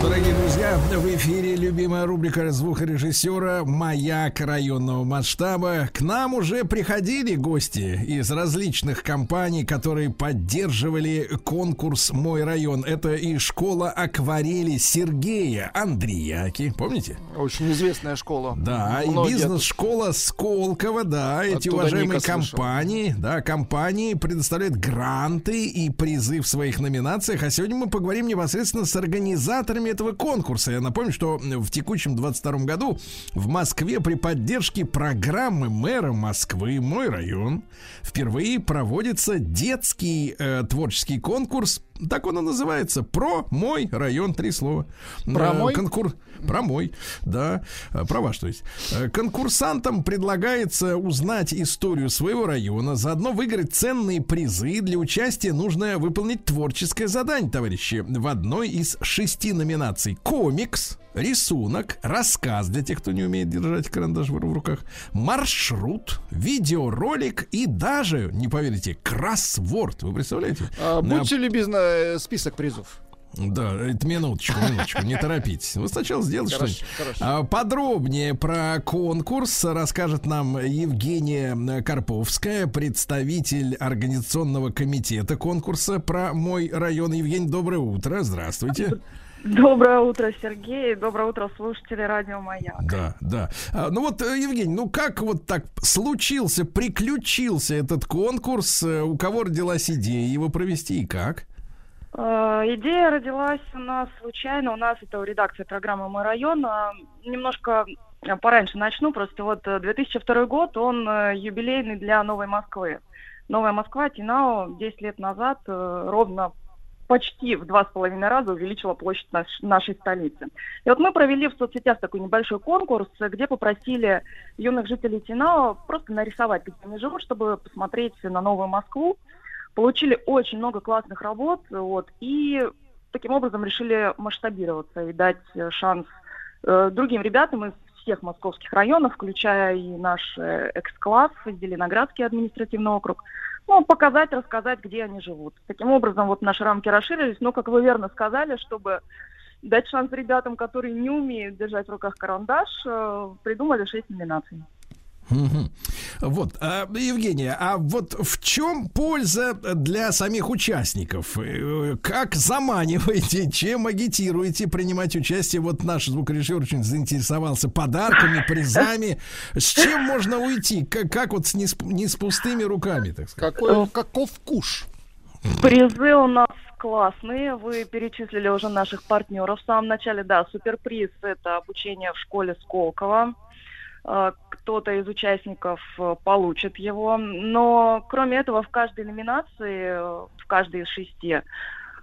Дорогие друзья, в эфире любимая рубрика звукорежиссера «Маяк районного масштаба». К нам уже приходили гости из различных компаний, которые поддерживали конкурс «Мой район». Это и школа акварели Сергея Андреяки. Помните? Очень известная школа. Да, и бизнес-школа Сколково, да, эти Оттуда уважаемые Ника слышал. компании, да, компании предоставляют гранты и призы в своих номинациях. А сегодня мы поговорим непосредственно с организаторами инициаторами этого конкурса. Я напомню, что в текущем 22 году в Москве при поддержке программы мэра Москвы «Мой район» впервые проводится детский э, творческий конкурс. Так он и называется. Про мой район. Три слова. Про Э, мой? конкур- Про мой, да. Э, Про ваш, то есть. Э, Конкурсантам предлагается узнать историю своего района, заодно выиграть ценные призы. Для участия нужно выполнить творческое задание, товарищи, в одной из шести номинаций. Комикс, рисунок, рассказ для тех, кто не умеет держать карандаш в руках, маршрут, видеоролик и даже, не поверите, кроссворд. Вы представляете? А, На Будьте любезны, э, список призов. да, это минуточку, минуточку, не торопитесь. Вы сначала сделайте что-нибудь. А, Подробнее про конкурс расскажет нам Евгения Карповская, представитель организационного комитета конкурса про мой район. Евгений, доброе утро, здравствуйте. Доброе утро, Сергей. Доброе утро, слушатели радио Маяк. Да, да. А, ну вот, э, Евгений, ну как вот так случился, приключился этот конкурс? Э, У кого родилась идея его провести и как? Э, Идея родилась у нас случайно. У нас это редакция программы «Мой район». А, Немножко пораньше начну. Просто вот э, 2002 год, он юбилейный для Новой Москвы. Новая Москва, Тинао, 10 лет назад ровно почти в два с половиной раза увеличила площадь наш- нашей столицы. И вот мы провели в соцсетях такой небольшой конкурс, где попросили юных жителей Тинао просто нарисовать, где они живут, чтобы посмотреть на Новую Москву. Получили очень много классных работ, вот, и таким образом решили масштабироваться и дать э, шанс э, другим ребятам из всех московских районов, включая и наш э, экс-класс, Зеленоградский административный округ, ну, показать, рассказать, где они живут. Таким образом, вот наши рамки расширились, но, как вы верно сказали, чтобы дать шанс ребятам, которые не умеют держать в руках карандаш, э, придумали шесть номинаций. Вот, а, Евгения, а вот в чем польза для самих участников? Э, Как заманиваете, чем агитируете принимать участие? Вот наш звукорежиссер очень заинтересовался подарками, призами. С чем можно уйти? Как, как вот с не, с, не с пустыми руками, так сказать? Какой, каков куш? Призы у нас классные. Вы перечислили уже наших партнеров в самом начале. Да, суперприз – это обучение в школе Сколково. Э, Кто-то из участников э, получит его. Но кроме этого, в каждой номинации, э, в каждой из шести,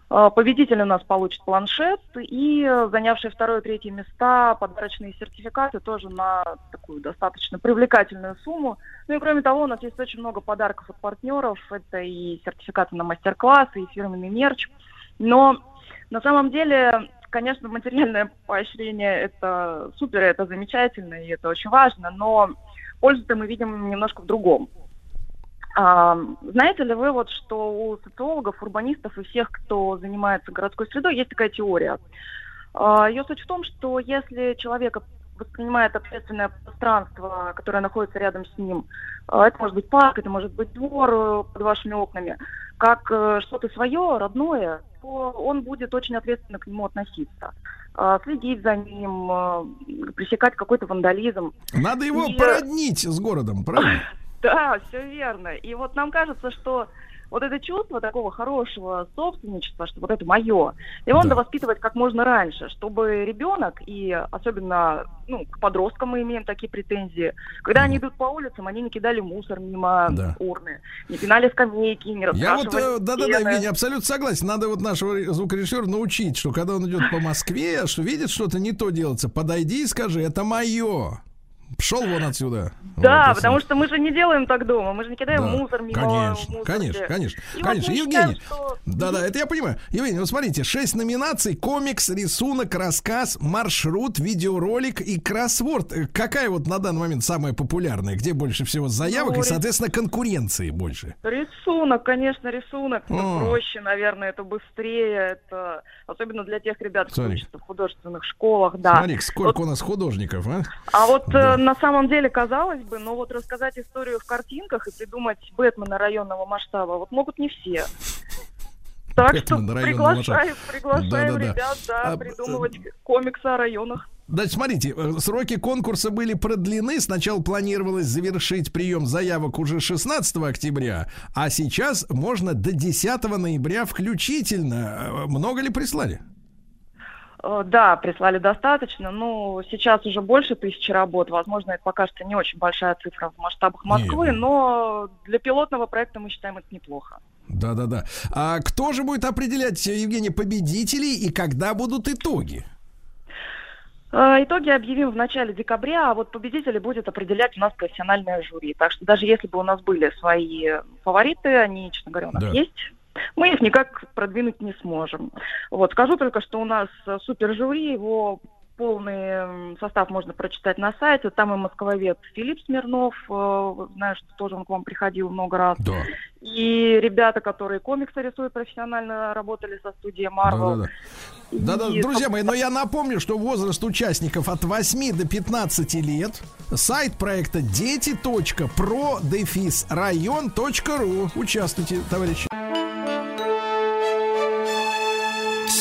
победитель у нас получит планшет и занявшие второе и третье места подарочные сертификаты тоже на такую достаточно привлекательную сумму. Ну и кроме того, у нас есть очень много подарков от партнеров. Это и сертификаты на мастер-классы, и фирменный мерч. Но на самом деле, конечно, материальное поощрение это супер, это замечательно, и это очень важно, но пользу-то мы видим немножко в другом. А, знаете ли вы, вот, что у социологов, урбанистов и всех, кто занимается городской средой, есть такая теория. А, Ее суть в том, что если человека воспринимает общественное пространство, которое находится рядом с ним, а, это может быть парк, это может быть двор э, под вашими окнами, как э, что-то свое, родное, он будет очень ответственно к нему относиться. А, Следить за ним, э, пресекать какой-то вандализм. Надо его И- породнить с городом, правильно? Да, все верно. И вот нам кажется, что вот это чувство такого хорошего собственничества, что вот это мое, его надо Да. воспитывать как можно раньше, чтобы ребенок, и особенно ну, к подросткам мы имеем такие претензии, когда они идут по улицам, они не кидали мусор мимо Да. урны, не пинали скамейки, не Я вот, э, да-да-да. Евгений, абсолютно согласен. Надо вот нашего звукорежиссера научить, что когда он идет по Москве, что видит что-то не то делается, подойди и скажи, это мое. Пшел вон отсюда. Да, Вот, потому что мы же не делаем так дома, мы же не кидаем Да, мусор мимо Конечно, мусорки. конечно, конечно, И вот конечно. мы Евгений, считаем, что- да-да, это я понимаю. Евгений, вот смотрите, шесть номинаций, комикс, рисунок, рассказ, маршрут, видеоролик и кроссворд. Э, Какая вот на данный момент самая популярная? Где больше всего заявок Ну, и, соответственно, конкуренции больше? Рисунок, конечно, рисунок. Это О. проще, наверное, это быстрее. Это особенно для тех ребят, кто Смотри. учатся в художественных школах, да. Смотри, сколько у нас художников, а? А вот Да. э, на самом деле, казалось бы, но вот рассказать историю в картинках и придумать Бэтмена районного масштаба, вот могут не все. Так что Бэтмен районного приглашаем, масштаба. приглашаем Да-да-да. ребят, да, А, придумывать комиксы о районах. Значит, смотрите, э, сроки конкурса были продлены. Сначала планировалось завершить прием заявок уже 16 октября, а сейчас можно до 10 ноября включительно. Э, Много ли прислали? Э, Да, прислали достаточно. Ну, сейчас уже больше тысячи работ. Возможно, это покажется не очень большая цифра в масштабах Москвы, Не, но для пилотного проекта мы считаем это неплохо. Да-да-да. А кто же будет определять, Евгений, победителей и когда будут итоги? Э, Итоги объявим в начале декабря, а вот победители будет определять у нас профессиональное жюри. Так что даже если бы у нас были свои фавориты, они, честно говоря, у нас Да. есть, мы их никак продвинуть не сможем. Вот, скажу только, что у нас э, супер жюри, его полный состав можно прочитать на сайте. Там и москвовед Филипп Смирнов, э, знаю, что тоже он к вам приходил много раз. Да. И ребята, которые комиксы рисуют профессионально, работали со студией Marvel. Да-да-да. Да-да, И, друзья мои, но я напомню, что возраст участников от 8 до 15 лет. Сайт проекта дети.про-район.ру. Участвуйте, товарищи.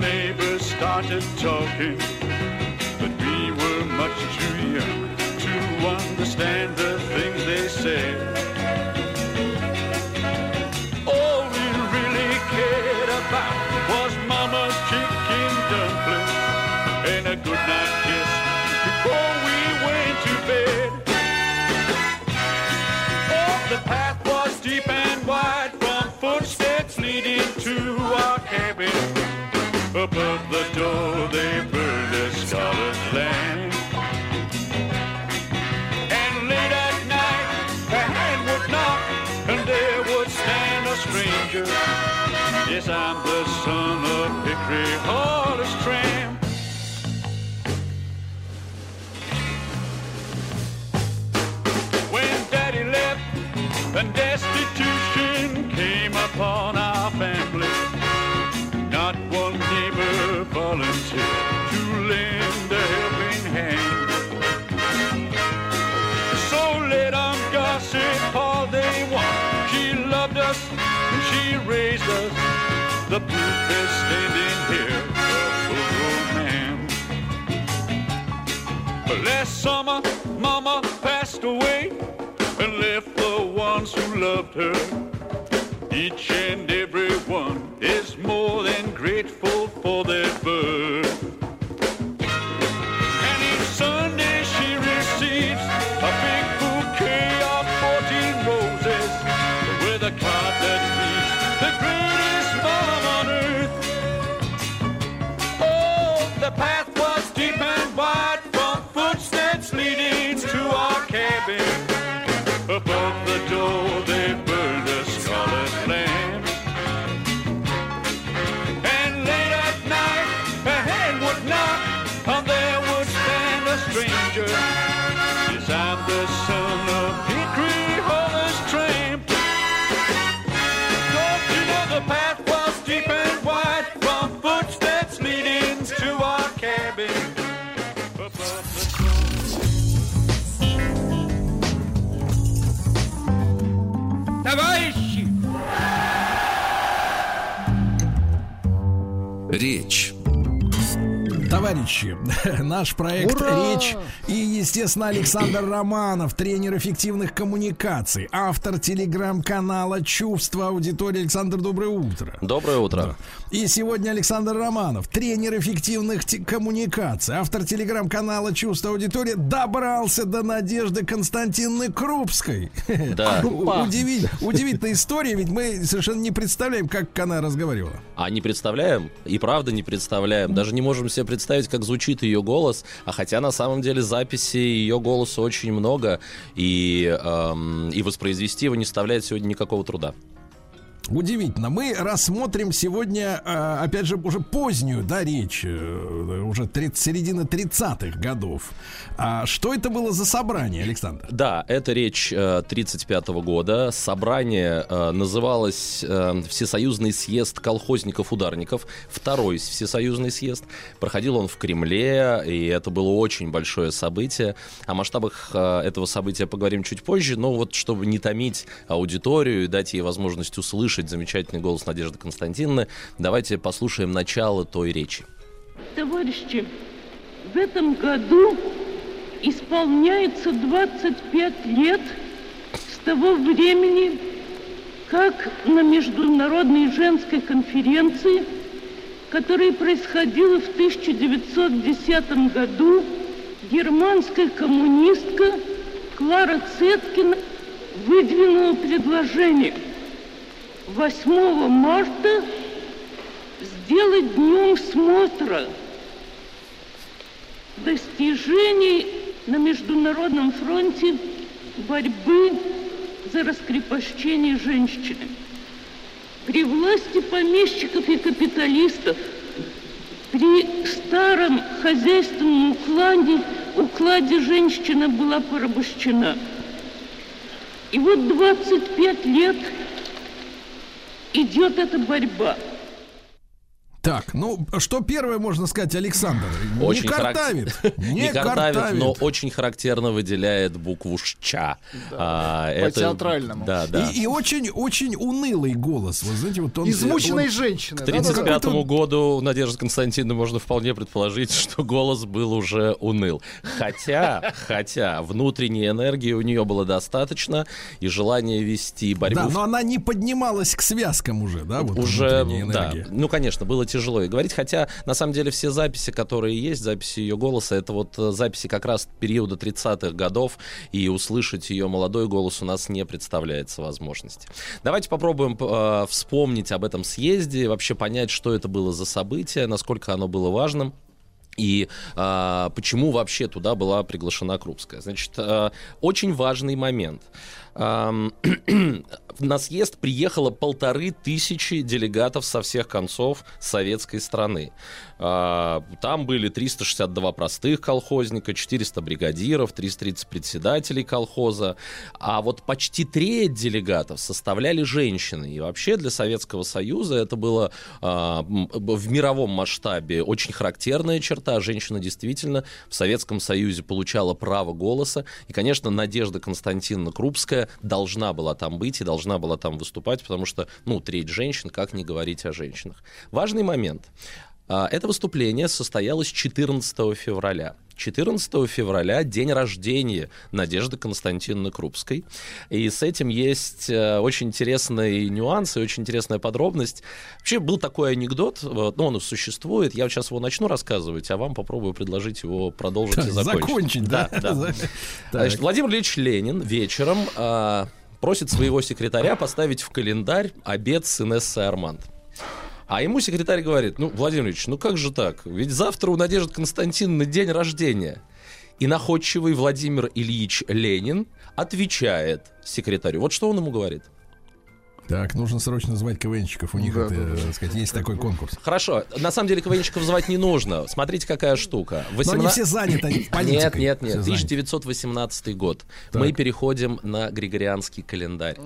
Neighbors started talking. But we were much too young to understand the things they said. All we really cared about was Mama's chicken dumplings and a goodnight kiss I'm the son of Hickory Hollis Tramp. When Daddy left and destitution came upon our family, not one neighbor volunteered to lend a helping hand. So let 'em gossip all they want. She loved us and she raised us. The proof is standing here, full grown man. Last summer, Mama passed away and left the ones who loved her. Each and every one Товарищи, наш проект Ура! «Речь» и, естественно, Александр Романов, тренер эффективных коммуникаций, автор телеграм-канала «Чувство аудитории». Александр, доброе утро. Доброе утро. И сегодня Александр Романов, тренер эффективных коммуникаций, автор телеграм-канала «Чувство аудитории», добрался до Надежды Константиновны Крупской. Да. Удивительная история, ведь мы совершенно не представляем, как она разговаривала. А не представляем, и правда не представляем. Даже не можем себе представить, как звучит ее голос. А хотя на самом деле записи ее голоса очень много, и, эм, и воспроизвести его не составляет сегодня никакого труда. Удивительно. Мы рассмотрим сегодня, э, опять же, уже позднюю, да, речь, э, уже 30, середина 30-х годов. А что это было за собрание, Александр? Да, это речь э, 35 года. Собрание э, называлось э, Всесоюзный съезд колхозников-ударников. Второй Всесоюзный съезд. Проходил он в Кремле, и это было очень большое событие. О масштабах э, этого события поговорим чуть позже, но вот чтобы не томить аудиторию и дать ей возможность услышать замечательный голос Надежды Константиновны, давайте послушаем начало той речи. Товарищи, в этом году исполняется 25 лет с того времени, как на Международной женской конференции, которая происходила в 1910 году, германская коммунистка Клара Цеткина выдвинула предложение 8 марта сделать днем смотра достижений на международном фронте борьбы за раскрепощение женщины. При власти помещиков и капиталистов, при старом хозяйственном укладе, укладе женщина была порабощена. И вот 25 лет идет эта борьба. Так, ну, что первое можно сказать, Александр? Очень не картавит. Не картавит, но очень характерно выделяет букву «ща». А, это- По-театральному. Да, да. И, и очень, очень унылый голос. Вы знаете, вот он... Измученной он- женщины. К да, да, да. 1935 году Надежда Константиновна можно вполне предположить, что голос был уже уныл. Хотя, хотя внутренней энергии у нее было достаточно и желание вести борьбу Да, но она не поднималась к связкам уже, да? Вот уже, внутренняя да, энергия. ну, конечно, было тяжело и говорить, хотя, на самом деле, все записи, которые есть, записи ее голоса, это вот э, записи как раз периода 30-х годов, и услышать ее молодой голос у нас не представляется возможности. Давайте попробуем э, вспомнить об этом съезде, вообще понять, что это было за событие, насколько оно было важным. И а, почему вообще туда была приглашена Крупская? Значит, а, очень важный момент. На съезд приехало полторы тысячи делегатов со всех концов советской страны. А, Там были 362 простых колхозника, 400 бригадиров, 330 председателей колхоза. А вот почти треть делегатов составляли женщины. И вообще для Советского Союза это было а, в мировом масштабе очень характерная черта. Женщина действительно в Советском Союзе получала право голоса. И, конечно, Надежда Константиновна Крупская должна была там быть и должна была там выступать, потому что, ну, треть женщин, как не говорить о женщинах. Важный момент. А, Это выступление состоялось 14 февраля. 14 февраля день рождения Надежды Константиновны Крупской. И с этим есть э, очень интересный нюанс и очень интересная подробность. Вообще был такой анекдот, вот, ну он существует. Я сейчас его начну рассказывать, а вам попробую предложить его продолжить и закончить. Закончить, да? да. Так. Значит, Владимир Ильич Ленин вечером а, просит своего секретаря поставить в календарь обед с Инессой Арманд. А ему секретарь говорит, ну, Владимир Ильич, ну как же так? Ведь завтра у Надежды Константиновны день рождения. И находчивый Владимир Ильич Ленин отвечает секретарю. Вот что он ему говорит. Так, нужно срочно звать КВНщиков. У них, Да, это, да, да. так сказать, есть такой конкурс. Хорошо, на самом деле КВНщиков звать не нужно. Смотрите, какая штука. Но они 18 все заняты Нет, политикой. нет, нет. Заняты. 1918 год. Так. Мы переходим на Григорианский календарь.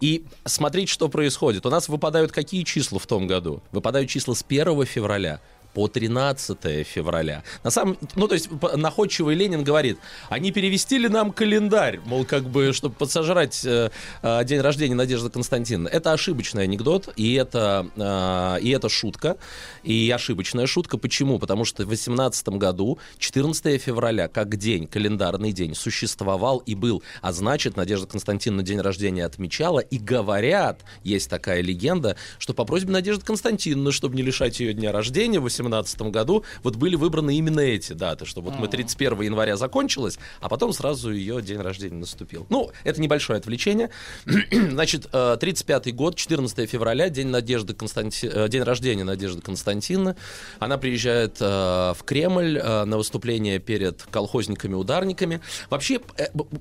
И смотрите, что происходит. У нас выпадают какие числа в том году? Выпадают числа с 1 февраля по 13 февраля. На самом, ну то есть находчивый Ленин говорит, «А они перевестили нам календарь, мол, как бы, чтобы подсажрать э, э, день рождения Надежды Константиновны. Это ошибочный анекдот, и это, э, и это шутка, и ошибочная шутка. Почему? Потому что в 18 году 14 февраля, как день, календарный день, существовал и был. А значит, Надежда Константиновна день рождения отмечала, и говорят, есть такая легенда, что по просьбе Надежды Константиновны, чтобы не лишать ее дня рождения, 18 2017 году вот были выбраны именно эти даты, чтобы вот мы а. 31 января закончилось, а потом сразу ее день рождения наступил. Ну, это небольшое отвлечение. Значит, э, 35-й год, 14 февраля, день, Надежды Константи... Э, день рождения Надежды Константина. Она приезжает э, в Кремль на выступление перед колхозниками-ударниками. Вообще,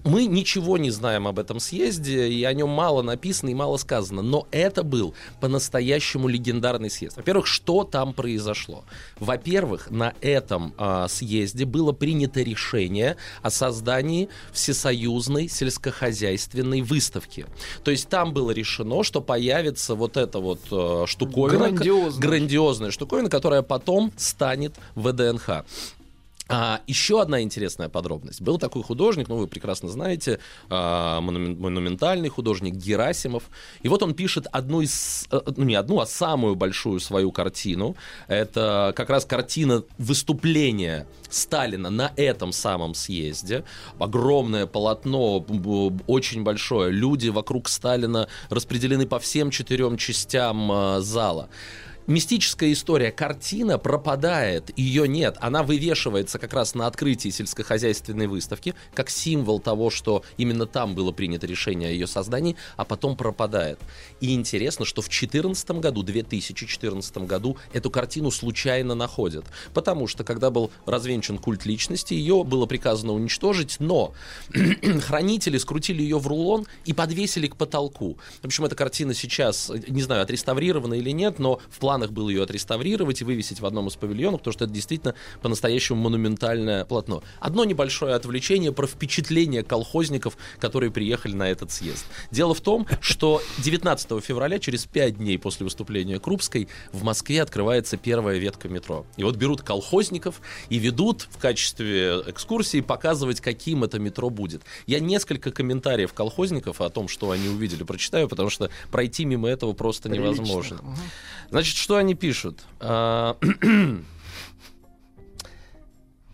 мы ничего не знаем об этом съезде, и о нем мало написано и мало сказано, но это был по-настоящему легендарный съезд. Во-первых, что там произошло? Во-первых, на этом а, съезде было принято решение о создании всесоюзной сельскохозяйственной выставки. То есть там было решено, что появится вот эта вот э, штуковина, Грандиозная. грандиозная штуковина, которая потом станет ВДНХ. А, еще одна интересная подробность. Был такой художник, ну вы прекрасно знаете, а, монумен- монументальный художник Герасимов. И вот он пишет одну из, э, ну не одну, а самую большую свою картину. Это как раз картина выступления Сталина на этом самом съезде. Огромное полотно, очень большое. Люди вокруг Сталина распределены по всем четырем частям а, зала. Мистическая история. Картина пропадает, ее нет. Она вывешивается как раз на открытии сельскохозяйственной выставки, как символ того, что именно там было принято решение о ее создании, а потом пропадает. И интересно, что в 2014 году, 2014 году, эту картину случайно находят. Потому что, когда был развенчан культ личности, ее было приказано уничтожить, но хранители скрутили ее в рулон и подвесили к потолку. В общем, эта картина сейчас, не знаю, отреставрирована или нет, но в планах было ее отреставрировать и вывесить в одном из павильонов, потому что это действительно по-настоящему монументальное полотно. Одно небольшое отвлечение про впечатление колхозников, которые приехали на этот съезд. Дело в том, что 19 февраля, через 5 дней после выступления Крупской, в Москве открывается первая ветка метро. И вот берут колхозников и ведут в качестве экскурсии показывать, каким это метро будет. Я несколько комментариев колхозников о том, что они увидели, прочитаю, потому что пройти мимо этого просто невозможно. Значит, что они пишут? А,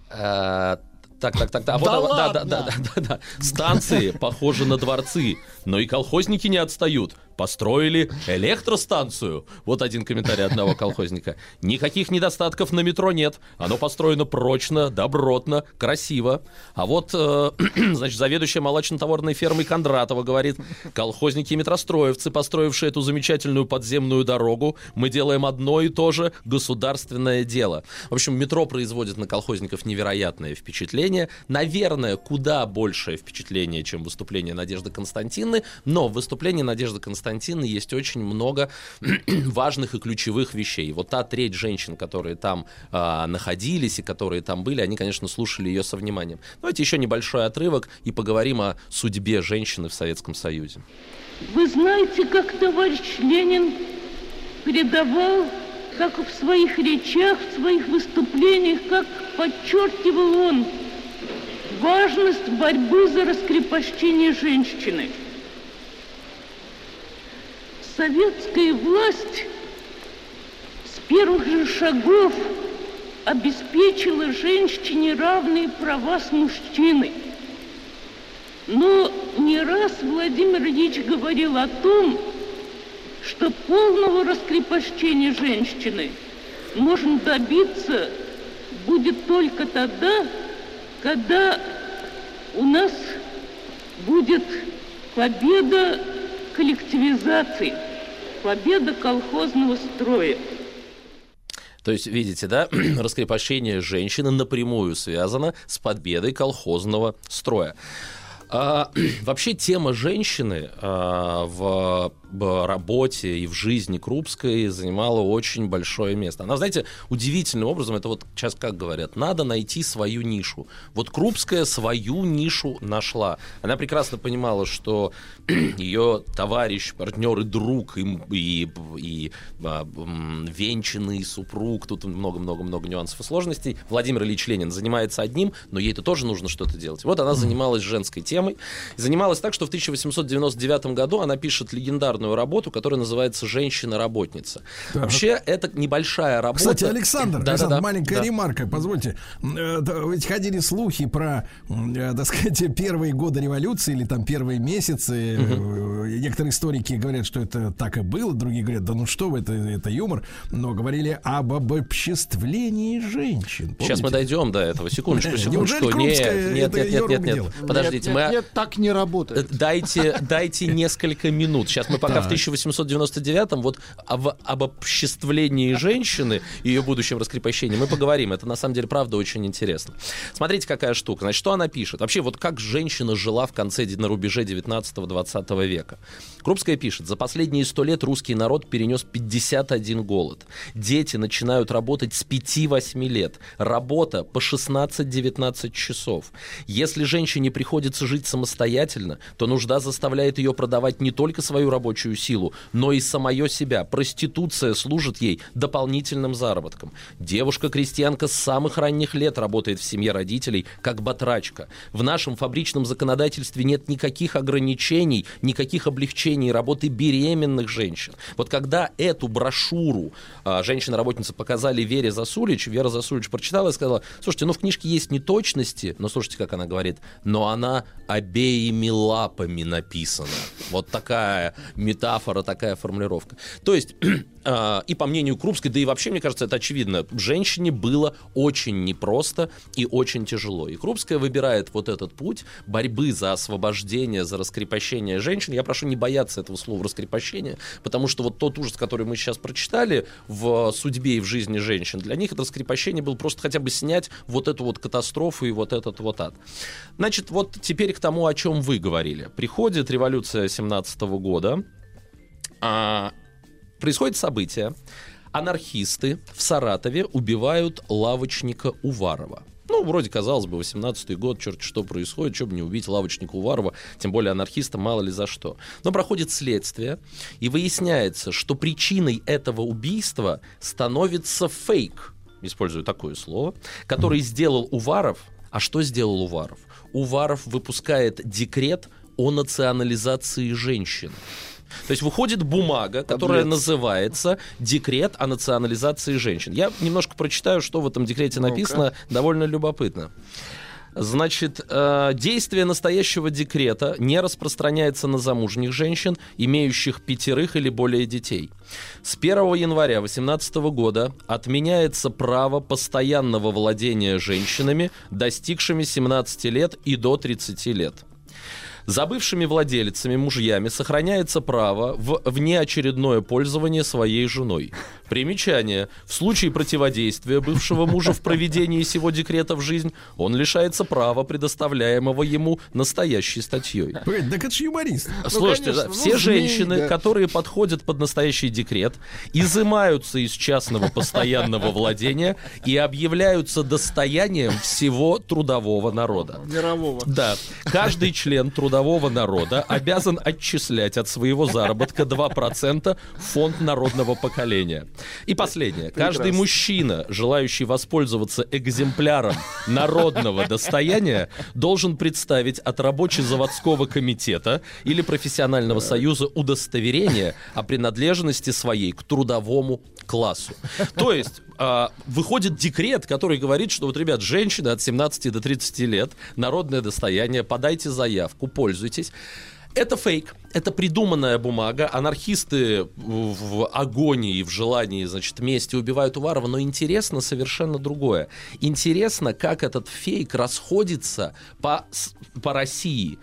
а, Так, так, так, так. А вот, Да а, да, да, да, да, да, да. Станции похожи на дворцы, но и колхозники не отстают. Построили электростанцию. Вот один комментарий одного колхозника. Никаких недостатков на метро нет. Оно построено прочно, добротно, красиво. А вот, э, значит, заведующая молочно-товарной фермой Кондратова говорит, колхозники и метростроевцы, построившие эту замечательную подземную дорогу, мы делаем одно и то же государственное дело. В общем, метро производит на колхозников невероятное впечатление. Наверное, куда большее впечатление, чем выступление Надежды Константиновны, но в выступлении Надежды Константиновны есть очень много важных и ключевых вещей. Вот та треть женщин, которые там а, находились и которые там были, они, конечно, слушали ее со вниманием. Давайте еще небольшой отрывок и поговорим о судьбе женщины в Советском Союзе. Вы знаете, как товарищ Ленин передавал, как в своих речах, в своих выступлениях, как подчеркивал он важность борьбы за раскрепощение женщины. Советская власть с первых же шагов обеспечила женщине равные права с мужчиной. Но не раз Владимир Ильич говорил о том, что полного раскрепощения женщины можно добиться будет только тогда, когда у нас будет победа коллективизации, победа колхозного строя. То есть, видите, да, раскрепощение женщины напрямую связано с победой колхозного строя. А, вообще тема женщины а, в работе и в жизни Крупской занимала очень большое место. Она, знаете, удивительным образом, это вот сейчас как говорят, надо найти свою нишу. Вот Крупская свою нишу нашла. Она прекрасно понимала, что ее товарищ, партнер и друг, и, и, и, а, венчанный супруг, тут много-много-много нюансов и сложностей, Владимир Ильич Ленин занимается одним, но ей это тоже нужно что-то делать. Вот она занималась женской темой. Занималась так, что в 1899 году она пишет легендарную работу, которая называется «Женщина-работница». Так. Вообще, это небольшая работа. Кстати, Александр, Да-да-да. Александр, маленькая Да. ремарка, позвольте. Э, да, Ведь ходили слухи про, э, так сказать, первые годы революции или там первые месяцы. Э, Некоторые историки говорят, что это так и было, другие говорят, да ну что вы, это, это юмор. Но говорили об обобществлении женщин. Сейчас мы Помните? дойдем до этого. Секундочку, секундочку. Нет, нет, нет, нет, нет, нет. Подождите, нет, мы нет, так не работает. Дайте, дайте несколько минут. Сейчас мы пока Так. в 1899-м вот об, об обобществлении женщины и ее будущем раскрепощении мы поговорим. Это на самом деле правда очень интересно. Смотрите, какая штука. Значит, что она пишет? Вообще, вот как женщина жила в конце, на рубеже 19-20 века. Крупская пишет, за последние сто лет русский народ перенес 51 голод. Дети начинают работать с 5-8 лет. Работа по 16-19 часов. Если женщине приходится жить самостоятельно, то нужда заставляет ее продавать не только свою рабочую силу, но и самое себя. Проституция служит ей дополнительным заработком. Девушка-крестьянка с самых ранних лет работает в семье родителей как батрачка. В нашем фабричном законодательстве нет никаких ограничений, никаких облегчений работы беременных женщин. Вот когда эту брошюру а, женщина-работница показали Вере Засулич, Вера Засулич прочитала и сказала, слушайте, ну в книжке есть неточности, но слушайте, как она говорит, но она обеими лапами написана. Вот такая метафора, такая формулировка. То есть, а, и по мнению Крупской, да и вообще, мне кажется, это очевидно, женщине было очень непросто и очень тяжело. И Крупская выбирает вот этот путь борьбы за освобождение, за раскрепощение женщин. Я прошу не бояться этого слова раскрепощение, потому что вот тот ужас, который мы сейчас прочитали в судьбе и в жизни женщин, для них это раскрепощение было просто хотя бы снять вот эту вот катастрофу и вот этот вот ад. Значит, вот теперь к тому, о чем вы говорили. Приходит революция 17 года, а, происходит событие. Анархисты в Саратове убивают лавочника Уварова. Ну, вроде, казалось бы, 18-й год, черт что происходит, что бы не убить лавочника Уварова, тем более анархиста, мало ли за что. Но проходит следствие, и выясняется, что причиной этого убийства становится фейк, использую такое слово, который сделал Уваров. А что сделал Уваров? Уваров выпускает декрет о национализации женщин. То есть выходит бумага, которая Подлец. называется «Декрет о национализации женщин». Я немножко прочитаю, что в этом декрете написано, довольно любопытно. Значит, э, действие настоящего декрета не распространяется на замужних женщин, имеющих пятерых или более детей. С 1 января 2018 года отменяется право постоянного владения женщинами, достигшими 17 лет и до 30 лет. За бывшими владельцами, мужьями, сохраняется право в внеочередное пользование своей женой. Примечание. В случае противодействия бывшего мужа в проведении сего декрета в жизнь, он лишается права, предоставляемого ему настоящей статьей. Погоди, так это же юморист. Слушайте, конечно, да, ну, все змей, женщины, да. которые подходят под настоящий декрет, изымаются из частного постоянного владения и объявляются достоянием всего трудового народа. Мирового. Да, каждый член трудового народа обязан отчислять от своего заработка 2% в фонд народного поколения. И последнее. Каждый Прекрасно. мужчина, желающий воспользоваться экземпляром народного достояния, должен представить от рабоче-заводского комитета или профессионального союза удостоверение о принадлежности своей к трудовому классу. То есть а, выходит декрет, который говорит, что вот, ребят, женщины от 17 до 30 лет, народное достояние, подайте заявку, пользуйтесь. Это фейк, это придуманная бумага. Анархисты в агонии, в желании, значит, вместе убивают Уварова. Но интересно совершенно другое. Интересно, как этот фейк расходится по, по России.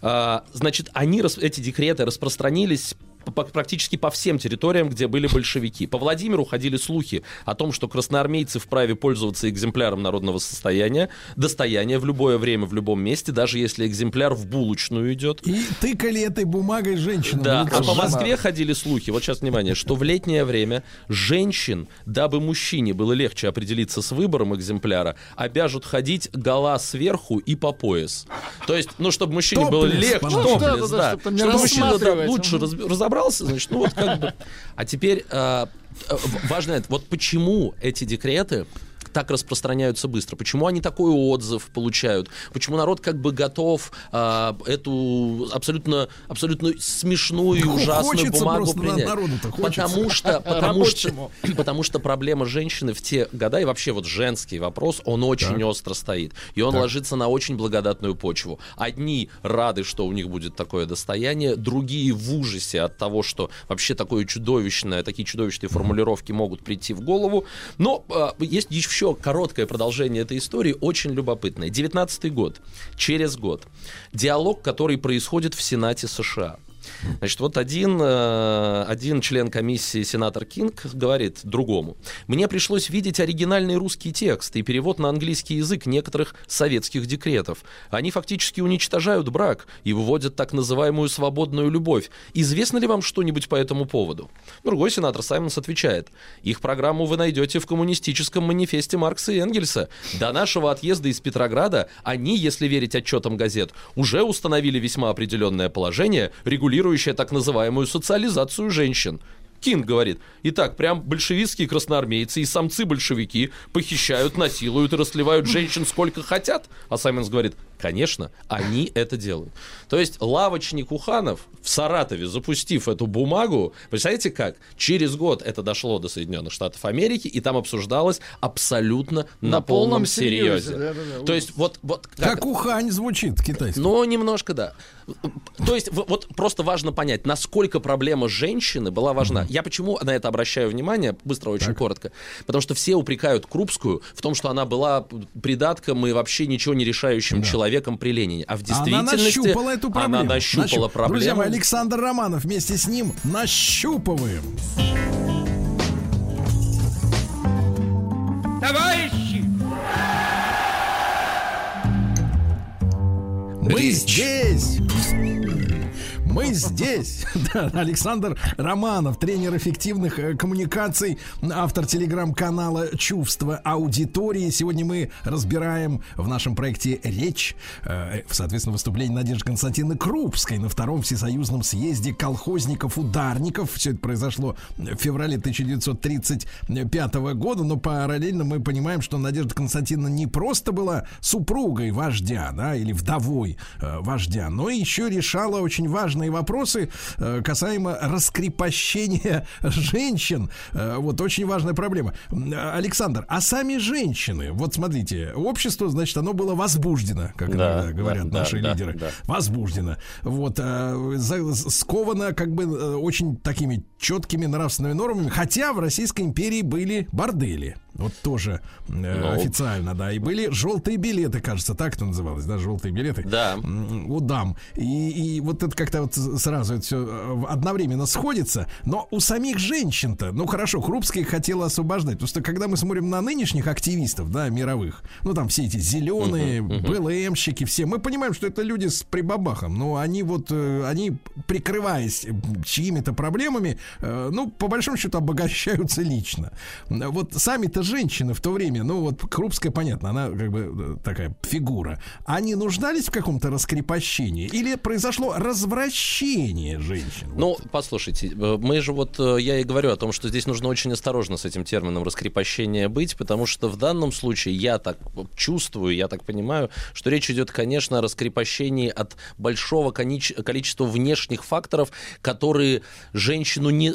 А, значит, они, эти декреты распространились практически по всем территориям, где были большевики. По Владимиру ходили слухи о том, что красноармейцы вправе пользоваться экземпляром народного состояния, достояния в любое время, в любом месте, даже если экземпляр в булочную идет. И тыкали этой бумагой женщину. Да, а по Москве ходили слухи, вот сейчас внимание, что в летнее время женщин, дабы мужчине было легче определиться с выбором экземпляра, обяжут ходить гола сверху и по пояс. То есть, ну, чтобы мужчине было Топлес, легче, по-нашему. топлес, Да, да, да, да, чтоб там не чтобы мужчина да, лучше Мгм. Разобрался, значит, ну вот как бы. А теперь э, э, важно это, вот почему эти декреты так распространяются быстро? Почему они такой отзыв получают? Почему народ как бы готов а, эту абсолютно, абсолютно смешную и Ну, ужасную бумагу принять? народу-то хочется. Потому что, потому что, потому что проблема женщины в те года и вообще вот женский вопрос, он очень остро стоит. И он ложится на очень благодатную почву. Одни рады, что у них будет такое достояние, другие в ужасе от того, что вообще такое чудовищное, такие чудовищные формулировки могут прийти в голову. Но а, есть еще короткое продолжение этой истории, очень любопытное. 19 год, через год. Диалог, который происходит в Сенате США. Значит, вот один, э, один член комиссии, сенатор Кинг, говорит другому. «Мне пришлось видеть оригинальный русский текст и перевод на английский язык некоторых советских декретов. Они фактически уничтожают брак и выводят так называемую свободную любовь. Известно ли вам что-нибудь по этому поводу?» Другой сенатор Саймонс отвечает. «Их программу вы найдете в коммунистическом манифесте Маркса и Энгельса. До нашего отъезда из Петрограда они, если верить отчетам газет, уже установили весьма определенное положение, регулирующее так называемую социализацию женщин. Кинг говорит, итак, прям большевистские красноармейцы и самцы-большевики похищают, насилуют и расливают женщин сколько хотят. А Саймонс говорит, конечно, они это делают. То есть лавочник Уханов в Саратове, запустив эту бумагу, представляете как? Через год это дошло до Соединенных Штатов Америки, и там обсуждалось абсолютно на, полном серьезе. да-да-да, То есть вот, вот Как ухань звучит китайский. ну, немножко, да. То есть, вот просто важно понять, насколько проблема женщины была важна. Я почему на это обращаю внимание, быстро, очень коротко. Потому что все упрекают Крупскую в том, что она была придатком и вообще ничего не решающим человеком при Ленине. А в Она действительности... нащупала эту проблему. Она нащупала Нащуп- проблему. Друзья мои, Александр Романов вместе с ним нащупываем. Товарищи! Мы Речь. здесь! Мы здесь. Да, Александр Романов, тренер эффективных э, коммуникаций, автор телеграм-канала «Чувство аудитории». Сегодня мы разбираем в нашем проекте «Речь», э, соответственно, выступление Надежды Константиновны Крупской на втором всесоюзном съезде колхозников-ударников. Все это произошло в феврале 1935 года, но параллельно мы понимаем, что Надежда Константиновна не просто была супругой вождя, да, или вдовой э, вождя, но еще решала очень важные вопросы э, касаемо раскрепощения женщин. Э, вот очень важная проблема. Э, Александр, а сами женщины, вот смотрите, общество, значит, оно было возбуждено, как Да, иногда говорят да, да, наши да, лидеры. да. Возбуждено. Вот, сковано как бы очень такими четкими нравственными нормами, хотя в Российской империи были бордели. Вот тоже э, Ну. официально, да. И были желтые билеты, кажется, так это называлось, да, желтые билеты. Да. У дам. И, и вот это как-то вот сразу это все одновременно сходится. Но у самих женщин-то, ну хорошо, Крупская хотела освобождать. Потому что когда мы смотрим на нынешних активистов, да, мировых, ну там все эти зеленые, БЛМщики, все, мы понимаем, что это люди с прибабахом. Но они вот, э, они, прикрываясь э, чьими-то проблемами, э, ну, по большому счету, обогащаются лично. Вот сами-то женщины в то время, ну вот Крупская, понятно, она как бы э, такая фигура. Они нуждались в каком-то раскрепощении? Или произошло развращение женщин? Ну, послушайте, э, мы же вот, э, я и говорю о том, что здесь нужно очень осторожно с этим термином раскрепощения быть, потому что в данном случае я так чувствую, я так понимаю, что речь идет, конечно, о раскрепощении от большого количества внешних факторов, которые женщину не,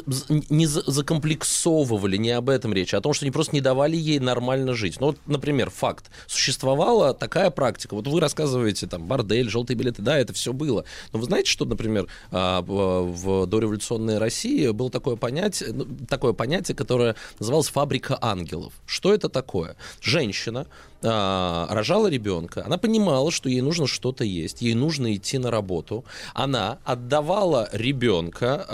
не за- закомплексовывали, не об этом речь, а о том, что они просто не давали ей нормально жить. Ну, вот, например, факт. Существовала такая практика. Вот вы рассказываете, там, бордель, желтые билеты, да, это все было. Но вы знаете, что, например, а, в в дореволюционной России было такое понятие, ну, такое понятие, которое называлось фабрика ангелов. Что это такое? Женщина а, рожала ребенка, она понимала, что ей нужно что-то есть, ей нужно идти на работу. Она отдавала ребенка,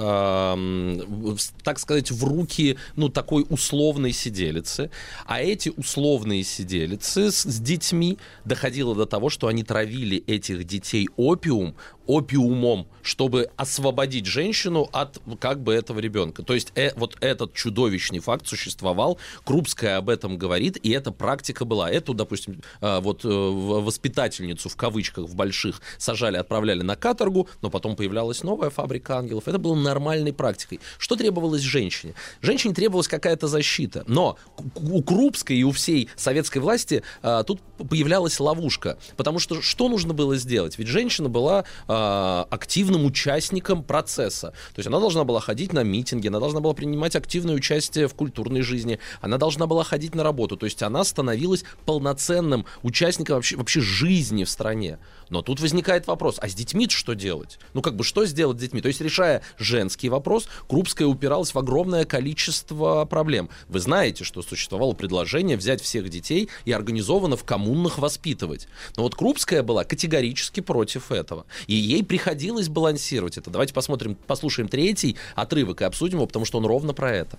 так сказать, в руки, ну, такой условной сиделицы. А эти условные сиделицы с, с детьми доходило до того, что они травили этих детей опиум, опиумом, чтобы освободить женщину от как бы этого ребенка. То есть э, вот этот чудовищный факт существовал, Крупская об этом говорит, и эта практика была. Эту, допустим, э, вот э, воспитательницу в кавычках в больших сажали, отправляли на каторгу, но потом появлялась новая фабрика ангелов. Это было нормальной практикой. Что требовалось женщине? Женщине требовалась какая-то защита, но у Крупской и у всей советской власти а, тут появлялась ловушка, потому что что нужно было сделать? Ведь женщина была а, активным участником процесса, то есть она должна была ходить на митинги, она должна была принимать активное участие в культурной жизни, она должна была ходить на работу, то есть она становилась полноценным участником вообще, вообще жизни в стране. Но тут возникает вопрос, а с детьми что делать? Ну как бы что сделать с детьми? То есть решая женский вопрос, Крупская упиралась в огромное количество проблем. Вы знаете, что существовало предложение взять всех детей и организованно в коммунах воспитывать. Но вот Крупская была категорически против этого. И ей приходилось балансировать это. Давайте посмотрим, послушаем третий отрывок и обсудим его, потому что он ровно про это.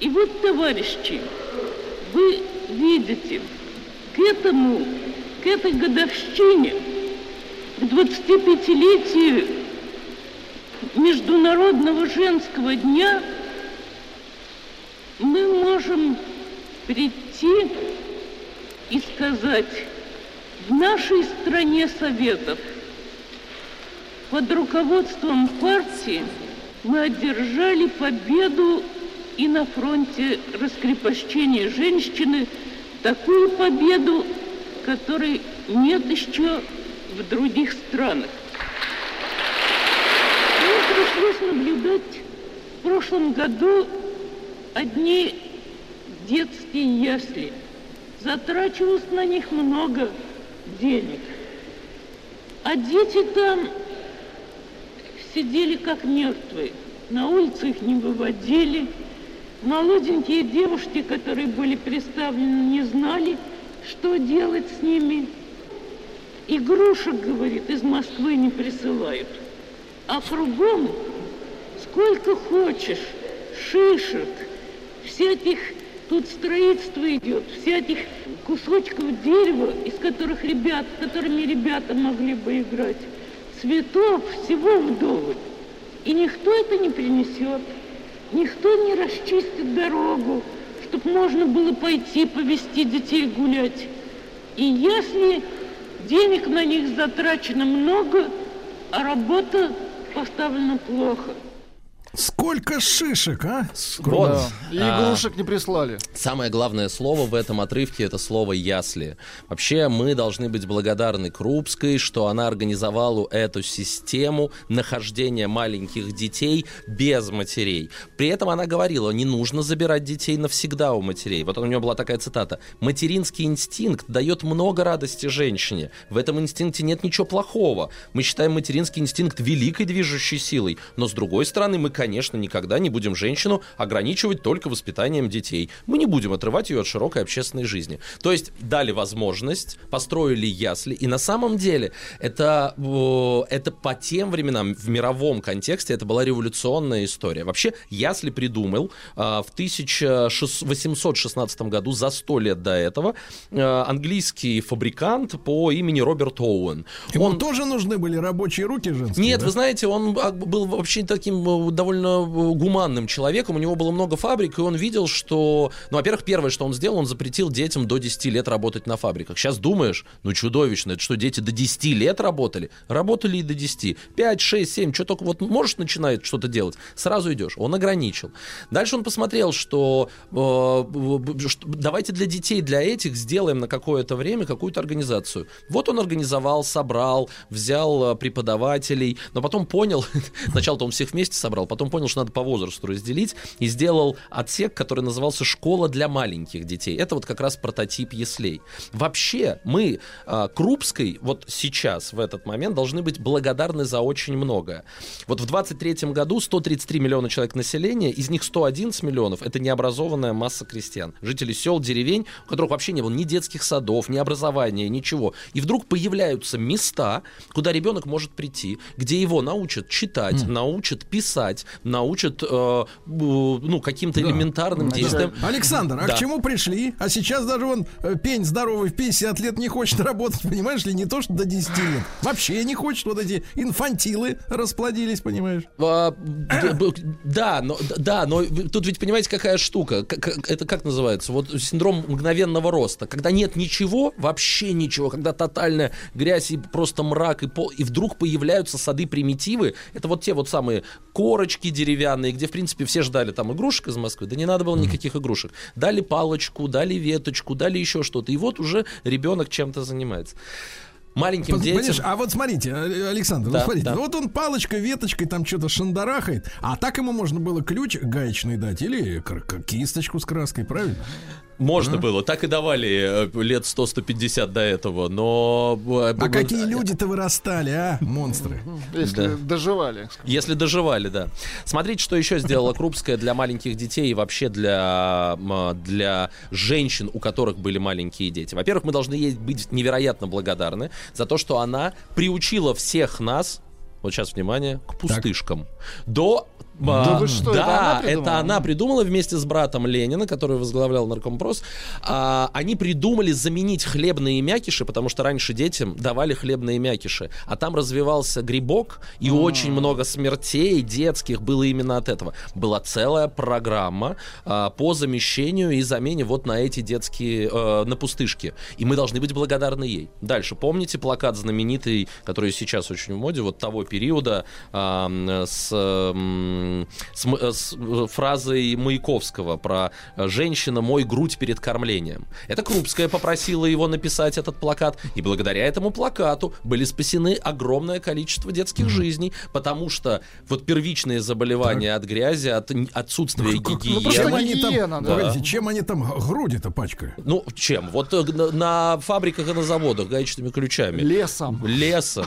И вот, товарищи, вы видите, к этому, к этой годовщине, к 25-летию Международного женского дня мы можем прийти и сказать, в нашей стране Советов под руководством партии мы одержали победу и на фронте раскрепощения женщины, такую победу, которой нет еще в других странах. Мне пришлось наблюдать в прошлом году одни детские ясли. Затрачивалось на них много денег. А дети там сидели как мертвые. На улице их не выводили. Молоденькие девушки, которые были представлены, не знали, что делать с ними. Игрушек, говорит, из Москвы не присылают. А кругом сколько хочешь шишек, всяких, тут строительство идет, всяких кусочков дерева, из которых ребят, которыми ребята могли бы играть, цветов, всего вдоволь. И никто это не принесет, никто не расчистит дорогу, чтобы можно было пойти повести детей гулять. И если денег на них затрачено много, а работа поставлена плохо. Сколько шишек, а? Вот. И А, игрушек не прислали. Самое главное слово в этом отрывке это слово ясли. Вообще мы должны быть благодарны Крупской, что она организовала эту систему нахождения маленьких детей без матерей. При этом она говорила, не нужно забирать детей навсегда у матерей. Вот у нее была такая цитата. Материнский инстинкт дает много радости женщине. В этом инстинкте нет ничего плохого. Мы считаем материнский инстинкт великой движущей силой. Но с другой стороны, мы, конечно, никогда не будем женщину ограничивать только воспитанием детей. Мы не будем отрывать ее от широкой общественной жизни. То есть дали возможность, построили ясли, и на самом деле это, это по тем временам в мировом контексте это была революционная история. Вообще ясли придумал э, в 1816 году, за 100 лет до этого, э, английский фабрикант по имени Роберт Оуэн. Ему тоже нужны были рабочие руки женские? Нет, да? вы знаете, он а, был вообще таким э, довольно э, гуманным человеком. У него было много фабрик, и он видел, что... Ну, во-первых, первое, что он сделал, он запретил детям до 10 лет работать на фабриках. Сейчас думаешь, ну, чудовищно, это что, дети до 10 лет работали? Работали и до 10. 5, 6, 7, что только вот можешь начинает что-то делать, сразу идешь. Он ограничил. Дальше он посмотрел, что, э, что давайте для детей, для этих сделаем на какое-то время какую-то организацию. Вот он организовал, собрал, взял э, преподавателей, но потом понял, сначала-то он всех вместе собрал, потом потом понял, что надо по возрасту разделить, и сделал отсек, который назывался «Школа для маленьких детей». Это вот как раз прототип яслей. Вообще, мы а, Крупской вот сейчас, в этот момент, должны быть благодарны за очень многое. Вот в 23 году 133 миллиона человек населения, из них 111 миллионов — это необразованная масса крестьян. Жители сел, деревень, у которых вообще не было ни детских садов, ни образования, ничего. И вдруг появляются места, куда ребенок может прийти, где его научат читать, научат писать, научат э, ну, каким-то Да. элементарным действиям. Александр, а Да. к чему пришли? А сейчас даже он э, пень здоровый в 50 лет не хочет работать, понимаешь ли, не то что до 10 лет. Вообще не хочет, вот эти инфантилы расплодились, понимаешь? А, Да, но, да, но тут ведь понимаете, какая штука? Это как называется? Вот синдром мгновенного роста. Когда нет ничего, вообще ничего, когда тотальная грязь и просто мрак, и, пол, и вдруг появляются сады-примитивы. Это вот те вот самые корочки деревянные, где, в принципе, все ждали там игрушек из Москвы. Да не надо было никаких игрушек. Дали палочку, дали веточку, дали еще что-то. И вот уже ребенок чем-то занимается. Маленьким детям... Понимаешь, а вот смотрите, э, Александр, Да, ну смотрите, да. вот он палочкой, веточкой там что-то шандарахает, а так ему можно было ключ гаечный дать или кисточку с краской, правильно? Можно было, так и давали э, лет 100-150 до этого, но... э, А какие люди-то вырастали, а, монстры? Если Да. доживали. Если доживали, да. Смотрите, что еще сделала Крупская для маленьких детей и вообще для, для женщин, у которых были маленькие дети. Во-первых, мы должны ей быть невероятно благодарны за то, что она приучила всех нас, вот сейчас внимание, к пустышкам. До Да а, вы что, это да, она придумала? это она придумала вместе с братом Ленина, который возглавлял наркомпрос. А, они придумали заменить хлебные мякиши, потому что раньше детям давали хлебные мякиши, а там развивался грибок, и А. очень много смертей детских было именно от этого. Была целая программа а, по замещению и замене вот на эти детские, э, на пустышки. И мы должны быть благодарны ей. Дальше, помните плакат знаменитый, который сейчас очень в моде, вот того периода а, с, м, с э, с, э, фразой Маяковского про э, «женщина, мой грудь перед кормлением». Это Крупская попросила его написать этот плакат, и благодаря этому плакату были спасены огромное количество детских жизней, потому что вот первичные заболевания от грязи, от отсутствия гигиены... Чем они там, гигиена, да. погодите, чем они там груди-то пачкали? Ну, чем? Вот на, на фабриках и на заводах гаечными ключами. Лесом. Лесом.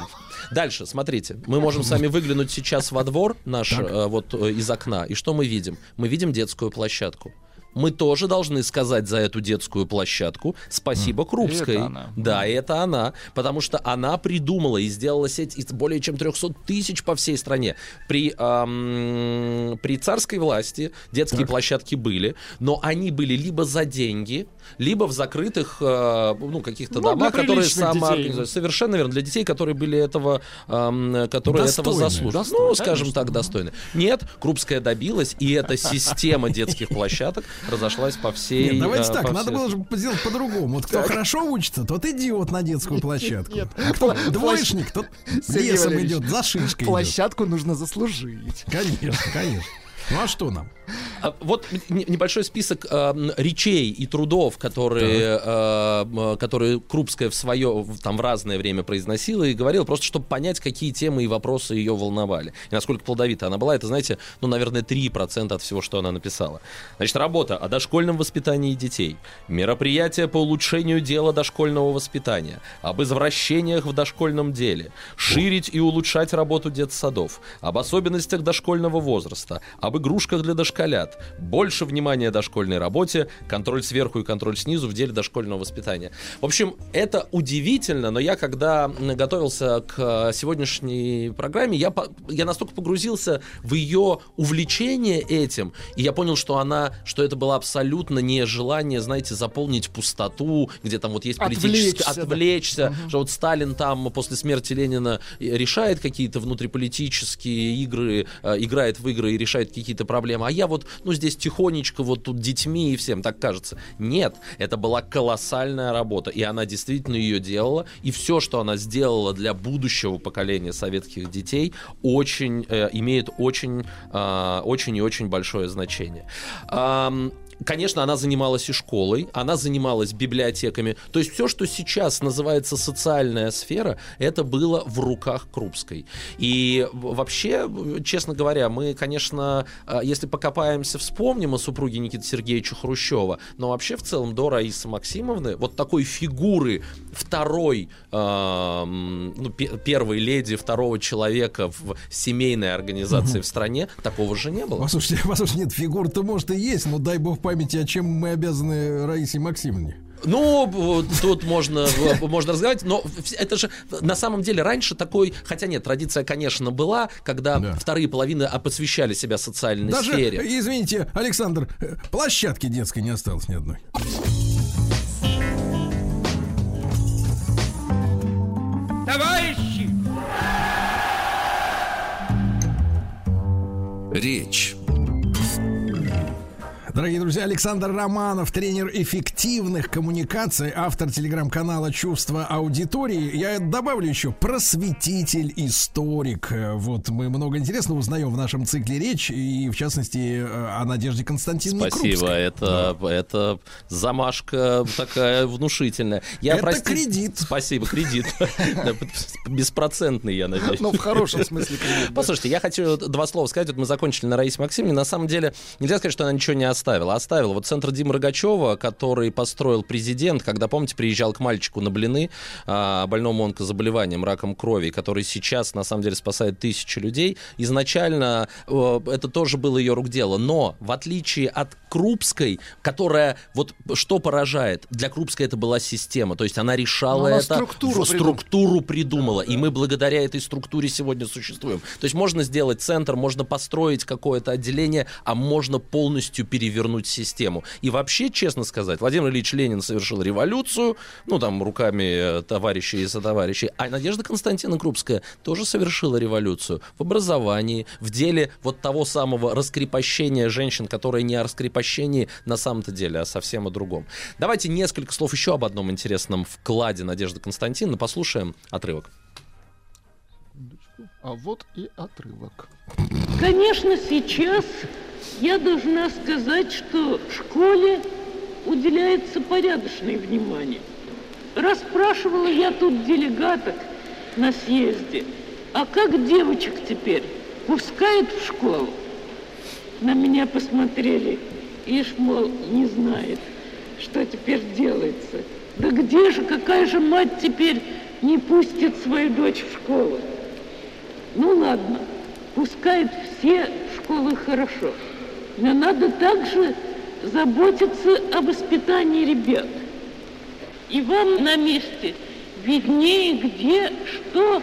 Дальше, смотрите, мы можем с вами выглянуть сейчас во двор наш, э, вот э, из окна, и что мы видим? Мы видим детскую площадку. Мы тоже должны сказать за эту детскую площадку спасибо Крупской. это она. Да, и это она, потому что она придумала и сделала сеть из более чем 300 тысяч по всей стране. При, ам, при царской власти детские площадки были, но они были либо за деньги, либо в закрытых э, ну, каких-то Ну, домах, которые самоорганизуют. Совершенно верно. Для детей, которые были этого, ам, которые этого Достойны. заслуживают. Достойны, ну, скажем конечно. так, достойны. Нет, Крупская добилась, и эта система детских площадок разошлась по всей... Нет, давайте э, так, надо всей было же сделать по-другому. Вот кто хорошо учится, тот идет на детскую площадку. А кто двоечник, тот лесом идет, за шишкой идет. Площадку нужно заслужить. Конечно, конечно. Ну а что нам? А, Вот небольшой список э, м, речей и трудов, которые, э, м, которые Крупская в свое, там в разное время произносила и говорила, просто чтобы понять, какие темы и вопросы ее волновали. И насколько плодовита она была, это, знаете, ну, наверное, 3% от всего, что она написала. Значит, работа о дошкольном воспитании детей, мероприятия по улучшению дела дошкольного воспитания, об извращениях в дошкольном деле, ширить и улучшать работу детсадов, об особенностях дошкольного возраста, об игрушках для дошколят, больше внимания дошкольной работе, контроль сверху и контроль снизу в деле дошкольного воспитания. В общем, это удивительно, но я, когда готовился к э, сегодняшней программе, я, я настолько погрузился в ее увлечение этим, и я понял, что она, что это было абсолютно не желание, знаете, заполнить пустоту, где там вот есть политическое, Отвлечься, да. отвлечься, что вот Сталин там после смерти Ленина э, решает какие-то внутриполитические игры, э, играет в игры и решает какие-то проблемы, а я вот, ну, здесь тихонечко вот тут детьми и всем, так кажется. Нет, это была колоссальная работа, и она действительно ее делала, и все, что она сделала для будущего поколения советских детей, очень, э, имеет очень, а, очень и очень большое значение. Ам, Конечно, она занималась и школой, она занималась библиотеками. То есть все, что сейчас называется социальная сфера, это было в руках Крупской. И вообще, честно говоря, мы, конечно, э, если покопаемся, вспомним о супруге Никиты Сергеевича Хрущева, но вообще в целом до Раисы Максимовны вот такой фигуры второй, э, ну, пе- первой леди, второго человека в семейной организации в стране, такого же не было. Послушайте, послушайте, нет, фигура-то может и есть, но дай бог памяти, а чем мы обязаны Раисе Максимовне? Ну, тут можно, можно разговаривать, но это же на самом деле раньше такой, хотя нет, традиция, конечно, была, когда вторые половины а, посвящали себя социальной Даже, сфере. извините, Александр, э, площадки детской не осталось ни одной. Товарищи! Речь. Дорогие друзья, Александр Романов, тренер эффективных коммуникаций, автор телеграм-канала «Чувство аудитории». Я добавлю еще просветитель, историк. Э, Вот мы много интересного узнаем в нашем цикле «Речь», и в частности э, о Надежде Константиновне Спасибо, Крупской. это, это замашка такая внушительная. Я, Это прости- кредит. Спасибо, кредит. Да, Беспроцентный, я надеюсь. Ну, в хорошем смысле кредит, да. Послушайте, я хочу два слова сказать. Вот мы закончили на Раисе Максимовне. На самом деле, нельзя сказать, что она ничего не оставила. Оставила. Вот центр Димы Рогачева, который построил президент, когда, помните, приезжал к мальчику на блины, а, больному онкозаболеванием, раком крови, который сейчас, на самом деле, спасает тысячи людей. Изначально э, это тоже было ее рук дело. Но, в отличие от Крупской, которая, вот что поражает, для Крупской это была система. То есть она решала Но она это, структуру в- придумала. структуру придумала. И мы благодаря этой структуре сегодня существуем. То есть можно сделать центр, можно построить какое-то отделение, а можно полностью перевернуть систему. И вообще, честно сказать, Владимир Ильич Ленин совершил революцию, ну там руками э, товарищей и сотоварищей, а Надежда Константиновна Крупская тоже совершила революцию в образовании, в деле вот того самого раскрепощения женщин, которое не о раскрепощении на самом-то деле, а совсем о другом. Давайте несколько слов еще об одном интересном вкладе Надежды Константиновны. Послушаем отрывок. А вот и отрывок. Конечно, сейчас я должна сказать, что школе уделяется порядочное внимание. Расспрашивала я тут делегаток на съезде, а как девочек теперь? Пускают в школу? На меня посмотрели, ишь, мол, не знает, что теперь делается. Да где же, какая же мать теперь не пустит свою дочь в школу? Ну ладно, пускают все школы хорошо. Но надо также заботиться о воспитании ребят. И вам на месте виднее, где, что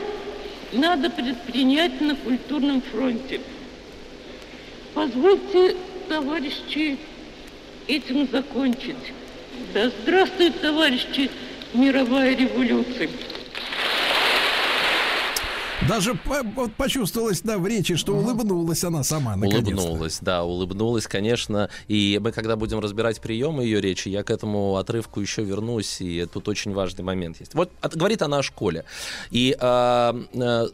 надо предпринять на культурном фронте. Позвольте, товарищи, этим закончить. Да здравствует, товарищи, мировая революция. Даже по- вот почувствовалось, да, в речи, что улыбнулась она сама, наконец-то. Улыбнулась, да, улыбнулась, конечно. И мы, когда будем разбирать приемы ее речи, я к этому отрывку еще вернусь, и тут очень важный момент есть. Вот от- говорит она о школе. И а,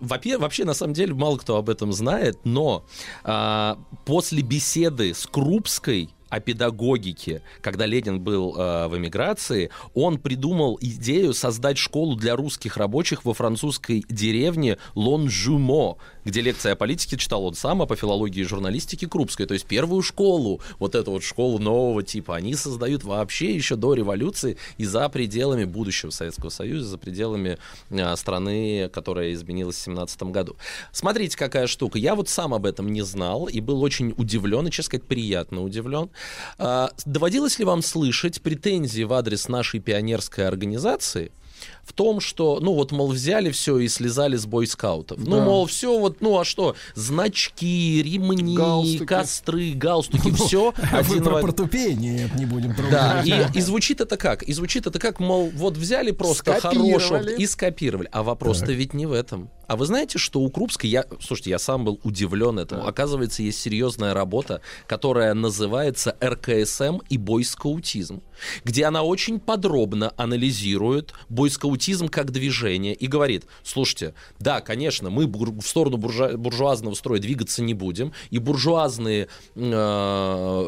вопе- вообще, на самом деле, мало кто об этом знает, но а, после беседы с Крупской о педагогике, когда Ленин был э, в эмиграции, он придумал идею создать школу для русских рабочих во французской деревне Лонжумо, где лекции о политике читал он сам, а по филологии и журналистике Крупской. То есть первую школу, вот эту вот школу нового типа, они создают вообще еще до революции и за пределами будущего Советского Союза, за пределами э, страны, которая изменилась в 17 году. Смотрите, какая штука. Я вот сам об этом не знал и был очень удивлен, и, честно сказать, приятно удивлен. А, доводилось ли вам слышать претензии в адрес нашей пионерской организации в том, что, ну вот, мол, взяли все и слезали с бойскаутов. Ну, Да. мол, все вот, ну а что, значки, ремни, Галстуки. костры, галстуки, все. А вы про портупеи не будем трогать. Да, и, и звучит это как? И звучит это как, мол, вот взяли просто хорошего и скопировали. А вопрос-то ведь не в этом. А вы знаете, что у Крупской, я, слушайте, я сам был удивлен этому. Оказывается, есть серьезная работа, которая называется РКСМ и бойскаутизм, где она очень подробно анализирует бойскаутизм как движение и говорит, слушайте, да, конечно, мы в сторону буржуа- буржуазного строя двигаться не будем, и буржуазные э,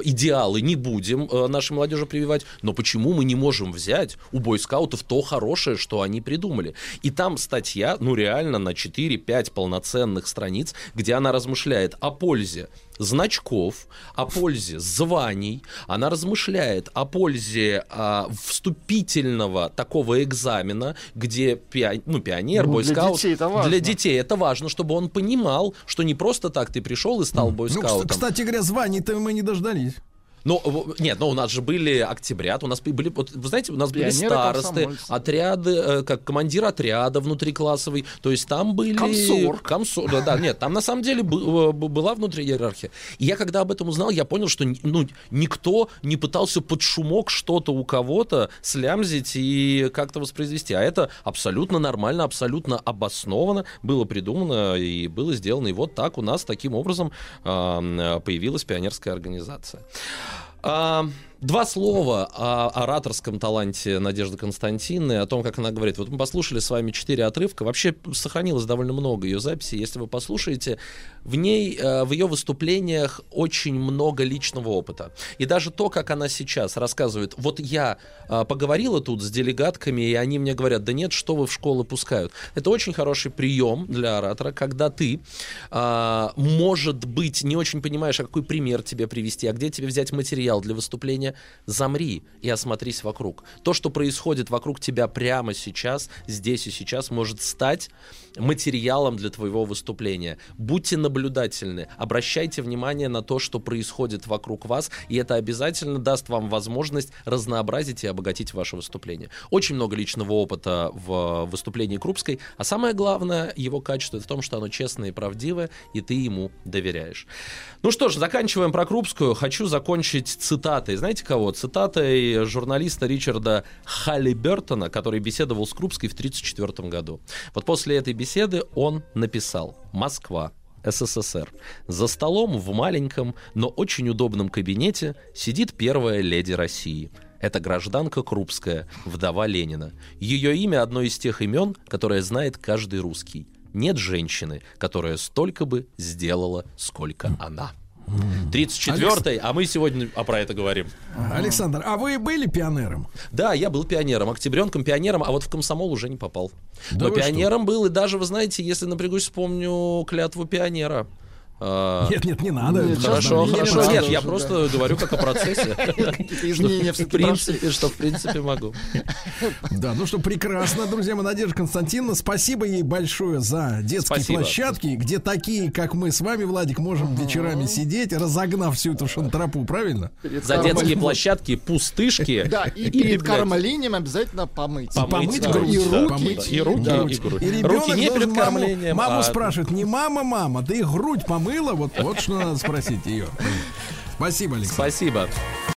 идеалы не будем э, нашей молодежи прививать, но почему мы не можем взять у бойскаутов то хорошее, что они придумали? И там статья, ну реально на 4-5 полноценных страниц, где она размышляет о пользе значков, о пользе званий, она размышляет о пользе а, вступительного такого экзамена, где пиа- ну, пионер, Ну, для бойскаут... детей это важно. Для детей это важно, чтобы он понимал, что не просто так ты пришел и стал Ну, бойскаутом. кс- кстати говоря, званий-то мы не дождались. Ну, нет, ну у нас же были октябрят, у нас были, вот, вы знаете, у нас были Пионеры, старосты, комсомольцы. отряды, э, как командир отряда внутриклассовый, то есть там были... Комсорг. Комсор- да, да, нет, там на самом деле э, была внутри иерархия. И я когда об этом узнал, я понял, что ну, никто не пытался под шумок что-то у кого-то слямзить и как-то воспроизвести. А это абсолютно нормально, абсолютно обоснованно было придумано и было сделано. И вот так у нас таким образом э, появилась пионерская организация. А, Два слова о ораторском таланте Надежды Константиновны, о том, как она говорит. Вот мы послушали с вами четыре отрывка. Вообще сохранилось довольно много ее записей. Если вы послушаете, в ней, э, в ее выступлениях очень много личного опыта. И даже то, как она сейчас рассказывает. Вот я э, поговорила тут с делегатками, и они мне говорят, да нет, что вы в школы пускают. Это очень хороший прием для оратора, когда ты, а, может быть, не очень понимаешь, а какой пример тебе привести, а где тебе взять материал для выступления, замри и осмотрись вокруг. То, что происходит вокруг тебя прямо сейчас, здесь и сейчас, может стать материалом для твоего выступления. Будьте наблюдательны, обращайте внимание на то, что происходит вокруг вас, и это обязательно даст вам возможность разнообразить и обогатить ваше выступление. Очень много личного опыта в выступлении Крупской, а самое главное его качество в том, что оно честное и правдивое, и ты ему доверяешь. Ну что ж, заканчиваем про Крупскую. Хочу закончить цитатой. Знаете кого? Цитатой журналиста Ричарда Халлибертона, который беседовал с Крупской в 1934 году. Вот после этой беседы он написал «Москва, СССР. За столом в маленьком, но очень удобном кабинете сидит первая леди России. Это гражданка Крупская, вдова Ленина. Ее имя одно из тех имен, которое знает каждый русский. Нет женщины, которая столько бы сделала, сколько она. 34-й, а мы сегодня а про это говорим. Александр, а вы были пионером? Да, я был пионером, октябренком, пионером, а вот в комсомол уже не попал. Да Но пионером был, и даже, вы знаете, если напрягусь, вспомню клятву пионера. А, Нет, нет, не надо. Нет, Хорошо, Не хорошо. надо Нет, уже, я да. просто говорю как о процессе. Изменения В принципе, что в принципе могу. Да, ну что, прекрасно, друзья мои, Надежда Константиновна, спасибо ей большое за детские площадки, где такие, как мы с вами, Владик, можем вечерами сидеть, разогнав всю эту шантропу, правильно? За детские площадки, пустышки. Да, и и перед кормлением обязательно помыть. И помыть Да, грудь, И да, руки. помыть. И руки, Да. и. И ребенок Руки не должен перед маму, кормлением, маму а- спрашивает, не мама, мама, ты грудь помыла? Вот, вот что надо спросить ее. Спасибо, Александр. Спасибо.